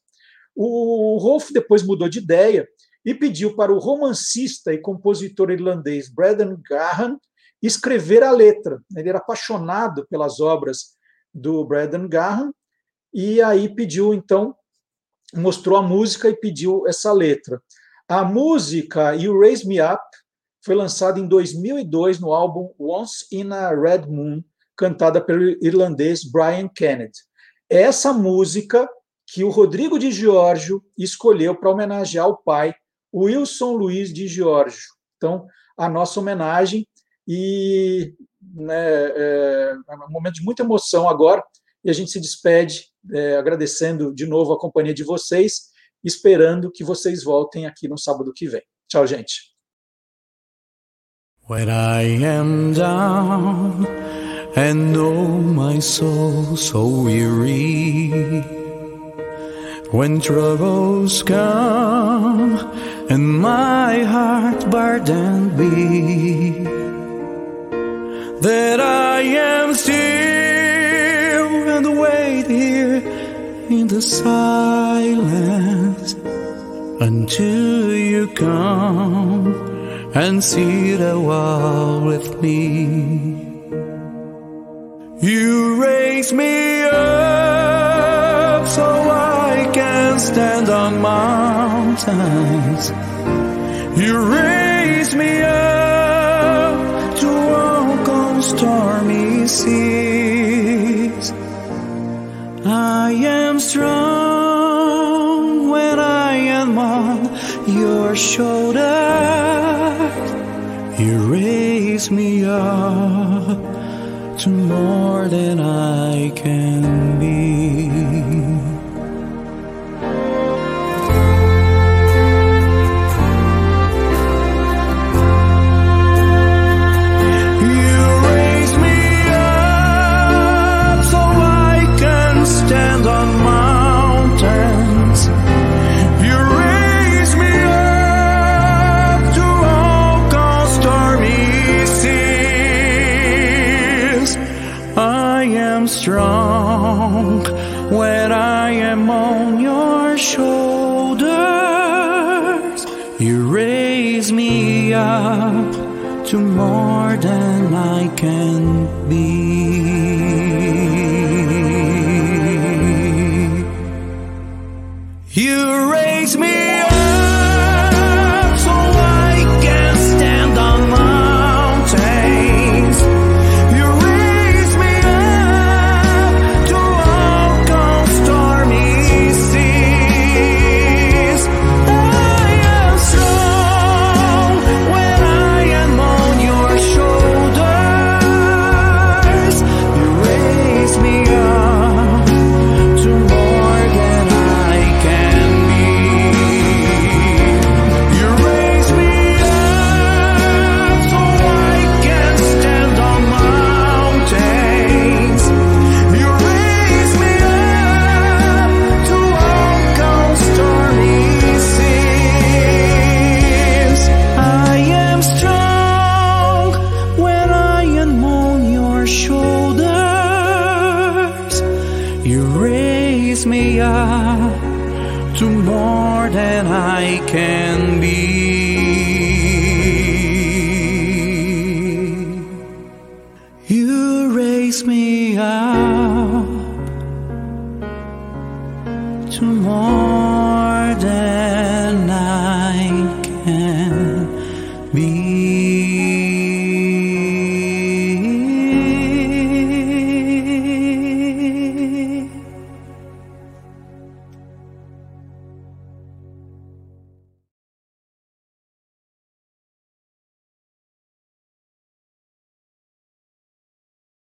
O Rolf depois mudou de ideia e pediu para o romancista e compositor irlandês Braden Gahan escrever a letra. Ele era apaixonado pelas obras do Braden Gahan e aí pediu então mostrou a música e pediu essa letra. A música You Raise Me Up foi lançada em 2002 no álbum Once in a Red Moon, cantada pelo irlandês Brian Kennedy. É essa música que o Rodrigo de Giorgio escolheu para homenagear o pai, Wilson Luiz de Giorgio. Então, a nossa homenagem e né, é, um momento de muita emoção agora e a gente se despede é, agradecendo de novo a companhia de vocês esperando que vocês voltem aqui no sábado que vem. Tchau, gente. When I am down and know my soul so weary When troubles come and my heart burdened be That I am still the silence until you come and see the wall with me. You raise me up so I can stand on mountains. You raise me up to walk on stormy seas. I am strong when I am on your shoulder. You raise me up to more than I can be. sure.